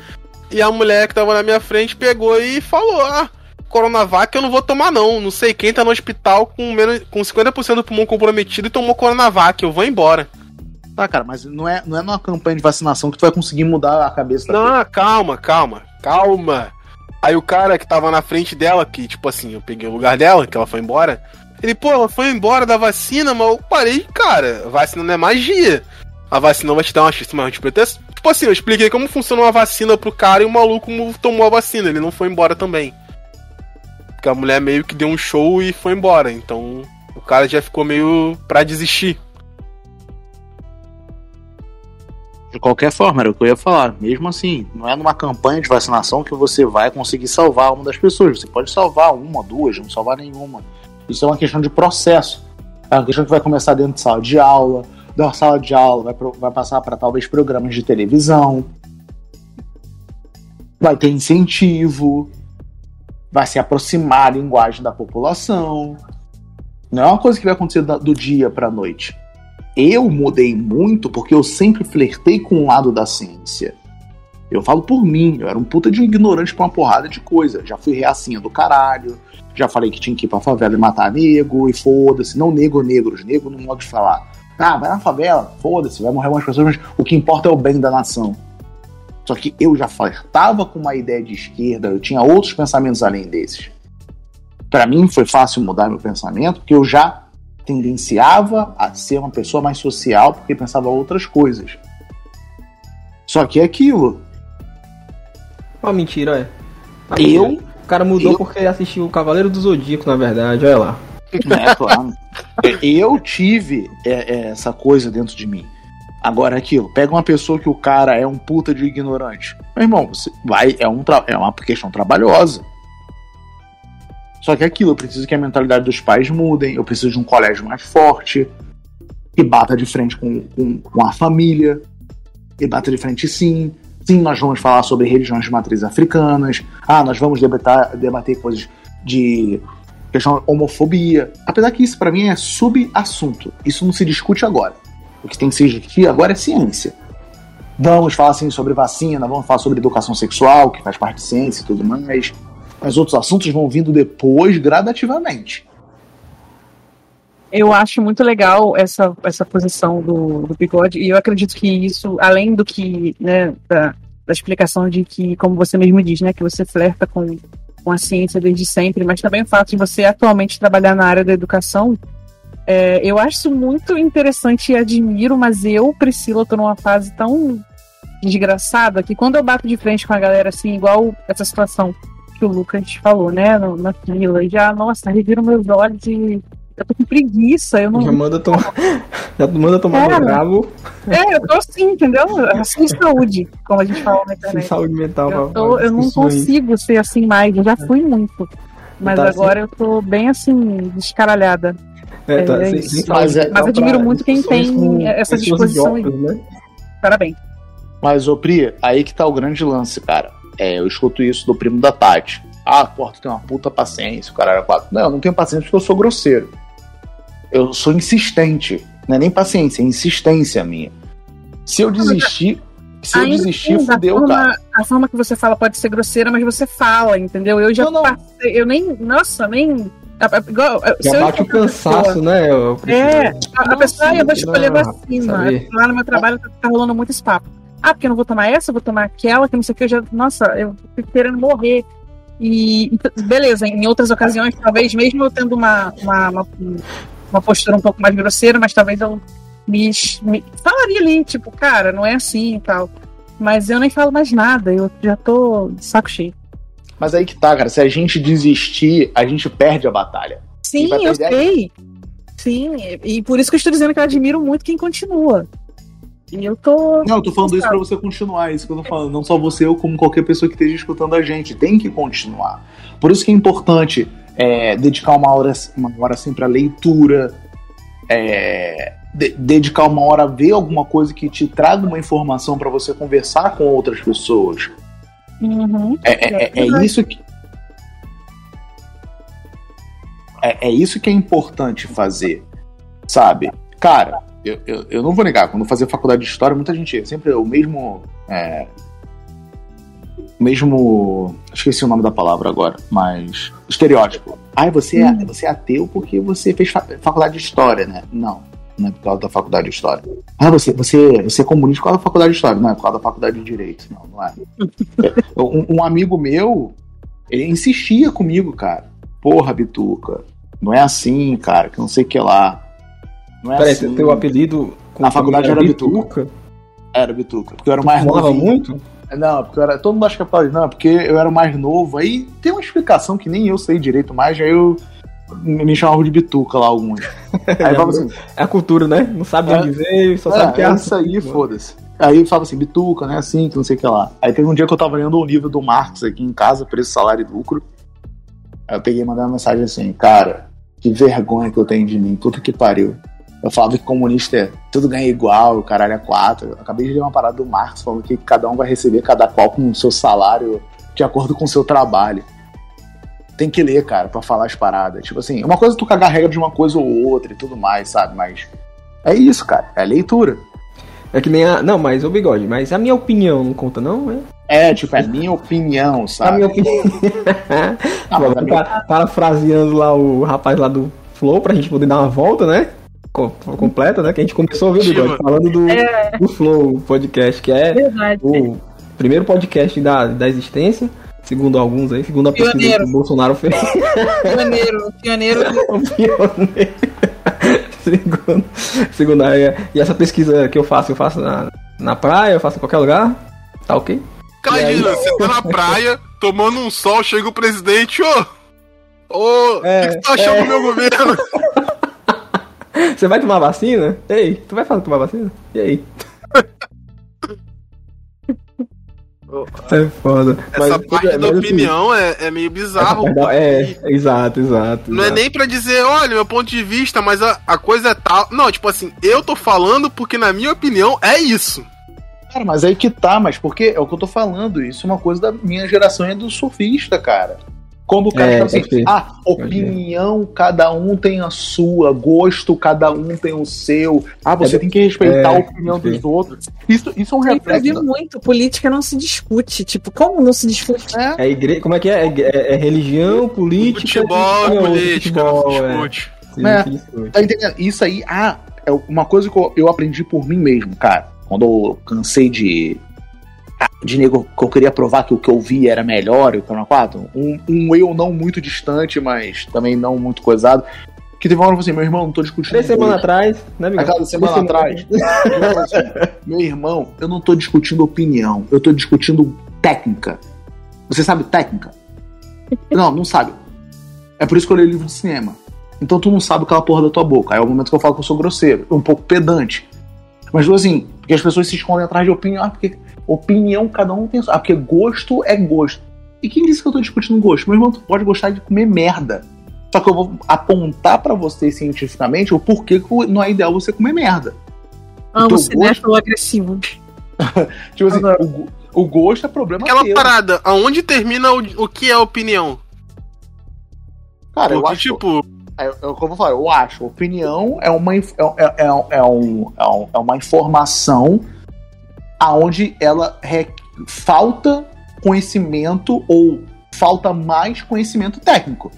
e a mulher que tava na minha frente pegou e falou, ah, Coronavac eu não vou tomar não, não sei quem tá no hospital com, menos, com 50% do pulmão comprometido e tomou Coronavac, eu vou embora. Tá, cara, mas não é, não é numa campanha de vacinação que tu vai conseguir mudar a cabeça da Não, calma, calma, calma. Aí o cara que tava na frente dela, que tipo assim, eu peguei o lugar dela, que ela foi embora. Ele, pô, foi embora da vacina, mas eu parei, cara. Vacina não é magia. A vacina vai te dar uma chance maior de proteção. Tipo assim, eu expliquei como funciona uma vacina pro cara e o maluco tomou a vacina. Ele não foi embora também. Porque a mulher meio que deu um show e foi embora. Então o cara já ficou meio pra desistir. De qualquer forma, era o que eu ia falar. Mesmo assim, não é numa campanha de vacinação que você vai conseguir salvar uma das pessoas. Você pode salvar uma, duas, não salvar nenhuma. Isso é uma questão de processo. É uma questão que vai começar dentro de sala de aula, da sala de aula vai, pro- vai passar para talvez programas de televisão, vai ter incentivo, vai se aproximar a linguagem da população. Não é uma coisa que vai acontecer do dia para a noite. Eu mudei muito porque eu sempre flertei com o lado da ciência. Eu falo por mim, eu era um puta de ignorante pra uma porrada de coisa. Já fui reacinha do caralho, já falei que tinha que ir pra favela e matar nego, e foda-se. Não nego negros, nego no modo de falar. Ah, vai na favela, foda-se, vai morrer umas pessoas, mas o que importa é o bem da nação. Só que eu já flertava com uma ideia de esquerda, eu tinha outros pensamentos além desses. Pra mim foi fácil mudar meu pensamento, porque eu já tendenciava a ser uma pessoa mais social porque pensava outras coisas. Só que é aquilo. Ó, mentira, é. Ah, Eu, mentira. O cara mudou eu- porque assistiu o Cavaleiro do Zodíaco, na verdade, olha lá. né, claro. Eu tive é, é, essa coisa dentro de mim. Agora é aquilo, pega uma pessoa que o cara é um puta de ignorante. Meu irmão, você vai, é, um é uma questão trabalhosa. Só que é aquilo, eu preciso que a mentalidade dos pais mudem, eu preciso de um colégio mais forte, que bata de frente com, com, com a família, que bata de frente sim. Sim, nós vamos falar sobre religiões de matriz africanas. Ah, nós vamos debater, debater coisas de questão homofobia. Apesar que isso pra mim é sub-assunto. Isso não se discute agora. O que tem que se discutir agora é ciência. Vamos falar assim sobre vacina, vamos falar sobre educação sexual, que faz parte de ciência e tudo mais. Mas outros assuntos vão vindo depois, gradativamente. Eu acho muito legal essa, essa posição do, do bigode, e eu acredito que isso, além do que, né, da, da explicação de que, como você mesmo diz, né, que você flerta com, com a ciência desde sempre, mas também o fato de você atualmente trabalhar na área da educação, é, eu acho muito interessante e admiro, mas eu, Priscila, tô numa fase tão desgraçada que quando eu bato de frente com a galera, assim, igual essa situação que o Lucas falou, né, no- na fila, e já, nossa, reviram meus olhos e eu tô com preguiça, eu não, Já manda tomar. <laughs> Já manda tomar no bravo é, eu tô assim, entendeu? Assim de saúde, como a gente fala na sem internet. saúde mental. Eu, tô- eu não consigo ser assim mais, eu já fui muito. Mas Tá assim? agora eu tô bem assim, descaralhada. É, tá, É sem- isso. sem Mas é- Mas admiro pra muito quem tem essa disposição aí. idiotas, né? Parabéns. Mas, ô Pri, aí que tá o grande lance, cara. É, eu escuto isso do primo da Tati. Ah, porra, tu tem uma puta paciência, o cara era quatro. Não, eu não tenho paciência porque eu sou grosseiro. Eu sou insistente. Não é nem paciência, é insistência minha. Se eu desistir, se eu desistir, da fudeu, forma- cara. A forma que você fala pode ser grosseira, mas você fala, entendeu? Eu já Não, não. passei, eu nem, nossa, nem. igual, Já eu bate o uma pessoa- cansaço, né? eu É, a, a pessoa, eu vou escolher não, vacina. saber. Lá no meu trabalho tá, tá rolando muito esse papo. Ah, porque eu não vou tomar essa, eu vou tomar aquela, que não sei o que, eu já. Nossa, eu fico querendo morrer. E, e, beleza, em outras ocasiões, talvez, mesmo eu tendo uma, uma, uma, uma postura um pouco mais grosseira, mas talvez eu me, me falaria ali, tipo, cara, não é assim e tal. Mas eu nem falo mais nada, eu já tô de saco cheio. Mas aí que tá, cara. Se a gente desistir, a gente perde a batalha. Sim, eu perder sei. Sim, e e por isso que eu estou dizendo que eu admiro muito quem continua. E eu tô. Não, eu tô falando isso pra você continuar, é isso que eu tô falando. Não só você, eu, como qualquer pessoa que esteja escutando a gente. Tem que continuar. Por isso que é importante é, dedicar uma hora, uma hora assim pra leitura, é, de- dedicar uma hora a ver alguma coisa que te traga uma informação pra você conversar com outras pessoas. Uhum. É, é- é- é isso que. É, é isso que é importante fazer, sabe? Cara, eu, eu, eu não vou negar, quando eu fazia faculdade de história, muita gente sempre o mesmo. É, o mesmo. Esqueci o nome da palavra agora, mas. Estereótipo. Ai, você é, você é ateu porque você fez fa- faculdade de história, né? Não, não é por causa da faculdade de história. Ah, você, você, você é comunista por causa da faculdade de história. Não, é por causa da faculdade de direito. Não, não é. <laughs> Um, um amigo meu, ele insistia comigo, cara. Porra, Bituca, não é assim, cara, que não sei o que lá. Não é Peraí, assim. teu apelido Na faculdade era Bituca. Era Bituca, porque eu era mais novo. muito? Não, porque eu era. Todo mundo acha que é causa- Não, porque eu era o mais novo. Aí tem uma explicação que nem eu sei direito mais, aí eu me chamavam de Bituca lá, alguns. <laughs> Aí falava assim, É a cultura, né? Não sabe de É. onde veio, só sabe que é, é é isso aí, foda-se. Aí eu falava assim, Bituca, né? Assim, que não sei o que lá. Aí teve um dia que eu tava lendo o livro do Marx aqui em casa, preço, salário e lucro. Aí eu peguei e mandei uma mensagem assim, cara, que vergonha que eu tenho de mim, puta que pariu. Eu falava que comunista é tudo ganha igual, o caralho é quatro. Eu acabei de ler uma parada do Marx falando que cada um vai receber cada qual com o seu salário de acordo com o seu trabalho. Tem que ler, cara, pra falar as paradas. Tipo assim, uma coisa é tu cagar regra de uma coisa ou outra e tudo mais, sabe? Mas é isso, cara. É leitura. É que nem a. Não, mas o bigode, mas a minha opinião não conta, não? É? É, tipo, é minha opinião, A sabe? minha opinião. Ah, a Pô, minha- pa- Parafraseando lá o rapaz lá do Flow pra gente poder dar uma volta, né? Co- completa, né? Que a gente começou, viu, Bigode? Falando do, É. do Flow Podcast, que é Verdade. o primeiro podcast da, da existência, segundo alguns aí, segundo a pesquisa Pioneiro. que o Bolsonaro fez. Pioneiro, pioneiro. <laughs> O pioneiro. segundo, segundo a, e essa pesquisa que eu faço, eu faço na, na praia, eu faço em qualquer lugar, tá ok? Imagina, você tá na praia, tomando um sol, chega o presidente, ô! Ô, o É, que, que tu tá achando é. do meu governo? <laughs> <laughs> Você vai tomar vacina? Ei, tu vai fazer tomar vacina? E aí? <laughs> É foda. Essa Mas- parte mas, da assim, opinião é, é meio bizarro. da- É, exato, exato. Não é exato. nem pra dizer, olha, meu ponto de vista, mas a, a coisa é tal. Não, tipo assim, eu tô falando porque, na minha opinião, é isso. Cara, mas aí que tá, mas porque é o que eu tô falando. Isso é uma coisa da minha geração é do surfista, cara. Quando o cara É, fala assim, ah, opinião, cada um tem a sua, gosto, cada um tem o seu. Ah, você É, tem que respeitar é, a opinião dos outros. Isso, isso é um Sempre vi reflexo. muito. Política não se discute. Tipo, como não se discute? É, É igreja, como é que é? É, é- é religião, política. Futebol, e- não, política, futebol, não é. É. se discute. Tá entendendo? Isso aí, ah, é uma coisa que eu, eu aprendi por mim mesmo, cara. Quando eu cansei de. De nego que eu queria provar que o que eu vi era melhor, o Canal 4. Um, um eu não muito distante, mas também não muito coisado. Que teve uma hora que eu falei assim, meu irmão, não tô discutindo. Três semanas atrás, né, Bigode? Aquela semana Três atrás. <laughs> assim, meu irmão, eu não tô discutindo opinião, eu tô discutindo técnica. Você sabe técnica? <laughs> Não, não sabe. É por isso que eu leio livro de cinema. Então tu não sabe aquela porra da tua boca. Aí é o momento que eu falo que eu sou grosseiro, um pouco pedante. Mas tipo assim, porque as pessoas se escondem atrás de opinião. Ah, porque opinião cada um tem. a sua. Ah, porque gosto é gosto. E quem disse que eu tô discutindo gosto? Meu irmão, tu pode gostar de comer merda. Só que eu vou apontar pra você cientificamente o porquê que não é ideal você comer merda. Amo Teu cinéfilo agressivo. <laughs> Tipo assim, o, o gosto é problema Aquela teu. parada, aonde termina o, o que é opinião? Cara, eu Porque, acho, tipo, é, é o que eu vou falar, eu acho. Opinião é uma, é, é, é, é um, é, um- é uma informação aonde ela re- falta conhecimento ou falta mais conhecimento técnico.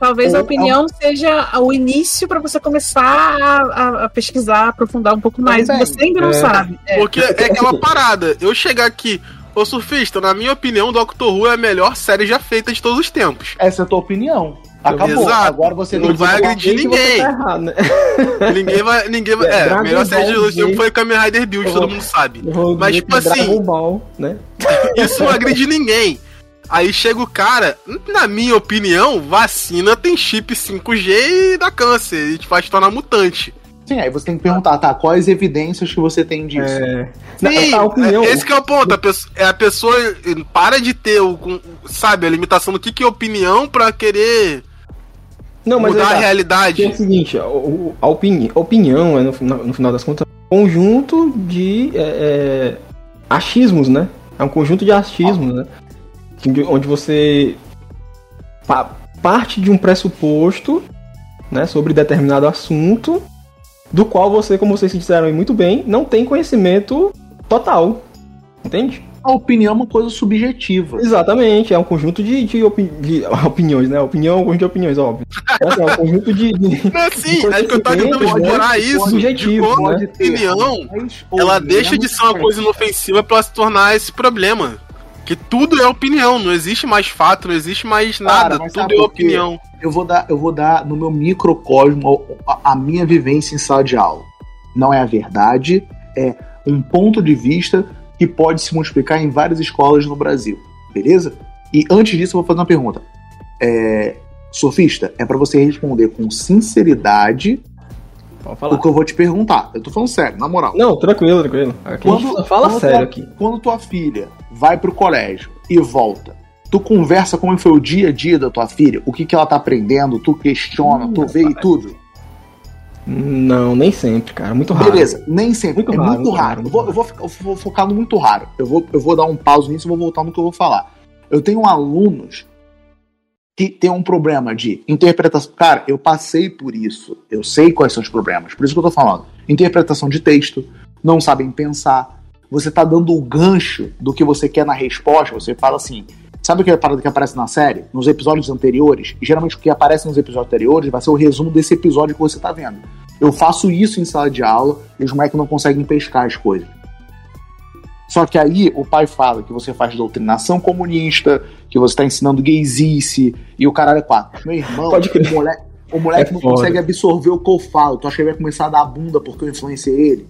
Talvez Ou a é opinião seja o início para você começar a, a- a pesquisar, aprofundar um pouco mais. Também. Você ainda não É. sabe. É. porque é aquela parada. Eu chegar aqui, ô surfista, na minha opinião, Doctor Who é a melhor série já feita de todos os tempos. Essa é a tua opinião. Acabou. Exato. Agora você Não vai agredir ninguém. tá errado, né? <laughs> Ninguém vai. Ninguém vai. É, É, a melhor série de Z. foi Kamen Rider Build, todo mundo sabe. Mas, tipo assim- Ball, né? <laughs> Isso não agride ninguém. Aí chega o cara, na minha opinião, vacina tem chip 5G e dá câncer, e te faz tornar mutante. Sim, aí você tem que perguntar, tá? Quais evidências que você tem disso? É... Sim, Não, a opinião. é- esse que é o ponto. A pessoa, é a pessoa para de ter o, sabe, a limitação do que, que é opinião pra querer Não, mas mudar a tá. realidade. É o seguinte, a, opini- a opinião é, no, final- no final das contas, um conjunto de é, é, achismos, né? É um conjunto de achismos, né? Que- Onde você pa- parte de um pressuposto né, sobre determinado assunto, do qual você, como vocês disseram aí muito bem, não tem conhecimento total. Entende? A opinião é uma coisa subjetiva. Exatamente, é um conjunto de, de, opi- de <laughs> opiniões, né? Opinião é um conjunto de opiniões, óbvio. Mas é um conjunto de. de- <laughs> Não, sim, é que eu tava tentando explorar isso. pode- subjetivo, de como né? a opinião, ou ela deixa de ser uma coisa inofensiva pra se tornar esse problema. Que tudo é opinião, não existe mais fato, não existe mais nada, tudo é opinião. eu vou dar, eu vou dar no meu microcosmo a, a minha vivência em sala de aula. Não é a verdade, é um ponto de vista que pode se multiplicar em várias escolas no Brasil, beleza? E antes disso, eu vou fazer uma pergunta. É, sofista, é pra você responder com sinceridade o que eu vou te perguntar. Eu tô falando sério, na moral. Não, tranquilo, tranquilo. Aqui Quando- fala quando sério tua- aqui. Quando tua filha vai pro colégio e volta, tu conversa como foi o dia a dia da tua filha, o que, que ela tá aprendendo, tu questiona, tu vê e tudo. Não, nem sempre, cara. Muito raro. Beleza, nem sempre. Muito é raro, muito muito raro. raro, Eu, vou, eu, vou, eu vou focar no muito raro. Eu vou, eu vou dar um pause nisso e vou voltar no que eu vou falar. Eu tenho alunos que tem um problema de interpretação. Cara, eu passei por isso. Eu sei quais são os problemas. Por isso que eu tô falando. Interpretação de texto, não sabem pensar. Você tá dando o gancho do que você quer na resposta. Você fala assim. Sabe aquela parada que aparece na série? Nos episódios anteriores? E geralmente o que aparece nos episódios anteriores vai ser o resumo desse episódio que você tá vendo. Eu faço isso em sala de aula e os moleques não conseguem pescar as coisas. Só que aí o pai fala que você faz doutrinação comunista, que você tá ensinando gaysice e o caralho é quatro. Meu irmão, Pode crer. o moleque, o moleque É não foda. consegue absorver o que eu falo. Tu acha que ele vai começar a dar bunda porque eu influenciei ele?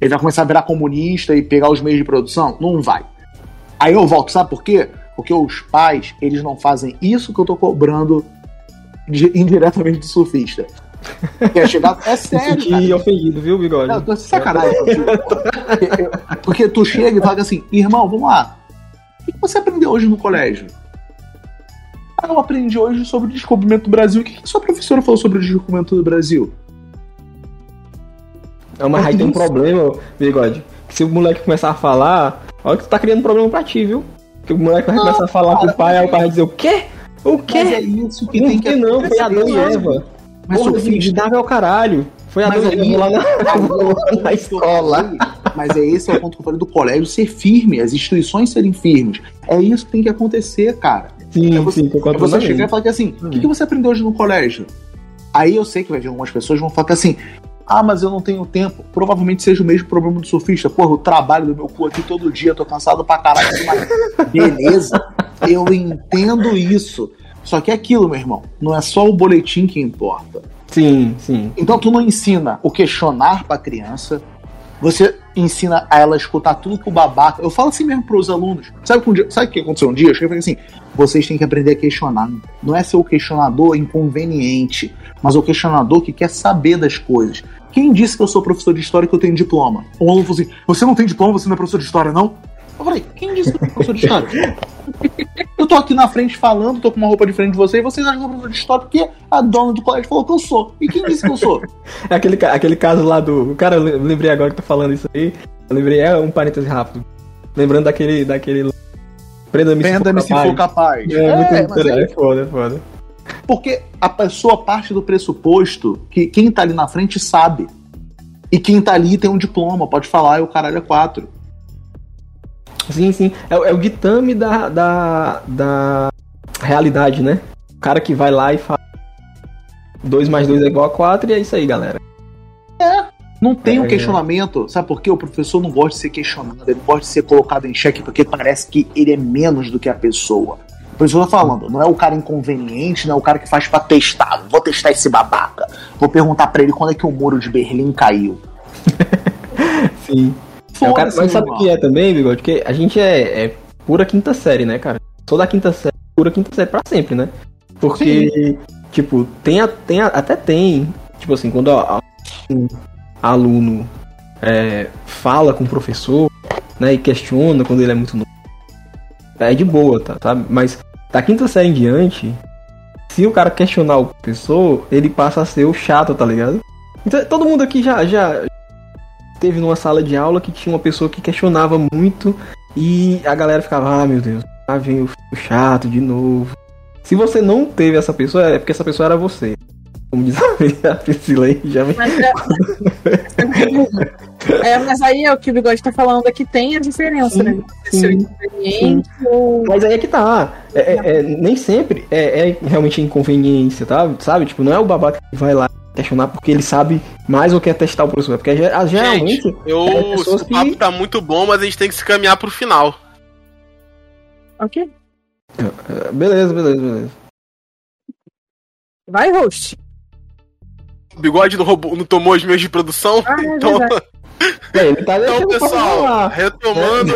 Ele vai começar a virar comunista e pegar os meios de produção? Não vai. Aí eu volto, sabe por quê? Porque os pais, eles não fazem isso que eu tô cobrando de- indiretamente do surfista. Que é chegar. É <laughs> sério, cara. ofendido, viu, bigode? Não, tô sacanagem. Porque, eu- porque tu chega e fala assim, irmão, vamos lá. O que você aprendeu hoje no colégio? Ah, eu aprendi hoje sobre o descobrimento do Brasil. O que que sua professora falou sobre o descobrimento do Brasil? Não, mas aí tem um problema, bigode. Que se o moleque começar a falar, olha que tu tá criando problema pra ti, viu? Que o moleque vai começar a falar cara, pro pai, aí o pai vai dizer o quê? O Mas quê? é isso que não tem que não, foi Adão e acontecer. Eva. Mas Porra, surfista, de Davi ao caralho. Foi Mas Adão e Eva lá na, Aí, <laughs> na escola. Mas é esse é o ponto que eu falei do colégio ser firme, as instituições serem firmes. É isso que tem que acontecer, cara. Sim, É você- sim, É concordo você plenamente. chegar e falar que assim, o que, que você aprendeu hoje no colégio? Aí eu sei que vai vir algumas pessoas que vão falar que assim, ah, mas eu não tenho tempo. Provavelmente seja o mesmo problema do surfista. Porra, eu trabalho do meu cu aqui todo dia, tô cansado pra caralho. Mas beleza, eu entendo isso. Só que é aquilo, meu irmão, não é só o boletim que importa. Sim, sim. Então tu não ensina o questionar pra criança, você ensina a ela escutar tudo que o babaca. Eu falo assim mesmo pros alunos. Sabe, o que aconteceu um dia? Eu falei assim: vocês têm que aprender a questionar. Não é ser o questionador inconveniente, mas o questionador que quer saber das coisas. Quem disse que eu sou professor de história e que eu tenho diploma? Um aluno falou assim: você não tem diploma, você não é professor de história, não? Eu falei, quem disse que eu sou professor de história? <laughs> Eu tô aqui na frente falando, tô com uma roupa diferente de você, e vocês acham que eu sou professor de história porque a dona do colégio falou que eu sou. E quem disse que eu sou? <laughs> É aquele, aquele caso lá do. Cara, eu le- eu lembrei agora que tá falando isso aí. Eu lembrei, é um parêntese rápido. Lembrando daquele. daquele. Prenda-me Prenda-me se for capaz. capaz. É, muito mas é é foda, é foda. porque a pessoa parte do pressuposto que quem tá ali na frente sabe. E quem tá ali tem um diploma, pode falar, e o caralho é quatro. Sim, sim. É, o- é o ditame da, da, da realidade, né? O cara que vai lá e fala 2 mais 2 é igual a 4 e é isso aí, galera. Não tem um É. questionamento. Sabe por quê? O professor não gosta de ser questionado, ele não gosta de ser colocado em xeque porque parece que ele é menos do que a pessoa. Que eu tô falando, não é o cara inconveniente, não é o cara que faz pra testar. Vou testar esse babaca. Vou perguntar pra ele quando é que o muro de Berlim caiu. <laughs> Sim. É, o cara, mas sabe o que é também, Bigode? Porque a gente é, é pura quinta série, né, cara? Sou da quinta série, pura quinta série pra sempre, né? Porque, tipo, tem, a- tem a- até tem, tipo assim, quando a- a- um aluno é, fala com o professor, né, e questiona quando ele é muito novo, é de boa, tá? Sabe? Mas da quinta série em diante, se o cara questionar o professor, ele passa a ser o chato, tá ligado? Então, todo mundo aqui já, já teve numa sala de aula que tinha uma pessoa que questionava muito e a galera ficava, ah, meu Deus, lá vem o chato de novo. Se você não teve essa pessoa, é porque essa pessoa era você. Como diz a <laughs> Priscila aí, já me... Mas, é... <laughs> é, mas aí é o que o Bigode tá falando aqui, tem a diferença, Sim, né? Ser inconveniente ou. Mas aí é que tá. É, é- é- nem sempre é, é realmente inconveniência, tá? Sabe? Tipo, não é o babaca que vai lá questionar porque ele sabe mais ou quer testar o professor. é Porque ah, geralmente. Gente, eu, é o papo que- tá muito bom, mas a gente tem que se caminhar pro final. Ok. é, Beleza, beleza, beleza. Vai, host. O bigode não, roubou, não tomou os meios de produção. Ah, é então, aí, <laughs> ele tá então, pessoal, retomando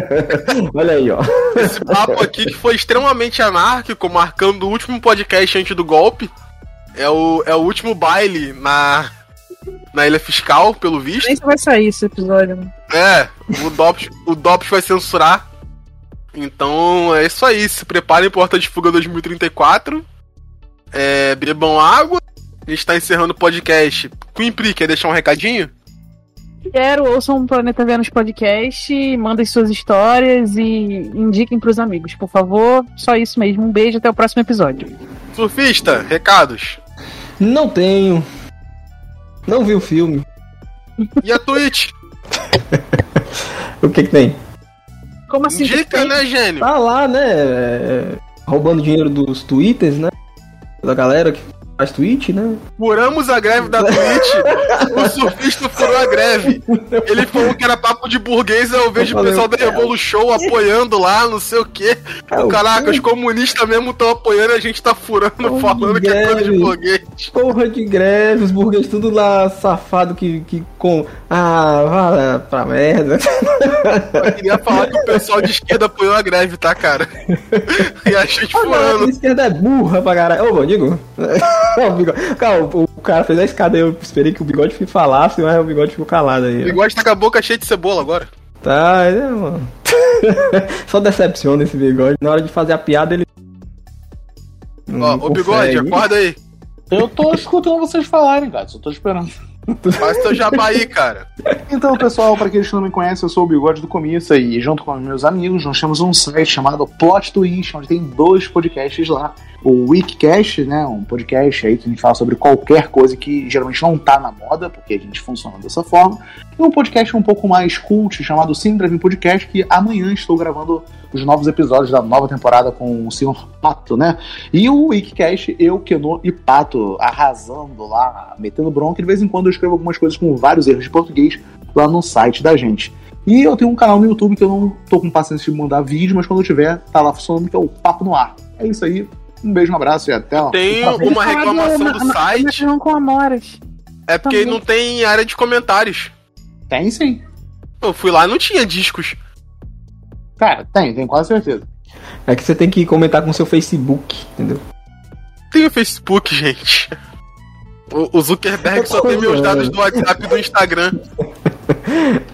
<laughs> Olha aí, ó. esse papo aqui que foi extremamente anárquico, marcando o último podcast antes do golpe. É o, é o último baile na, na Ilha Fiscal, pelo visto. Nem se vai sair esse episódio. né? É, o DOPS, o DOPS vai censurar. Então é isso aí. Se preparem Porta de Fuga 2034. É, bebam água. A gente tá encerrando o podcast. Queen Pri, quer deixar um recadinho? Quero, ouçam o Planeta Vênus Podcast, mandem suas histórias e indiquem pros amigos, por favor. Só isso mesmo. Um beijo, até o próximo episódio. Surfista, recados. Não tenho. Não vi o filme. E a Twitch? <laughs> O que que tem? Como assim? Tem? né, gênio? Tá lá, né? é, Roubando dinheiro dos twitters, né? Da galera que faz tweet, né? Furamos a greve da Twitch. o surfista furou a greve. Ele falou que era papo de burguês. Eu vejo o falei, pessoal da Revolu Show apoiando lá, não sei o quê. É, o Caraca, os comunistas mesmo estão apoiando e a gente tá furando, Porra, falando que é coisa de burguês. Porra de greve, os burgueses tudo lá safado que, que com. Ah, vá pra merda. Eu queria falar que o pessoal de esquerda apoiou a greve, tá, cara? E a gente Ah, não, a furando. esquerda é burra pra caralho. Ô, bom, <laughs> Ô, bigode. Cara, o, o cara fez a escada aí, eu esperei que o bigode falasse, mas o bigode ficou calado aí. O bigode tá com a boca cheia de cebola agora. Tá, é, mano. <laughs> Só decepciona esse bigode. Na hora de fazer a piada, ele. Ó, ô bigode, acorda aí. Eu tô escutando vocês falarem, cara. Só tô esperando. Faz teu jabá aí, cara. Então, pessoal, para aqueles que não me conhecem, eu sou o Bigode do Começo e junto com meus amigos nós temos um site chamado Plot Twist, onde tem dois podcasts lá. O Weekcast, né, um podcast aí que a gente fala sobre qualquer coisa que geralmente não tá na moda, porque a gente funciona dessa forma. E um podcast um pouco mais cult chamado Sim Podcast, que amanhã estou gravando os novos episódios da nova temporada com o Sr. Pato, né? E o Weekcast, eu, Keno e Pato arrasando lá, metendo bronca. De vez em quando eu escrevo algumas coisas com vários erros de português lá no site da gente. E eu tenho um canal no YouTube que eu não tô com paciência de mandar vídeo, mas quando eu tiver, tá lá funcionando, que é o Papo no Ar. É isso aí. Um beijo, um abraço e até ó. Tem uma reclamação do site. Macarrão com amoras. É porque Também. não tem área de comentários. Tem sim. Eu fui lá e não tinha discos. Cara, tem, tenho quase certeza. É que você tem que comentar com o seu Facebook, entendeu? Tem o Facebook, <laughs> gente. O, o Zuckerberg só tem meus dados do WhatsApp e do Instagram. <laughs>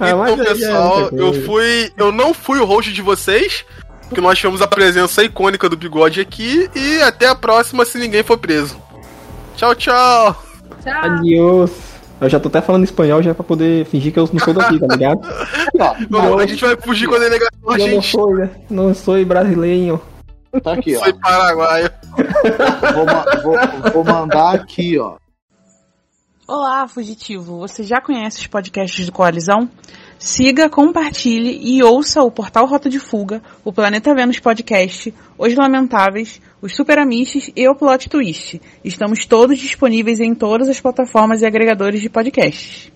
Ah, então, é pessoal, eu fui. Eu não fui o host de vocês. Porque nós tivemos a presença icônica do bigode aqui. E até a próxima se ninguém for preso. Tchau, tchau. Tchau. Adiós. Eu já tô até falando espanhol já pra poder fingir que eu não sou daqui, tá ligado? <laughs> Não, a gente vai fugir com a delegação, a eu não gente. sou, não sou brasileiro. tá aqui, ó. Foi paraguaio. Vou, vou- vou mandar aqui, ó. Olá, fugitivo! Você já conhece os podcasts do Coalizão? Siga, compartilhe e ouça o Portal Rota de Fuga, o Planeta Vênus Podcast, Os Lamentáveis, os Super Amiches e o Plot Twist. Estamos todos disponíveis em todas as plataformas e agregadores de podcasts.